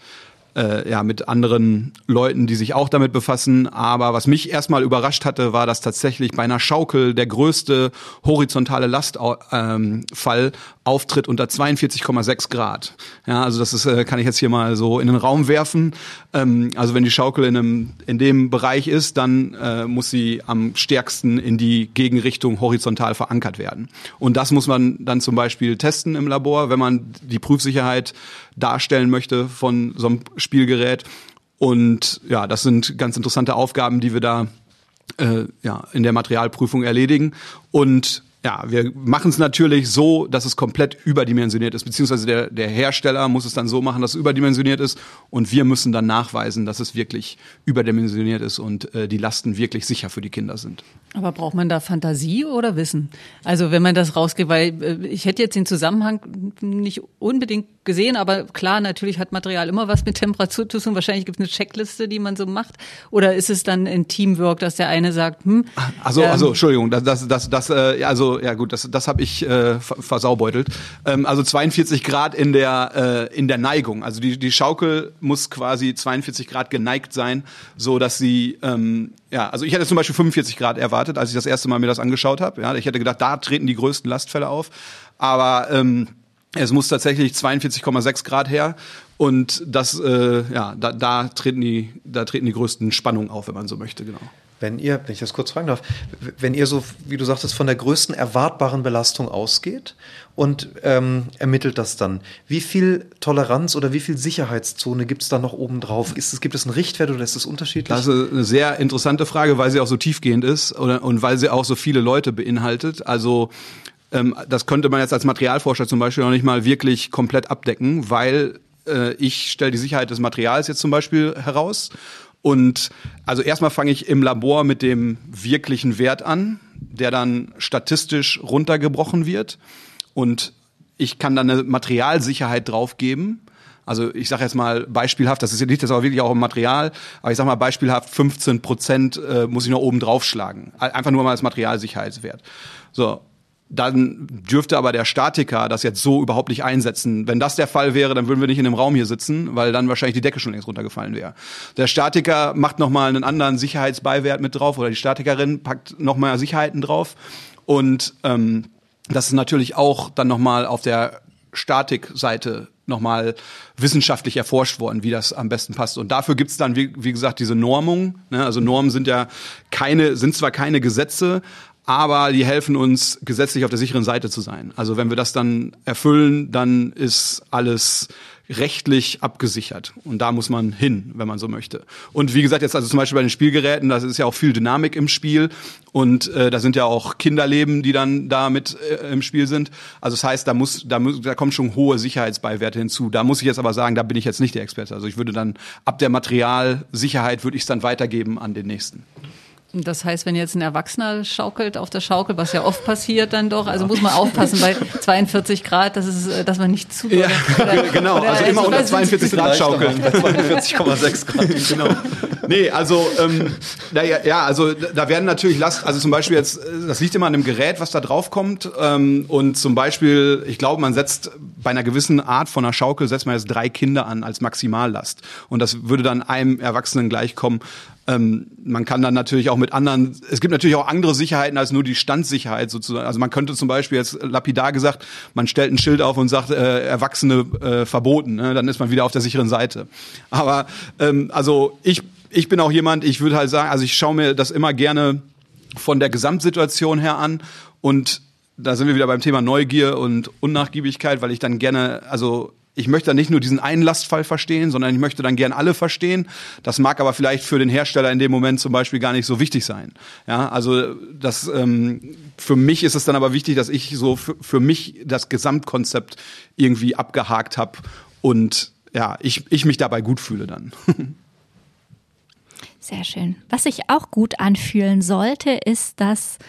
äh, ja, mit anderen Leuten, die sich auch damit befassen. Aber was mich erstmal überrascht hatte, war, dass tatsächlich bei einer Schaukel der größte horizontale Lastfall ähm, auftritt unter 42,6 Grad. Ja, also das ist, äh, kann ich jetzt hier mal so in den Raum werfen. Ähm, also wenn die Schaukel in, einem, in dem Bereich ist, dann äh, muss sie am stärksten in die Gegenrichtung horizontal verankert werden. Und das muss man dann zum Beispiel testen im Labor, wenn man die Prüfsicherheit darstellen möchte von so einem Spielgerät. Und ja, das sind ganz interessante Aufgaben, die wir da äh, ja, in der Materialprüfung erledigen. Und ja, wir machen es natürlich so, dass es komplett überdimensioniert ist, beziehungsweise der, der Hersteller muss es dann so machen, dass es überdimensioniert ist und wir müssen dann nachweisen, dass es wirklich überdimensioniert ist und äh, die Lasten wirklich sicher für die Kinder sind. Aber braucht man da Fantasie oder Wissen? Also wenn man das rausgeht, weil äh, ich hätte jetzt den Zusammenhang nicht unbedingt gesehen, aber klar, natürlich hat Material immer was mit Temperatur zu tun. Wahrscheinlich gibt es eine Checkliste, die man so macht. Oder ist es dann ein Teamwork, dass der eine sagt, hm, also, ähm, also Entschuldigung, das, das, das, das äh, also ja gut, das, das habe ich äh, versaubeutelt. Ähm, also 42 Grad in der äh, in der Neigung. Also die die Schaukel muss quasi 42 Grad geneigt sein, so dass sie ähm, ja, also ich hätte zum Beispiel 45 Grad erwartet, als ich das erste Mal mir das angeschaut habe. Ja, ich hätte gedacht, da treten die größten Lastfälle auf. Aber ähm, es muss tatsächlich 42,6 Grad her und das, äh, ja, da, da treten die, da treten die größten Spannungen auf, wenn man so möchte, genau. Wenn ihr, wenn ich das kurz fragen darf, wenn ihr so, wie du sagtest, von der größten erwartbaren Belastung ausgeht und ähm, ermittelt das dann, wie viel Toleranz oder wie viel Sicherheitszone gibt es da noch oben drauf? Ist es, gibt es einen Richtwert oder ist es unterschiedlich? Das ist eine sehr interessante Frage, weil sie auch so tiefgehend ist oder, und weil sie auch so viele Leute beinhaltet. Also ähm, das könnte man jetzt als Materialforscher zum Beispiel noch nicht mal wirklich komplett abdecken, weil äh, ich stelle die Sicherheit des Materials jetzt zum Beispiel heraus und also erstmal fange ich im Labor mit dem wirklichen Wert an, der dann statistisch runtergebrochen wird. Und ich kann dann eine Materialsicherheit draufgeben. Also ich sage jetzt mal beispielhaft, das ist, liegt jetzt aber wirklich auch im Material, aber ich sage mal beispielhaft 15 Prozent äh, muss ich noch oben draufschlagen. Einfach nur mal als Materialsicherheitswert. So, dann dürfte aber der Statiker das jetzt so überhaupt nicht einsetzen. Wenn das der Fall wäre, dann würden wir nicht in dem Raum hier sitzen, weil dann wahrscheinlich die Decke schon längst runtergefallen wäre. Der Statiker macht nochmal einen anderen Sicherheitsbeiwert mit drauf oder die Statikerin packt nochmal Sicherheiten drauf. Und ähm, das ist natürlich auch dann nochmal auf der Statikseite nochmal wissenschaftlich erforscht worden, wie das am besten passt. Und dafür gibt's dann, wie, wie gesagt, diese Normung. Ne? Also Normen sind ja keine, sind zwar keine Gesetze, aber die helfen uns, gesetzlich auf der sicheren Seite zu sein. Also wenn wir das dann erfüllen, dann ist alles rechtlich abgesichert. Und da muss man hin, wenn man so möchte. Und wie gesagt, jetzt also zum Beispiel bei den Spielgeräten, da ist ja auch viel Dynamik im Spiel. Und äh, da sind ja auch Kinderleben, die dann da mit äh, im Spiel sind. Also das heißt, da muss, da, muss, da kommen schon hohe Sicherheitsbeiwerte hinzu. Da muss ich jetzt aber sagen, da bin ich jetzt nicht der Experte. Also ich würde dann ab der Materialsicherheit würde ich es dann weitergeben an den nächsten. Das heißt, wenn jetzt ein Erwachsener schaukelt auf der Schaukel, was ja oft passiert dann doch, also muss man aufpassen bei 42 Grad, dass, es, äh, dass man nicht zu ja, oder, [laughs] genau, oder also immer unter 42 Grad schaukeln. 42,6 Grad. [laughs] genau. Nee, also ähm, naja, ja, also da werden natürlich Last, also zum Beispiel jetzt, das liegt immer an dem Gerät, was da drauf kommt. Ähm, und zum Beispiel, ich glaube, man setzt bei einer gewissen Art von einer Schaukel setzt man jetzt drei Kinder an als Maximallast. Und das würde dann einem Erwachsenen gleichkommen. Ähm, man kann dann natürlich auch mit anderen, es gibt natürlich auch andere Sicherheiten als nur die Standsicherheit sozusagen. Also man könnte zum Beispiel jetzt lapidar gesagt, man stellt ein Schild auf und sagt, äh, Erwachsene äh, verboten, ne? dann ist man wieder auf der sicheren Seite. Aber ähm, also ich, ich bin auch jemand, ich würde halt sagen, also ich schaue mir das immer gerne von der Gesamtsituation her an und da sind wir wieder beim Thema Neugier und Unnachgiebigkeit, weil ich dann gerne, also ich möchte dann nicht nur diesen einen Lastfall verstehen, sondern ich möchte dann gern alle verstehen. Das mag aber vielleicht für den Hersteller in dem Moment zum Beispiel gar nicht so wichtig sein. Ja, also das ähm, für mich ist es dann aber wichtig, dass ich so für, für mich das Gesamtkonzept irgendwie abgehakt habe und ja, ich, ich mich dabei gut fühle dann. [laughs] Sehr schön. Was sich auch gut anfühlen sollte, ist, dass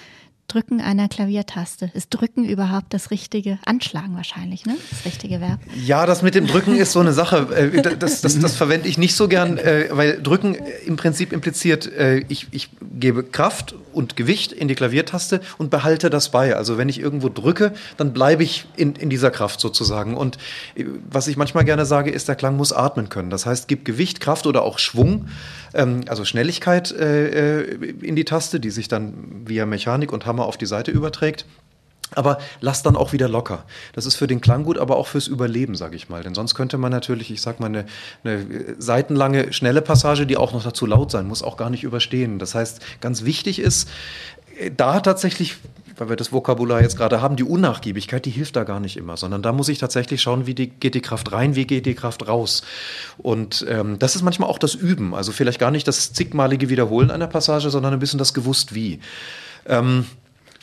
Drücken einer Klaviertaste. Ist Drücken überhaupt das richtige Anschlagen wahrscheinlich, ne? Das richtige Verb. Ja, das mit dem Drücken ist so eine Sache. Äh, das, das, das verwende ich nicht so gern, äh, weil Drücken im Prinzip impliziert, äh, ich, ich gebe Kraft und Gewicht in die Klaviertaste und behalte das bei. Also wenn ich irgendwo drücke, dann bleibe ich in, in dieser Kraft sozusagen. Und was ich manchmal gerne sage, ist, der Klang muss atmen können. Das heißt, gib Gewicht, Kraft oder auch Schwung, ähm, also Schnelligkeit in die Taste, die sich dann via Mechanik und Hammer auf die Seite überträgt. Aber lass dann auch wieder locker. Das ist für den Klang gut, aber auch fürs Überleben, sage ich mal. Denn sonst könnte man natürlich, ich sag mal, eine, eine seitenlange, schnelle Passage, die auch noch dazu laut sein muss, auch gar nicht überstehen. Das heißt, ganz wichtig ist, äh, da tatsächlich weil wir das Vokabular jetzt gerade haben, die Unnachgiebigkeit, die hilft da gar nicht immer, sondern da muss ich tatsächlich schauen, wie die, geht die Kraft rein, wie geht die Kraft raus. Und ähm, das ist manchmal auch das Üben, also vielleicht gar nicht das zigmalige Wiederholen einer Passage, sondern ein bisschen das gewusst wie. Ähm,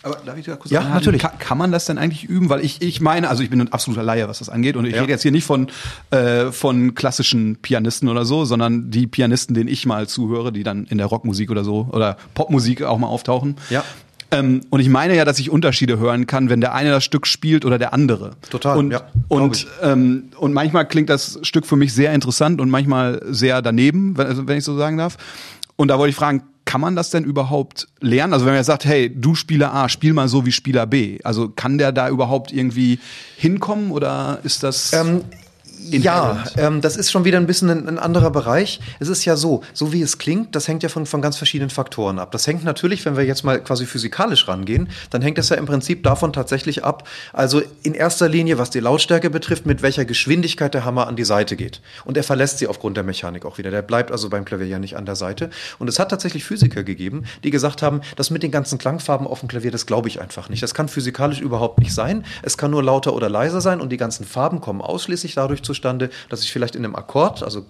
aber darf ich da kurz Ja, natürlich. Kann, kann, man das denn eigentlich üben? Weil ich, ich meine, also ich bin ein absoluter Laie, was das angeht. Und ich ja. rede jetzt hier nicht von, äh, von klassischen Pianisten oder so, sondern die Pianisten, denen ich mal zuhöre, die dann in der Rockmusik oder so oder Popmusik auch mal auftauchen. Ja. Ähm, und ich meine ja, dass ich Unterschiede hören kann, wenn der eine das Stück spielt oder der andere. Total. Und, ja, und, ähm, und manchmal klingt das Stück für mich sehr interessant und manchmal sehr daneben, wenn, also wenn ich so sagen darf. Und da wollte ich fragen, kann man das denn überhaupt lernen? Also wenn man jetzt sagt, hey, du Spieler A, spiel mal so wie Spieler B. Also kann der da überhaupt irgendwie hinkommen oder ist das? Ähm, ja, ähm, das ist schon wieder ein bisschen ein, ein, anderer Bereich. Es ist ja so, so wie es klingt, das hängt ja von, von ganz verschiedenen Faktoren ab. Das hängt natürlich, wenn wir jetzt mal quasi physikalisch rangehen, dann hängt das ja im Prinzip davon tatsächlich ab, also in erster Linie, was die Lautstärke betrifft, mit welcher Geschwindigkeit der Hammer an die Seite geht. Und er verlässt sie aufgrund der Mechanik auch wieder. Der bleibt also beim Klavier ja nicht an der Seite. Und es hat tatsächlich Physiker gegeben, die gesagt haben, das mit den ganzen Klangfarben auf dem Klavier, das glaube ich einfach nicht. Das kann physikalisch überhaupt nicht sein. Es kann nur lauter oder leiser sein und die ganzen Farben kommen ausschließlich dadurch zustande, dass ich vielleicht in einem Akkord, also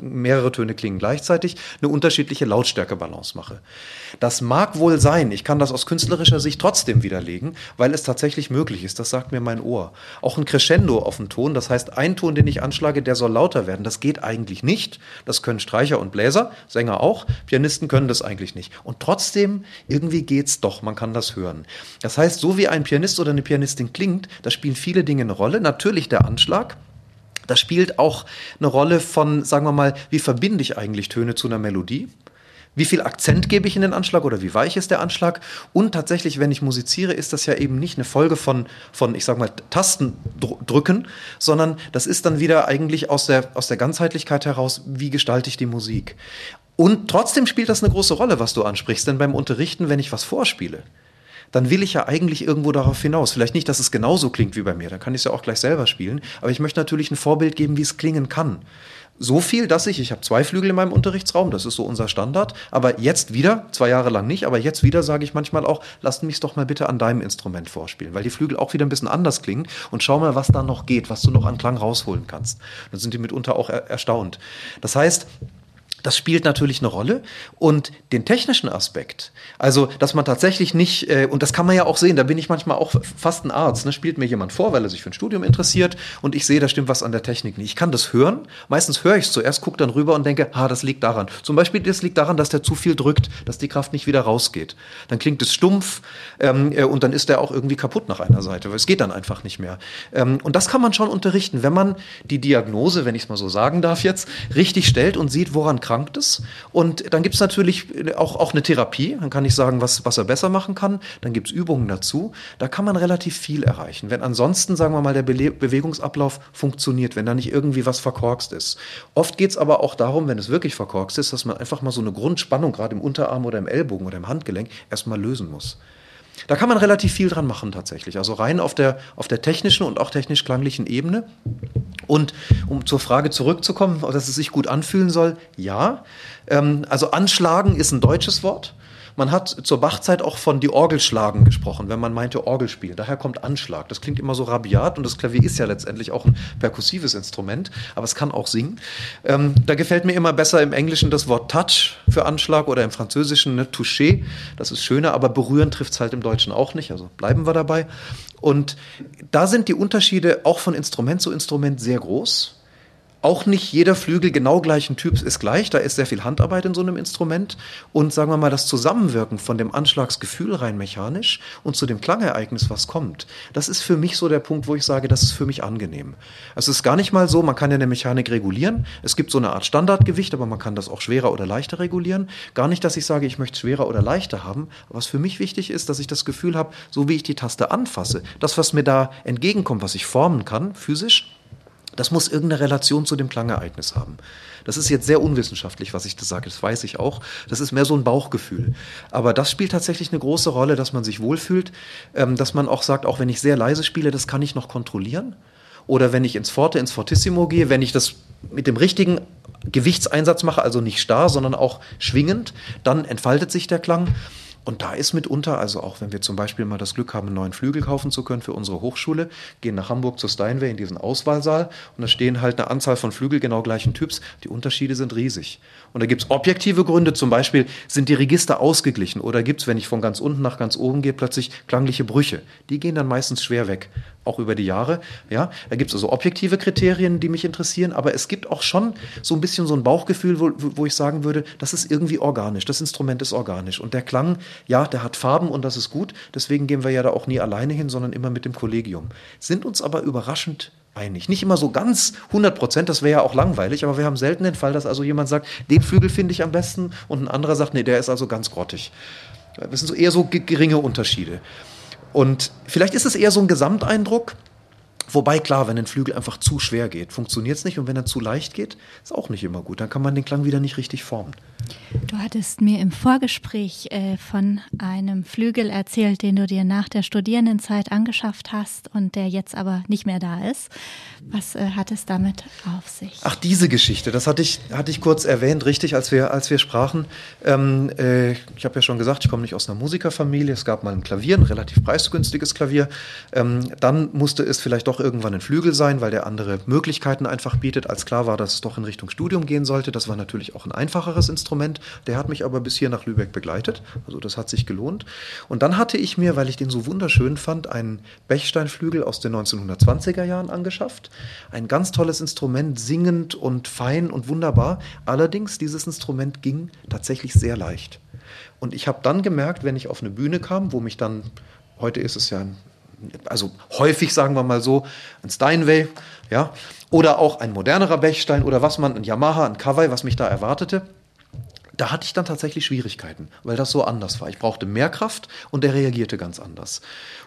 mehrere Töne klingen gleichzeitig, eine unterschiedliche Lautstärkebalance mache. Das mag wohl sein, ich kann das aus künstlerischer Sicht trotzdem widerlegen, weil es tatsächlich möglich ist, das sagt mir mein Ohr. Auch ein Crescendo auf dem Ton, das heißt, ein Ton, den ich anschlage, der soll lauter werden, das geht eigentlich nicht. Das können Streicher und Bläser, Sänger auch, Pianisten können das eigentlich nicht. Und trotzdem, irgendwie geht's doch, man kann das hören. Das heißt, so wie ein Pianist oder eine Pianistin klingt, da spielen viele Dinge eine Rolle. Natürlich der Anschlag, da spielt auch eine Rolle von, sagen wir mal, wie verbinde ich eigentlich Töne zu einer Melodie? Wie viel Akzent gebe ich in den Anschlag oder wie weich ist der Anschlag? Und tatsächlich, wenn ich musiziere, ist das ja eben nicht eine Folge von, von ich sag mal, Tasten drücken, sondern das ist dann wieder eigentlich aus der, aus der Ganzheitlichkeit heraus, wie gestalte ich die Musik? Und trotzdem spielt das eine große Rolle, was du ansprichst, denn beim Unterrichten, wenn ich was vorspiele, dann will ich ja eigentlich irgendwo darauf hinaus. Vielleicht nicht, dass es genauso klingt wie bei mir, dann kann ich es ja auch gleich selber spielen, aber ich möchte natürlich ein Vorbild geben, wie es klingen kann. So viel, dass ich, ich habe zwei Flügel in meinem Unterrichtsraum, das ist so unser Standard, aber jetzt wieder, zwei Jahre lang nicht, aber jetzt wieder sage ich manchmal auch, lasst mich doch mal bitte an deinem Instrument vorspielen, weil die Flügel auch wieder ein bisschen anders klingen und schau mal, was da noch geht, was du noch an Klang rausholen kannst. Dann sind die mitunter auch er erstaunt. Das heißt, Das spielt natürlich eine Rolle. Und den technischen Aspekt, also dass man tatsächlich nicht, äh, und das kann man ja auch sehen, da bin ich manchmal auch fast ein Arzt, ne, spielt mir jemand vor, weil er sich für ein Studium interessiert und ich sehe, da stimmt was an der Technik nicht. Ich kann das hören, meistens höre ich es zuerst, gucke dann rüber und denke, ah, das liegt daran. Zum Beispiel, das liegt daran, dass der zu viel drückt, dass die Kraft nicht wieder rausgeht. Dann klingt es stumpf ähm, äh, und dann ist der auch irgendwie kaputt nach einer Seite, weil es geht dann einfach nicht mehr. Ähm, und das kann man schon unterrichten, wenn man die Diagnose, wenn ich es mal so sagen darf jetzt, richtig stellt und sieht, woran krank erkrankt ist. Und dann gibt es natürlich auch, auch eine Therapie. Dann kann ich sagen, was, was er besser machen kann. Dann gibt es Übungen dazu. Da kann man relativ viel erreichen. Wenn ansonsten, sagen wir mal, der Be Bewegungsablauf funktioniert, wenn da nicht irgendwie was verkorkst ist. Oft geht es aber auch darum, wenn es wirklich verkorkst ist, dass man einfach mal so eine Grundspannung, gerade im Unterarm oder im Ellbogen oder im Handgelenk, erstmal lösen muss. Da kann man relativ viel dran machen tatsächlich. Also rein auf der, auf der technischen und auch technisch-klanglichen Ebene. Und um zur Frage zurückzukommen, dass es sich gut anfühlen soll, ja. Ähm, also anschlagen ist ein deutsches Wort. Man hat zur Bachzeit auch von die Orgelschlagen gesprochen, wenn man meinte Orgelspiel. Daher kommt Anschlag. Das klingt immer so rabiat und das Klavier ist ja letztendlich auch ein perkussives Instrument, aber es kann auch singen. Ähm, da gefällt mir immer besser im Englischen das Wort Touch für Anschlag oder im Französischen ne, Toucher. Das ist schöner, aber berühren trifft es halt im Deutschen auch nicht. Also bleiben wir dabei. Und da sind die Unterschiede auch von Instrument zu Instrument sehr groß. Auch nicht jeder Flügel genau gleichen Typs ist gleich. Da ist sehr viel Handarbeit in so einem Instrument. Und sagen wir mal, das Zusammenwirken von dem Anschlagsgefühl rein mechanisch und zu dem Klangereignis, was kommt, das ist für mich so der Punkt, wo ich sage, das ist für mich angenehm. Es ist gar nicht mal so, man kann ja eine Mechanik regulieren. Es gibt so eine Art Standardgewicht, aber man kann das auch schwerer oder leichter regulieren. Gar nicht, dass ich sage, ich möchte schwerer oder leichter haben. was für mich wichtig ist, dass ich das Gefühl habe, so wie ich die Taste anfasse, das, was mir da entgegenkommt, was ich formen kann, physisch, das muss irgendeine Relation zu dem Klangereignis haben. Das ist jetzt sehr unwissenschaftlich, was ich da sage, das weiß ich auch. Das ist mehr so ein Bauchgefühl. Aber das spielt tatsächlich eine große Rolle, dass man sich wohlfühlt, ähm, dass man auch sagt, auch wenn ich sehr leise spiele, das kann ich noch kontrollieren. Oder wenn ich ins Forte, ins Fortissimo gehe, wenn ich das mit dem richtigen Gewichtseinsatz mache, also nicht starr, sondern auch schwingend, dann entfaltet sich der Klang. Und da ist mitunter, also auch wenn wir zum Beispiel mal das Glück haben, einen neuen Flügel kaufen zu können für unsere Hochschule, gehen nach Hamburg zur Steinway in diesen Auswahlsaal und da stehen halt eine Anzahl von Flügel genau gleichen Typs. Die Unterschiede sind riesig. Und da gibt es objektive Gründe, zum Beispiel sind die Register ausgeglichen oder gibt es, wenn ich von ganz unten nach ganz oben gehe, plötzlich klangliche Brüche. Die gehen dann meistens schwer weg auch über die Jahre. Ja, da gibt es also objektive Kriterien, die mich interessieren, aber es gibt auch schon so ein bisschen so ein Bauchgefühl, wo, wo ich sagen würde, das ist irgendwie organisch, das Instrument ist organisch. Und der Klang, ja, der hat Farben und das ist gut. Deswegen gehen wir ja da auch nie alleine hin, sondern immer mit dem Kollegium. Sind uns aber überraschend einig. Nicht immer so ganz 100 Prozent, das wäre ja auch langweilig, aber wir haben selten den Fall, dass also jemand sagt, den Flügel finde ich am besten und ein anderer sagt, nee, der ist also ganz grottig. Das sind so eher so geringe Unterschiede. Und vielleicht ist es eher so ein Gesamteindruck, Wobei, klar, wenn ein Flügel einfach zu schwer geht, funktioniert es nicht. Und wenn er zu leicht geht, ist auch nicht immer gut. Dann kann man den Klang wieder nicht richtig formen. Du hattest mir im Vorgespräch äh, von einem Flügel erzählt, den du dir nach der Studierendenzeit angeschafft hast und der jetzt aber nicht mehr da ist. Was äh, hat es damit auf sich? Ach, diese Geschichte, das hatte ich, hatte ich kurz erwähnt, richtig, als wir, als wir sprachen. Ähm, äh, ich habe ja schon gesagt, ich komme nicht aus einer Musikerfamilie. Es gab mal ein Klavier, ein relativ preisgünstiges Klavier. Ähm, dann musste es vielleicht doch irgendwann ein Flügel sein, weil der andere Möglichkeiten einfach bietet. Als klar war, dass es doch in Richtung Studium gehen sollte. Das war natürlich auch ein einfacheres Instrument. Der hat mich aber bis hier nach Lübeck begleitet. Also das hat sich gelohnt. Und dann hatte ich mir, weil ich den so wunderschön fand, einen Bechsteinflügel aus den 1920er Jahren angeschafft. Ein ganz tolles Instrument, singend und fein und wunderbar. Allerdings, dieses Instrument ging tatsächlich sehr leicht. Und ich habe dann gemerkt, wenn ich auf eine Bühne kam, wo mich dann, heute ist es ja ein also häufig sagen wir mal so, ein Steinway, ja, oder auch ein modernerer Bechstein oder was man, ein Yamaha, ein Kawai, was mich da erwartete. Da hatte ich dann tatsächlich Schwierigkeiten, weil das so anders war. Ich brauchte mehr Kraft und der reagierte ganz anders.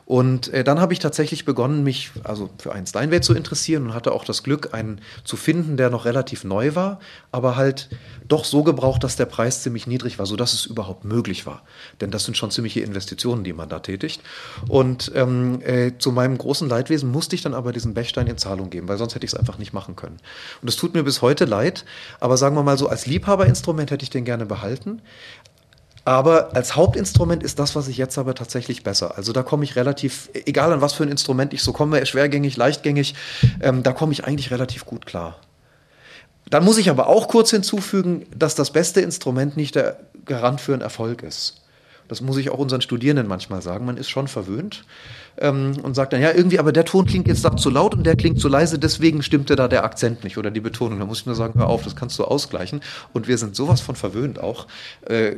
Und äh, dann habe ich tatsächlich begonnen, mich also für einen Steinway zu interessieren und hatte auch das Glück, einen zu finden, der noch relativ neu war, aber halt doch so gebraucht, dass der Preis ziemlich niedrig war, sodass es überhaupt möglich war. Denn das sind schon ziemliche Investitionen, die man da tätigt. Und ähm, äh, zu meinem großen Leidwesen musste ich dann aber diesen Bechstein in Zahlung geben, weil sonst hätte ich es einfach nicht machen können. Und es tut mir bis heute leid, aber sagen wir mal so, als Liebhaberinstrument hätte ich den gerne behalten. Aber als Hauptinstrument ist das, was ich jetzt habe, tatsächlich besser. Also da komme ich relativ, egal an was für ein Instrument ich so komme, schwergängig, leichtgängig, ähm, da komme ich eigentlich relativ gut klar. Dann muss ich aber auch kurz hinzufügen, dass das beste Instrument nicht der Garant für einen Erfolg ist. Das muss ich auch unseren Studierenden manchmal sagen. Man ist schon verwöhnt ähm, und sagt dann, ja, irgendwie, aber der Ton klingt jetzt da zu laut und der klingt zu leise, deswegen stimmte da der Akzent nicht oder die Betonung. Da muss ich nur sagen, hör auf, das kannst du ausgleichen. Und wir sind sowas von verwöhnt auch. Äh,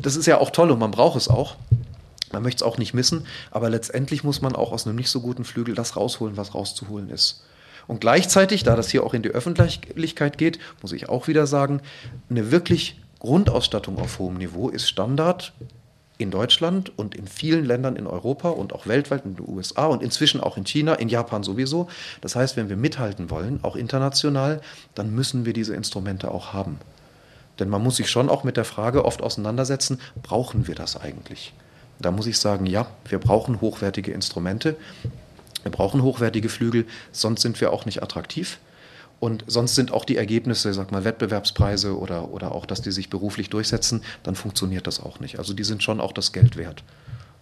das ist ja auch toll und man braucht es auch. Man möchte es auch nicht missen, aber letztendlich muss man auch aus einem nicht so guten Flügel das rausholen, was rauszuholen ist. Und gleichzeitig, da das hier auch in die Öffentlichkeit geht, muss ich auch wieder sagen, eine wirklich Grundausstattung auf hohem Niveau ist Standard in Deutschland und in vielen Ländern in Europa und auch weltweit in den USA und inzwischen auch in China, in Japan sowieso. Das heißt, wenn wir mithalten wollen, auch international, dann müssen wir diese Instrumente auch haben. Denn man muss sich schon auch mit der Frage oft auseinandersetzen, brauchen wir das eigentlich? Da muss ich sagen, ja, wir brauchen hochwertige Instrumente. Wir brauchen hochwertige Flügel, sonst sind wir auch nicht attraktiv. Und sonst sind auch die Ergebnisse, sag mal, Wettbewerbspreise oder, oder auch, dass die sich beruflich durchsetzen, dann funktioniert das auch nicht. Also die sind schon auch das Geld wert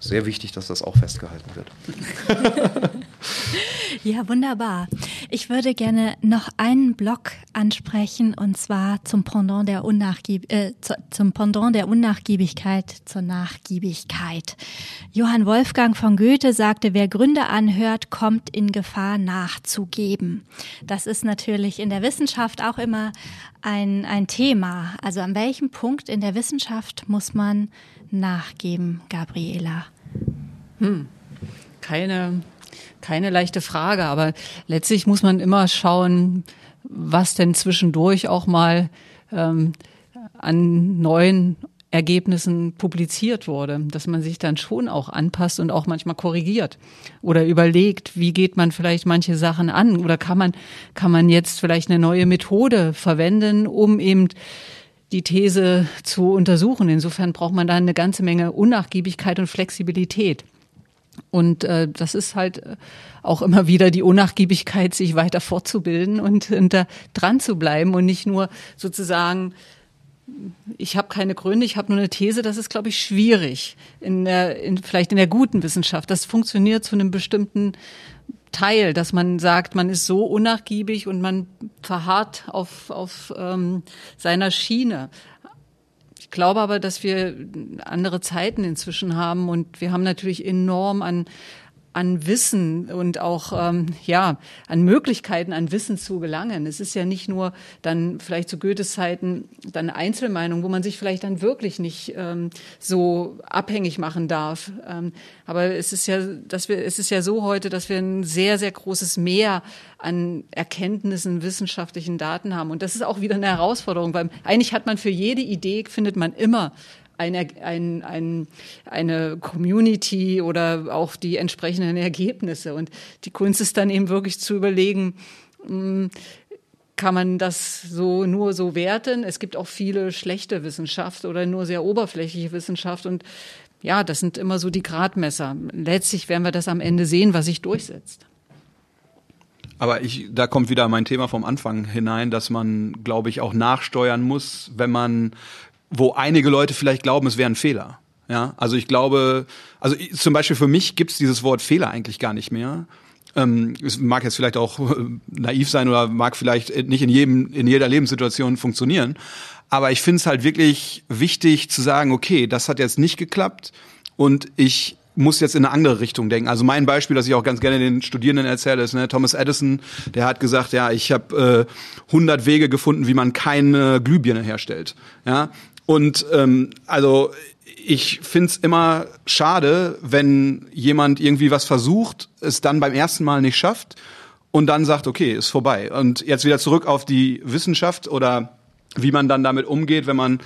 sehr wichtig, dass das auch festgehalten wird. [laughs] ja, wunderbar. Ich würde gerne noch einen Block ansprechen und zwar zum Pendant der, Unnachgieb äh, zum Pendant der Unnachgiebigkeit zur Nachgiebigkeit. Johann Wolfgang von Goethe sagte, wer Gründe anhört, kommt in Gefahr nachzugeben. Das ist natürlich in der Wissenschaft auch immer ein, ein Thema. Also an welchem Punkt in der Wissenschaft muss man nachgeben, Gabriela? Hm. Keine, keine leichte Frage, aber letztlich muss man immer schauen, was denn zwischendurch auch mal ähm, an neuen Ergebnissen publiziert wurde, dass man sich dann schon auch anpasst und auch manchmal korrigiert oder überlegt, wie geht man vielleicht manche Sachen an oder kann man kann man jetzt vielleicht eine neue Methode verwenden, um eben die These zu untersuchen. Insofern braucht man da eine ganze Menge Unnachgiebigkeit und Flexibilität. Und äh, das ist halt äh, auch immer wieder die Unnachgiebigkeit, sich weiter fortzubilden und, und da dran zu bleiben und nicht nur sozusagen ich habe keine Gründe, ich habe nur eine These, das ist, glaube ich, schwierig. In der, in, vielleicht in der guten Wissenschaft. Das funktioniert zu einem bestimmten Teil, dass man sagt, man ist so unnachgiebig und man verharrt auf, auf ähm, seiner Schiene. Ich glaube aber, dass wir andere Zeiten inzwischen haben und wir haben natürlich enorm an an Wissen und auch ähm, ja an Möglichkeiten an Wissen zu gelangen. Es ist ja nicht nur dann vielleicht zu Goethes Zeiten dann Einzelmeinung, wo man sich vielleicht dann wirklich nicht ähm, so abhängig machen darf. Ähm, aber es ist ja, dass wir, es ist ja so heute, dass wir ein sehr sehr großes Mehr an Erkenntnissen, wissenschaftlichen Daten haben. Und das ist auch wieder eine Herausforderung, weil eigentlich hat man für jede Idee findet man immer eine, ein, ein, eine Community oder auch die entsprechenden Ergebnisse. Und die Kunst ist dann eben wirklich zu überlegen, hm, kann man das so nur so werten? Es gibt auch viele schlechte Wissenschaft oder nur sehr oberflächliche Wissenschaft und ja, das sind immer so die Gradmesser. Letztlich werden wir das am Ende sehen, was sich durchsetzt. Aber ich, da kommt wieder mein Thema vom Anfang hinein, dass man, glaube ich, auch nachsteuern muss, wenn man wo einige Leute vielleicht glauben, es wäre ein Fehler. Ja, also ich glaube, also zum Beispiel für mich gibt's dieses Wort Fehler eigentlich gar nicht mehr. Ähm, es mag jetzt vielleicht auch äh, naiv sein oder mag vielleicht nicht in jedem, in jeder Lebenssituation funktionieren. Aber ich finde es halt wirklich wichtig zu sagen, okay, das hat jetzt nicht geklappt und ich muss jetzt in eine andere Richtung denken. Also mein Beispiel, das ich auch ganz gerne den Studierenden erzähle, ist ne, Thomas Edison, der hat gesagt, ja, ich habe äh, 100 Wege gefunden, wie man keine Glühbirne herstellt. Ja, und ähm, also ich find's immer schade, wenn jemand irgendwie was versucht, es dann beim ersten Mal nicht schafft und dann sagt, okay, ist vorbei. Und jetzt wieder zurück auf die Wissenschaft oder wie man dann damit umgeht, wenn man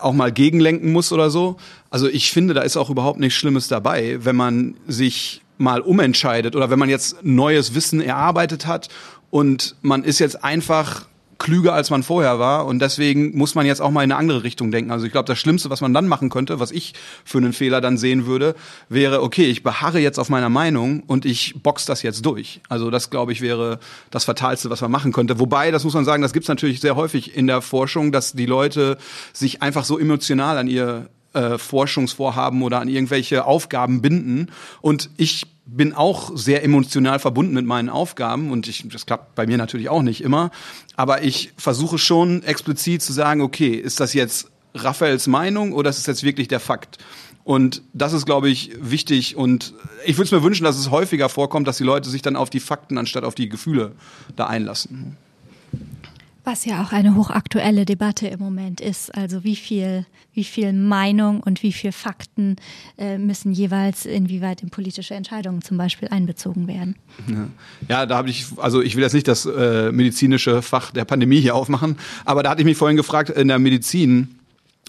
auch mal gegenlenken muss oder so. Also ich finde, da ist auch überhaupt nichts Schlimmes dabei, wenn man sich mal umentscheidet oder wenn man jetzt neues Wissen erarbeitet hat und man ist jetzt einfach klüger, als man vorher war. Und deswegen muss man jetzt auch mal in eine andere Richtung denken. Also ich glaube, das Schlimmste, was man dann machen könnte, was ich für einen Fehler dann sehen würde, wäre, okay, ich beharre jetzt auf meiner Meinung und ich box das jetzt durch. Also das, glaube ich, wäre das Fatalste, was man machen könnte. Wobei, das muss man sagen, das gibt's natürlich sehr häufig in der Forschung, dass die Leute sich einfach so emotional an ihr äh, Forschungsvorhaben oder an irgendwelche Aufgaben binden. Und ich bin auch sehr emotional verbunden mit meinen Aufgaben und ich, das klappt bei mir natürlich auch nicht immer. Aber ich versuche schon explizit zu sagen, okay, ist das jetzt Raphaels Meinung oder ist es jetzt wirklich der Fakt? Und das ist, glaube ich, wichtig. Und ich würde es mir wünschen, dass es häufiger vorkommt, dass die Leute sich dann auf die Fakten anstatt auf die Gefühle da einlassen. Was ja auch eine hochaktuelle Debatte im Moment ist. Also wie viel, wie viel Meinung und wie viel Fakten äh, müssen jeweils inwieweit in politische Entscheidungen zum Beispiel einbezogen werden. Ja, ja da habe ich, also ich will jetzt nicht das äh, medizinische Fach der Pandemie hier aufmachen, aber da hatte ich mich vorhin gefragt, in der Medizin,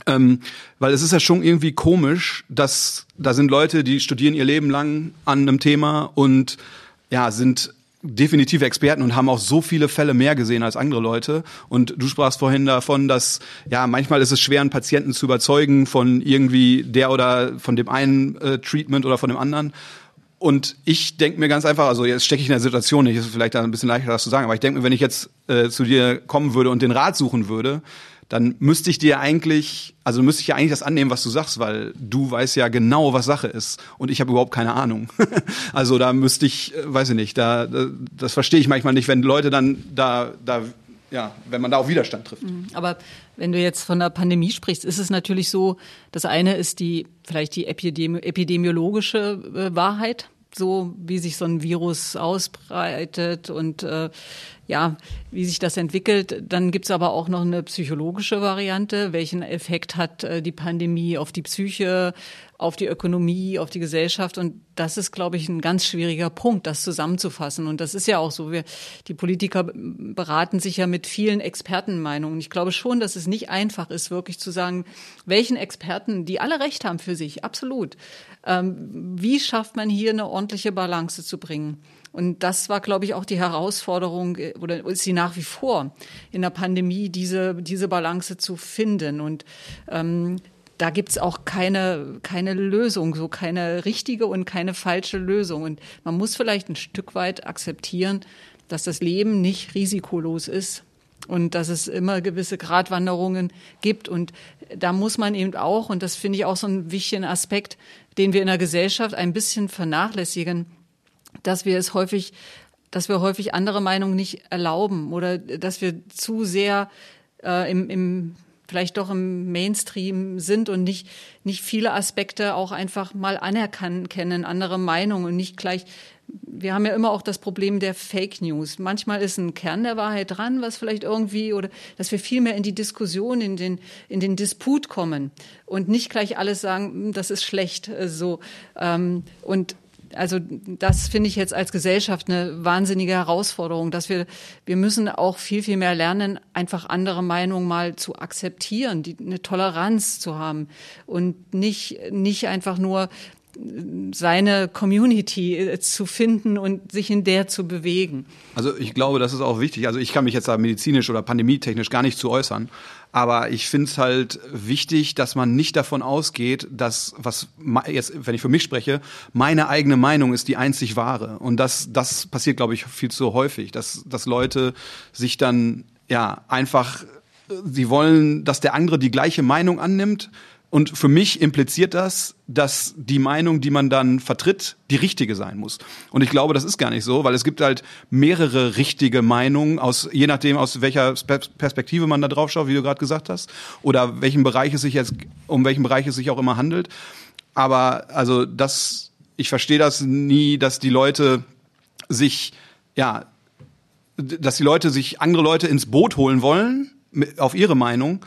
ähm, weil es ist ja schon irgendwie komisch, dass da sind Leute, die studieren ihr Leben lang an einem Thema und ja, sind definitive Experten und haben auch so viele Fälle mehr gesehen als andere Leute. Und du sprachst vorhin davon, dass ja manchmal ist es schwer, einen Patienten zu überzeugen von irgendwie der oder von dem einen äh, Treatment oder von dem anderen. Und ich denke mir ganz einfach, also jetzt stecke ich in der Situation nicht, ist vielleicht ein bisschen leichter das zu sagen, aber ich denke mir, wenn ich jetzt äh, zu dir kommen würde und den Rat suchen würde, dann müsste ich dir eigentlich, also müsste ich ja eigentlich das annehmen, was du sagst, weil du weißt ja genau, was Sache ist und ich habe überhaupt keine Ahnung. [laughs] also da müsste ich, äh, weiß ich nicht, da, das verstehe ich manchmal nicht, wenn Leute dann da, da ja, wenn man da auch Widerstand trifft. Mhm. Aber wenn du jetzt von der Pandemie sprichst, ist es natürlich so, das eine ist die, vielleicht die Epidemi epidemiologische äh, Wahrheit, so wie sich so ein Virus ausbreitet und äh, ja, wie sich das entwickelt. Dann gibt's aber auch noch eine psychologische Variante. Welchen Effekt hat äh, die Pandemie auf die Psyche, auf die Ökonomie, auf die Gesellschaft? Und das ist, glaube ich, ein ganz schwieriger Punkt, das zusammenzufassen. Und das ist ja auch so. Wir, die Politiker beraten sich ja mit vielen Expertenmeinungen. Ich glaube schon, dass es nicht einfach ist, wirklich zu sagen, welchen Experten, die alle Recht haben für sich, absolut. Ähm, wie schafft man hier eine ordentliche Balance zu bringen? Und das war, glaube ich, auch die Herausforderung äh, oder ist sie nach wie vor in der Pandemie, diese, diese Balance zu finden. Und ähm, da gibt's auch keine, keine Lösung, so keine richtige und keine falsche Lösung. Und man muss vielleicht ein Stück weit akzeptieren, dass das Leben nicht risikolos ist und dass es immer gewisse Gratwanderungen gibt. Und da muss man eben auch, und das finde ich auch so einen wichtigen Aspekt, den wir in der Gesellschaft ein bisschen vernachlässigen, dass wir es häufig, dass wir häufig andere Meinungen nicht erlauben oder dass wir zu sehr äh, im, im vielleicht doch im Mainstream sind und nicht, nicht viele Aspekte auch einfach mal anerkennen, andere Meinungen und nicht gleich wir haben ja immer auch das Problem der Fake News. Manchmal ist ein Kern der Wahrheit dran, was vielleicht irgendwie oder dass wir viel mehr in die Diskussion, in den in den Disput kommen und nicht gleich alles sagen, hm, das ist schlecht. Äh, so ähm, und also das finde ich jetzt als Gesellschaft eine wahnsinnige Herausforderung, dass wir, wir müssen auch viel, viel mehr lernen, einfach andere Meinungen mal zu akzeptieren, die, eine Toleranz zu haben und nicht, nicht einfach nur seine Community äh, zu finden und sich in der zu bewegen. Also ich glaube, das ist auch wichtig. Also ich kann mich jetzt da medizinisch oder pandemietechnisch gar nicht zu äußern. Aber ich finde es halt wichtig, dass man nicht davon ausgeht, dass, was jetzt, wenn ich für mich spreche, meine eigene Meinung ist die einzig wahre. Und das, das passiert, glaube ich, viel zu häufig, dass, dass Leute sich dann ja einfach, sie wollen, dass der andere die gleiche Meinung annimmt, und für mich impliziert das, dass die Meinung, die man dann vertritt, die richtige sein muss. Und ich glaube, das ist gar nicht so, weil es gibt halt mehrere richtige Meinungen, aus, je nachdem, aus welcher Perspektive man da drauf schaut, wie du gerade gesagt hast, oder welchen Bereich es sich jetzt, um welchen Bereich es sich auch immer handelt. Aber also das, ich verstehe das nie, dass die Leute sich, ja, dass die Leute sich andere Leute ins Boot holen wollen, auf ihre Meinung,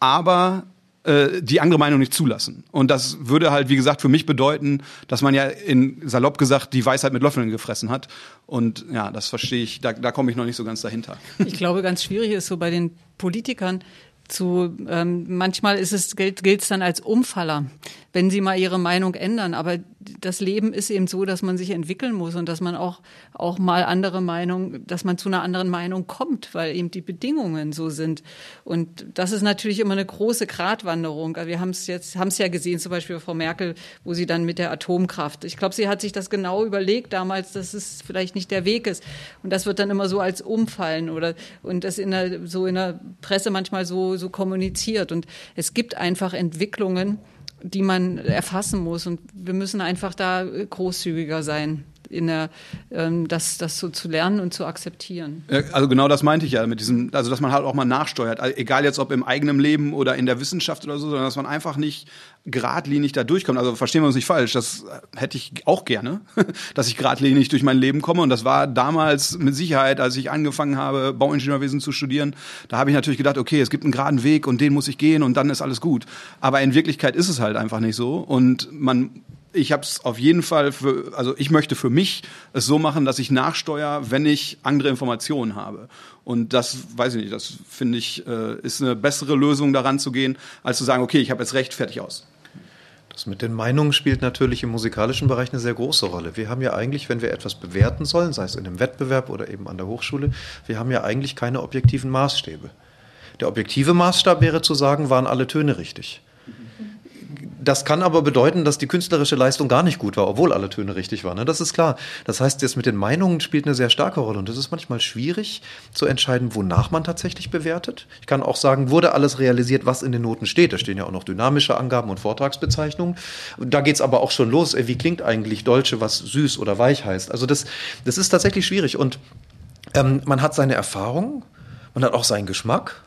aber äh, die andere Meinung nicht zulassen. Und das würde halt, wie gesagt, für mich bedeuten, dass man ja in salopp gesagt die Weisheit mit Löffeln gefressen hat. Und ja, das verstehe ich, da, da komme ich noch nicht so ganz dahinter. Ich glaube, ganz schwierig ist so bei den Politikern zu, ähm, manchmal ist es, gilt es dann als Umfaller wenn sie mal ihre Meinung ändern. Aber das Leben ist eben so, dass man sich entwickeln muss und dass man auch, auch mal andere Meinung, dass man zu einer anderen Meinung kommt, weil eben die Bedingungen so sind. Und das ist natürlich immer eine große Gratwanderung. Wir haben es jetzt, haben es ja gesehen, zum Beispiel Frau Merkel, wo sie dann mit der Atomkraft. Ich glaube, sie hat sich das genau überlegt damals, dass es vielleicht nicht der Weg ist. Und das wird dann immer so als Umfallen oder, und das in der, so in der Presse manchmal so, so kommuniziert. Und es gibt einfach Entwicklungen, die man erfassen muss. Und wir müssen einfach da großzügiger sein. In der, ähm, das, das so zu lernen und zu akzeptieren. Also genau das meinte ich ja mit diesem, also dass man halt auch mal nachsteuert, also egal jetzt ob im eigenen Leben oder in der Wissenschaft oder so, sondern dass man einfach nicht geradlinig da durchkommt. Also verstehen wir uns nicht falsch, das hätte ich auch gerne, [laughs] dass ich geradlinig durch mein Leben komme und das war damals mit Sicherheit, als ich angefangen habe, Bauingenieurwesen zu studieren, da habe ich natürlich gedacht, okay, es gibt einen geraden Weg und den muss ich gehen und dann ist alles gut. Aber in Wirklichkeit ist es halt einfach nicht so und man ich habe es auf jeden Fall für, also ich möchte für mich es so machen, dass ich nachsteuere, wenn ich andere Informationen habe. Und das weiß ich nicht, das finde ich, äh, ist eine bessere Lösung daran zu gehen, als zu sagen, okay, ich habe jetzt recht, fertig aus. Das mit den Meinungen spielt natürlich im musikalischen Bereich eine sehr große Rolle. Wir haben ja eigentlich, wenn wir etwas bewerten sollen, sei es in einem Wettbewerb oder eben an der Hochschule, wir haben ja eigentlich keine objektiven Maßstäbe. Der objektive Maßstab wäre zu sagen, waren alle Töne richtig. Das kann aber bedeuten, dass die künstlerische Leistung gar nicht gut war, obwohl alle Töne richtig waren. Ne? Das ist klar. Das heißt, jetzt mit den Meinungen spielt eine sehr starke Rolle. Und es ist manchmal schwierig zu entscheiden, wonach man tatsächlich bewertet. Ich kann auch sagen, wurde alles realisiert, was in den Noten steht. Da stehen ja auch noch dynamische Angaben und Vortragsbezeichnungen. Da geht es aber auch schon los. Wie klingt eigentlich Dolce, was süß oder weich heißt? Also das, das ist tatsächlich schwierig. Und ähm, man hat seine Erfahrung, man hat auch seinen Geschmack.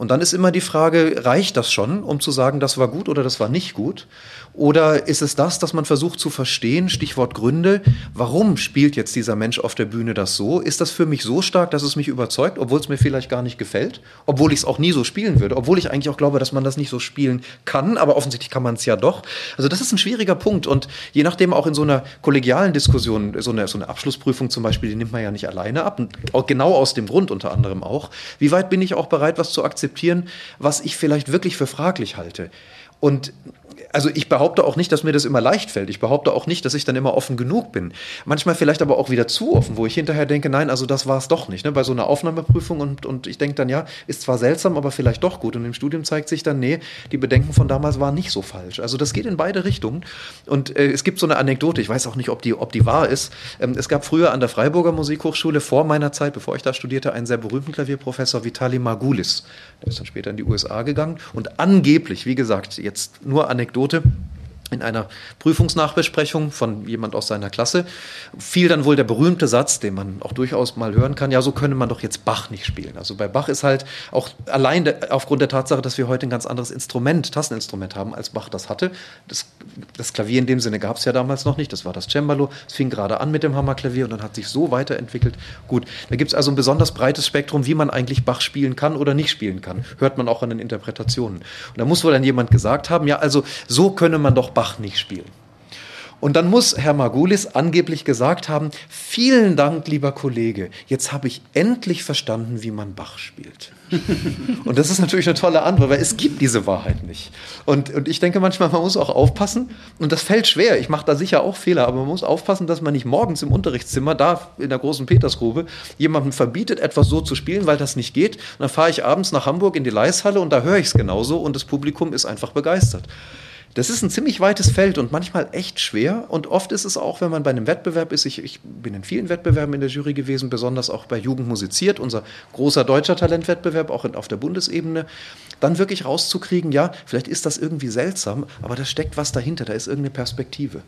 Und dann ist immer die Frage, reicht das schon, um zu sagen, das war gut oder das war nicht gut? Oder ist es das, dass man versucht zu verstehen, Stichwort Gründe, warum spielt jetzt dieser Mensch auf der Bühne das so? Ist das für mich so stark, dass es mich überzeugt, obwohl es mir vielleicht gar nicht gefällt? Obwohl ich es auch nie so spielen würde? Obwohl ich eigentlich auch glaube, dass man das nicht so spielen kann, aber offensichtlich kann man es ja doch. Also das ist ein schwieriger Punkt und je nachdem auch in so einer kollegialen Diskussion, so eine, so eine Abschlussprüfung zum Beispiel, die nimmt man ja nicht alleine ab genau aus dem Grund unter anderem auch. Wie weit bin ich auch bereit, was zu akzeptieren, was ich vielleicht wirklich für fraglich halte. Und also ich behaupte auch nicht, dass mir das immer leicht fällt. Ich behaupte auch nicht, dass ich dann immer offen genug bin. Manchmal vielleicht aber auch wieder zu offen, wo ich hinterher denke, nein, also das war es doch nicht. Ne? Bei so einer Aufnahmeprüfung und, und ich denke dann, ja, ist zwar seltsam, aber vielleicht doch gut. Und im Studium zeigt sich dann, nee, die Bedenken von damals waren nicht so falsch. Also das geht in beide Richtungen. Und äh, es gibt so eine Anekdote, ich weiß auch nicht, ob die, ob die wahr ist. Ähm, es gab früher an der Freiburger Musikhochschule vor meiner Zeit, bevor ich da studierte, einen sehr berühmten Klavierprofessor, Vitali Margulis. Der ist dann später in die USA gegangen. Und angeblich, wie gesagt, jetzt nur Anekdote, Anekdote in einer Prüfungsnachbesprechung von jemand aus seiner Klasse fiel dann wohl der berühmte Satz, den man auch durchaus mal hören kann, ja, so könne man doch jetzt Bach nicht spielen. Also bei Bach ist halt auch allein der, aufgrund der Tatsache, dass wir heute ein ganz anderes Instrument, Tasseninstrument haben, als Bach das hatte. Das, das Klavier in dem Sinne gab es ja damals noch nicht, das war das Cembalo. Es fing gerade an mit dem Hammerklavier und dann hat sich so weiterentwickelt. Gut, da gibt es also ein besonders breites Spektrum, wie man eigentlich Bach spielen kann oder nicht spielen kann. Hört man auch an den Interpretationen. Und da muss wohl dann jemand gesagt haben, ja, also so könne man doch Bach Bach nicht spielen. Und dann muss Herr Margulis angeblich gesagt haben, vielen Dank, lieber Kollege, jetzt habe ich endlich verstanden, wie man Bach spielt. [laughs] und das ist natürlich eine tolle Antwort, weil es gibt diese Wahrheit nicht. Und, und ich denke manchmal, man muss auch aufpassen, und das fällt schwer, ich mache da sicher auch Fehler, aber man muss aufpassen, dass man nicht morgens im Unterrichtszimmer, da in der großen Petersgrube, jemandem verbietet, etwas so zu spielen, weil das nicht geht. Und dann fahre ich abends nach Hamburg in die Leishalle und da höre ich es genauso und das Publikum ist einfach begeistert. Das ist ein ziemlich weites Feld und manchmal echt schwer. Und oft ist es auch, wenn man bei einem Wettbewerb ist, ich, ich bin in vielen Wettbewerben in der Jury gewesen, besonders auch bei Jugend musiziert, unser großer deutscher Talentwettbewerb, auch auf der Bundesebene, dann wirklich rauszukriegen, ja, vielleicht ist das irgendwie seltsam, aber da steckt was dahinter, da ist irgendeine Perspektive.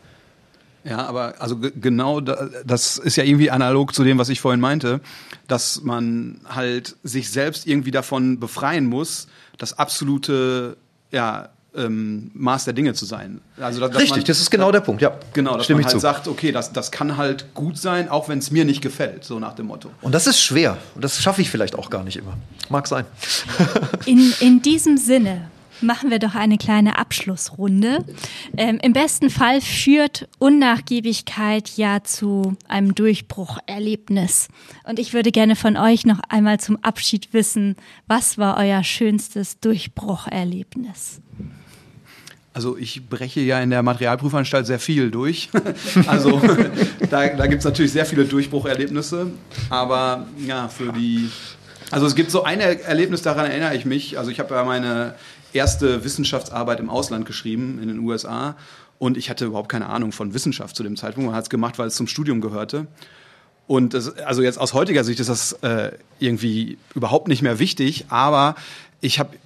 Ja, aber also genau da, das ist ja irgendwie analog zu dem, was ich vorhin meinte, dass man halt sich selbst irgendwie davon befreien muss, das absolute ja, ähm, Maß der Dinge zu sein. Also, dass, Richtig, man, das ist genau der Punkt, ja. Genau, dass Stimme man halt sagt, okay, das, das kann halt gut sein, auch wenn es mir nicht gefällt, so nach dem Motto. Und das ist schwer. Und das schaffe ich vielleicht auch gar nicht immer. Mag sein. [laughs] In, in diesem Sinne machen wir doch eine kleine Abschlussrunde. Ähm, Im besten Fall führt Unnachgiebigkeit ja zu einem Durchbrucherlebnis. Und ich würde gerne von euch noch einmal zum Abschied wissen, was war euer schönstes Durchbrucherlebnis? Also ich breche ja in der Materialprüfanstalt sehr viel durch. [laughs] also [laughs] da, da gibt es natürlich sehr viele Durchbrucherlebnisse. Aber ja, für die... Also es gibt so ein Erlebnis, daran erinnere ich mich. Also ich habe ja meine erste Wissenschaftsarbeit im Ausland geschrieben, in den USA. Und ich hatte überhaupt keine Ahnung von Wissenschaft zu dem Zeitpunkt. Man hat es gemacht, weil es zum Studium gehörte. Und das, also jetzt aus heutiger Sicht ist das äh, irgendwie überhaupt nicht mehr wichtig, aber ich habe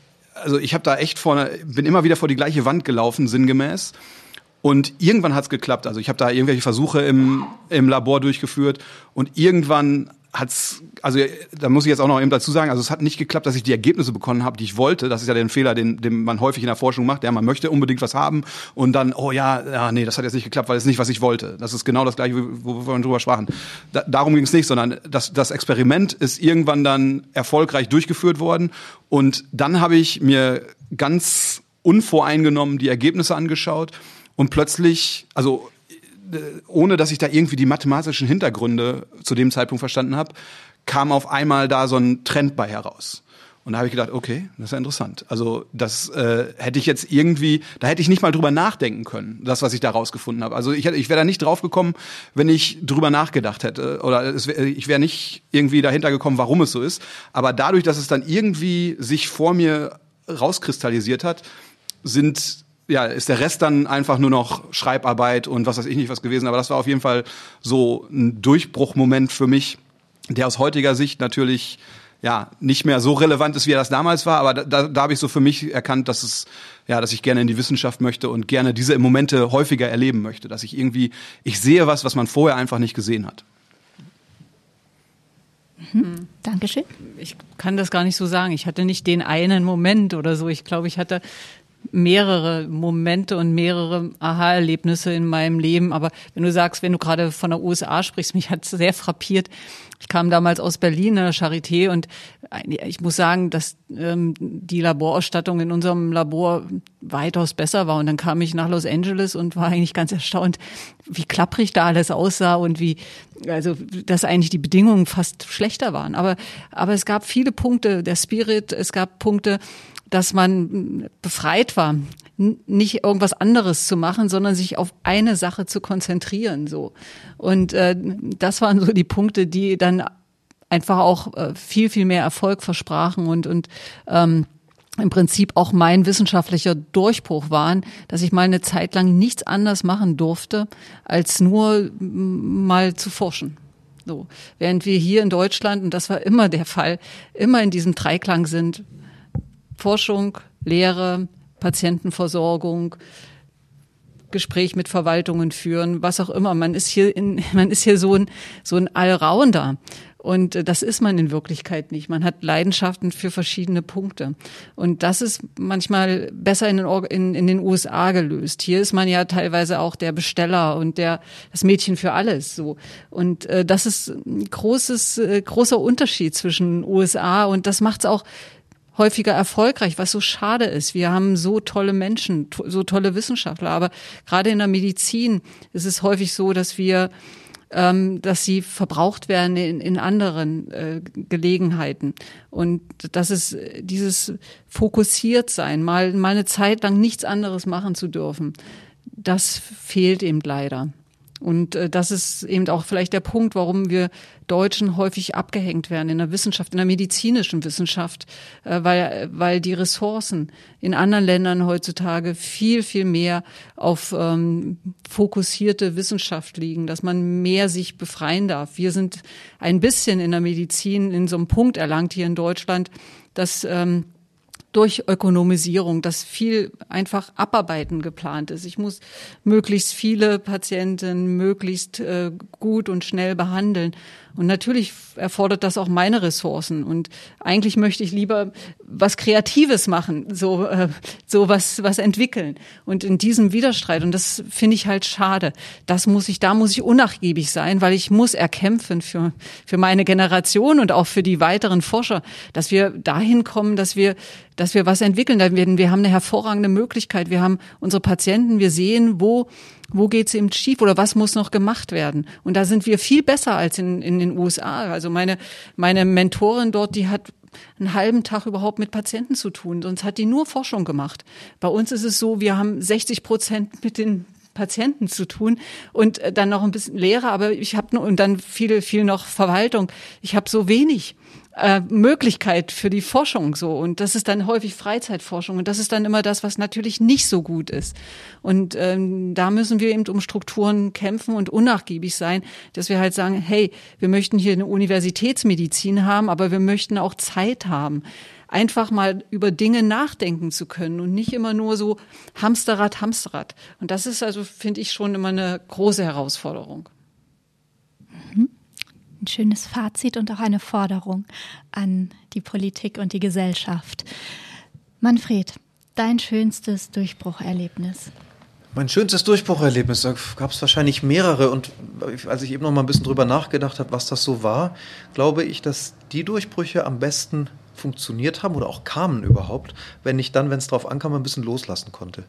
also ich habe da echt vor, bin immer wieder vor die gleiche Wand gelaufen, sinngemäß. Und irgendwann hat's geklappt. Also ich habe da irgendwelche Versuche im, im Labor durchgeführt und irgendwann hat's, also da muss ich jetzt auch noch eben dazu sagen, also es hat nicht geklappt, dass ich die Ergebnisse bekommen habe, die ich wollte. Das ist ja der Fehler, den, den man häufig in der Forschung macht. Ja, man möchte unbedingt was haben und dann, oh ja, ja, nee, das hat jetzt nicht geklappt, weil es nicht, was ich wollte. Das ist genau das gleiche, wo, wir drüber sprachen. Da, darum ging es nicht, sondern das, das Experiment ist irgendwann dann erfolgreich durchgeführt worden und dann habe ich mir ganz unvoreingenommen die Ergebnisse angeschaut und plötzlich, also ohne dass ich da irgendwie die mathematischen Hintergründe zu dem Zeitpunkt verstanden habe, kam auf einmal da so ein Trend bei heraus. Und da habe ich gedacht, okay, das ist ja interessant. Also das äh, hätte ich jetzt irgendwie, da hätte ich nicht mal drüber nachdenken können, das, was ich da rausgefunden habe. Also ich, ich wäre da nicht drauf gekommen, wenn ich drüber nachgedacht hätte. Oder es ich wäre nicht irgendwie dahinter gekommen, warum es so ist. Aber dadurch, dass es dann irgendwie sich vor mir rauskristallisiert hat, sind ja, ist der Rest dann einfach nur noch Schreibarbeit und was weiß ich nicht was gewesen. Aber das war auf jeden Fall so ein Durchbruchmoment für mich, der aus heutiger Sicht natürlich ja nicht mehr so relevant ist, wie er das damals war. Aber da, da habe ich so für mich erkannt, dass es ja, dass ich gerne in die Wissenschaft möchte und gerne diese Momente häufiger erleben möchte, dass ich irgendwie ich sehe was, was man vorher einfach nicht gesehen hat. Mhm. Dankeschön. Ich kann das gar nicht so sagen. Ich hatte nicht den einen Moment oder so. Ich glaube, ich hatte mehrere Momente und mehrere Aha-Erlebnisse in meinem Leben. Aber wenn du sagst, wenn du gerade von der USA sprichst, [laughs] mich hat es sehr frappiert. Ich kam damals aus Berlin, der Charité, und ich muss sagen, dass ähm, die Laborausstattung in unserem Labor weitaus besser war. Und dann kam ich nach Los Angeles und war eigentlich ganz erstaunt, wie klapprig da alles aussah und wie, also, dass eigentlich die Bedingungen fast schlechter waren. Aber, aber es gab viele Punkte, der Spirit, es gab Punkte, dass man befreit war, nicht irgendwas anderes zu machen, sondern sich auf eine Sache zu konzentrieren. So und äh, das waren so die Punkte, die dann einfach auch äh, viel viel mehr Erfolg versprachen und und ähm, im Prinzip auch mein wissenschaftlicher Durchbruch waren, dass ich mal eine Zeit lang nichts anders machen durfte, als nur mal zu forschen. So. Während wir hier in Deutschland, und das war immer der Fall, immer in diesem Dreiklang sind, Forschung, Lehre, Patientenversorgung, Gespräch mit Verwaltungen führen, was auch immer. Man ist hier in, [laughs] man ist hier so ein, so ein Allrounder. Und äh, das ist man in Wirklichkeit nicht. Man hat Leidenschaften für verschiedene Punkte. Und das ist manchmal besser in den, in, in den USA gelöst. Hier ist man ja teilweise auch der Besteller und der, das Mädchen für alles, so. Und äh, das ist ein großes, äh, großer Unterschied zwischen USA und das macht es auch häufiger erfolgreich, was so schade ist. Wir haben so tolle Menschen, so tolle Wissenschaftler, aber gerade in der Medizin ist es häufig so, dass wir ähm, dass sie verbraucht werden in, in anderen äh, Gelegenheiten. Und das ist dieses fokussiert sein, mal, mal eine Zeit lang nichts anderes machen zu dürfen, das fehlt eben leider. Und äh, das ist eben auch vielleicht der Punkt, warum wir Deutschen häufig abgehängt werden in der Wissenschaft, in der medizinischen Wissenschaft, äh, weil, weil die Ressourcen in anderen Ländern heutzutage viel, viel mehr auf ähm, fokussierte Wissenschaft liegen, dass man mehr sich befreien darf. Wir sind ein bisschen in der Medizin in so einem Punkt erlangt hier in Deutschland, dass ähm, durch Ökonomisierung, dass viel einfach Abarbeiten geplant ist. Ich muss möglichst viele Patienten möglichst äh, gut und schnell behandeln. Und natürlich erfordert das auch meine Ressourcen. Und eigentlich möchte ich lieber was Kreatives machen, so, äh, so was, was entwickeln. Und in diesem Widerstreit, und das finde ich halt schade, das muss ich, da muss ich unnachgiebig sein, weil ich muss erkämpfen für, für meine Generation und auch für die weiteren Forscher, dass wir dahin kommen, dass wir, dass wir was entwickeln. Wir haben eine hervorragende Möglichkeit. Wir haben unsere Patienten, wir sehen, wo wo geht's eben schief oder was muss noch gemacht werden? Und da sind wir viel besser als in, in den USA. Also meine, meine Mentorin dort, die hat einen halben Tag überhaupt mit Patienten zu tun, sonst hat die nur Forschung gemacht. Bei uns ist es so, wir haben 60 Prozent mit den Patienten zu tun und dann noch ein bisschen Lehre, aber ich habe und dann viel viel noch Verwaltung. Ich habe so wenig äh, Möglichkeit für die Forschung so. Und das ist dann häufig Freizeitforschung. Und das ist dann immer das, was natürlich nicht so gut ist. Und ähm, da müssen wir eben um Strukturen kämpfen und unnachgiebig sein, dass wir halt sagen, hey, wir möchten hier eine Universitätsmedizin haben, aber wir möchten auch Zeit haben einfach mal über Dinge nachdenken zu können und nicht immer nur so Hamsterrad, Hamsterrad. Und das ist also, finde ich, schon immer eine große Herausforderung. Ein schönes Fazit und auch eine Forderung an die Politik und die Gesellschaft. Manfred, dein schönstes Durchbrucherlebnis? Mein schönstes Durchbrucherlebnis, da gab es wahrscheinlich mehrere. Und als ich eben noch mal ein bisschen drüber nachgedacht habe, was das so war, glaube ich, dass die Durchbrüche am besten funktioniert haben oder auch kamen überhaupt, wenn ich dann, wenn es drauf ankam, ein bisschen loslassen konnte.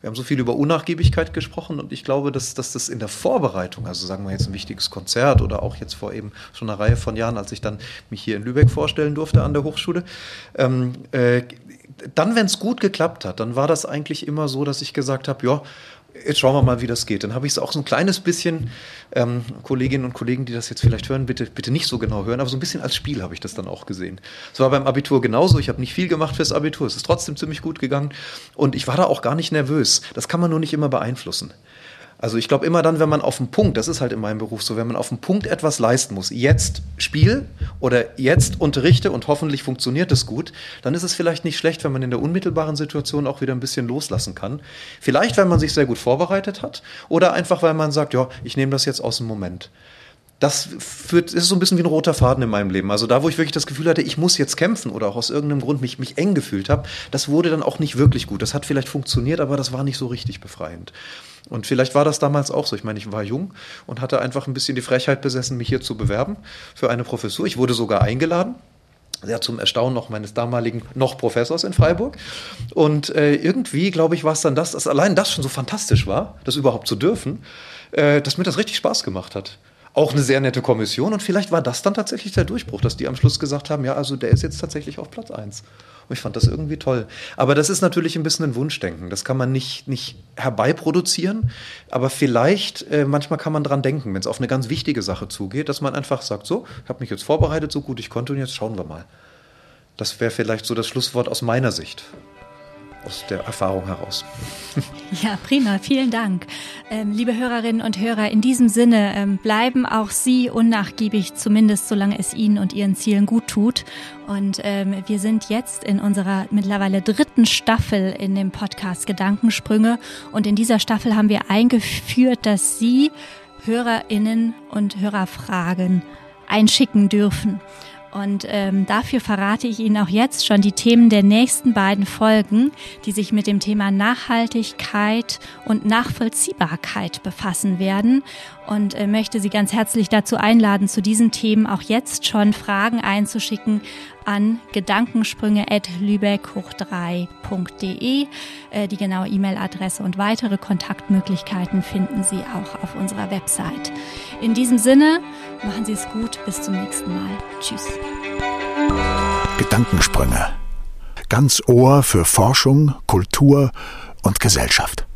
Wir haben so viel über Unnachgiebigkeit gesprochen und ich glaube, dass, dass das in der Vorbereitung, also sagen wir jetzt ein wichtiges Konzert oder auch jetzt vor eben schon einer Reihe von Jahren, als ich dann mich hier in Lübeck vorstellen durfte an der Hochschule, ähm, äh, dann, wenn es gut geklappt hat, dann war das eigentlich immer so, dass ich gesagt habe, ja, jetzt schauen wir mal, wie das geht. Dann habe ich es auch so ein kleines bisschen, ähm, Kolleginnen und Kollegen, die das jetzt vielleicht hören, bitte, bitte nicht so genau hören, aber so ein bisschen als Spiel habe ich das dann auch gesehen. Es war beim Abitur genauso. Ich habe nicht viel gemacht fürs Abitur. Es ist trotzdem ziemlich gut gegangen. Und ich war da auch gar nicht nervös. Das kann man nur nicht immer beeinflussen. Also ich glaube immer dann, wenn man auf dem Punkt, das ist halt in meinem Beruf so, wenn man auf dem Punkt etwas leisten muss, jetzt Spiel oder jetzt unterrichte und hoffentlich funktioniert es gut, dann ist es vielleicht nicht schlecht, wenn man in der unmittelbaren Situation auch wieder ein bisschen loslassen kann. Vielleicht, weil man sich sehr gut vorbereitet hat oder einfach, weil man sagt, ja, ich nehme das jetzt aus dem Moment das führt, ist so ein bisschen wie ein roter Faden in meinem Leben. Also da, wo ich wirklich das Gefühl hatte, ich muss jetzt kämpfen oder auch aus irgendeinem Grund mich, mich eng gefühlt habe, das wurde dann auch nicht wirklich gut. Das hat vielleicht funktioniert, aber das war nicht so richtig befreiend. Und vielleicht war das damals auch so. Ich meine, ich war jung und hatte einfach ein bisschen die Frechheit besessen, mich hier zu bewerben für eine Professur. Ich wurde sogar eingeladen. Sehr zum Erstaunen noch meines damaligen noch Professors in Freiburg. Und äh, irgendwie, glaube ich, war es dann das, dass allein das schon so fantastisch war, das überhaupt zu dürfen, äh, dass mir das richtig Spaß gemacht hat auch eine sehr nette Kommission und vielleicht war das dann tatsächlich der Durchbruch, dass die am Schluss gesagt haben, ja, also der ist jetzt tatsächlich auf Platz 1. Und ich fand das irgendwie toll. Aber das ist natürlich ein bisschen ein Wunschdenken. Das kann man nicht, nicht herbeiproduzieren, aber vielleicht, äh, manchmal kann man dran denken, wenn es auf eine ganz wichtige Sache zugeht, dass man einfach sagt, so, ich habe mich jetzt vorbereitet, so gut ich konnte und jetzt schauen wir mal. Das wäre vielleicht so das Schlusswort aus meiner Sicht aus der Erfahrung heraus. [laughs] Ja, prima, vielen Dank. Ähm, liebe Hörerinnen und Hörer, in diesem Sinne ähm, bleiben auch Sie unnachgiebig, zumindest solange es Ihnen und Ihren Zielen gut tut. Und ähm, wir sind jetzt in unserer mittlerweile dritten Staffel in dem Podcast Gedankensprünge. Und in dieser Staffel haben wir eingeführt, dass Sie Hörerinnen und Hörerfragen einschicken dürfen. Und ähm, dafür verrate ich Ihnen auch jetzt schon die Themen der nächsten beiden Folgen, die sich mit dem Thema Nachhaltigkeit und Nachvollziehbarkeit befassen werden. Und äh, möchte Sie ganz herzlich dazu einladen, zu diesen Themen auch jetzt schon Fragen einzuschicken an gedankensprünge.lübeck-3.de. Äh, die genaue E-Mail-Adresse und weitere Kontaktmöglichkeiten finden Sie auch auf unserer Website. In diesem Sinne, machen Sie es gut. Bis zum nächsten Mal. Tschüss. Gedankensprünge. Ganz Ohr für Forschung, Kultur und Gesellschaft.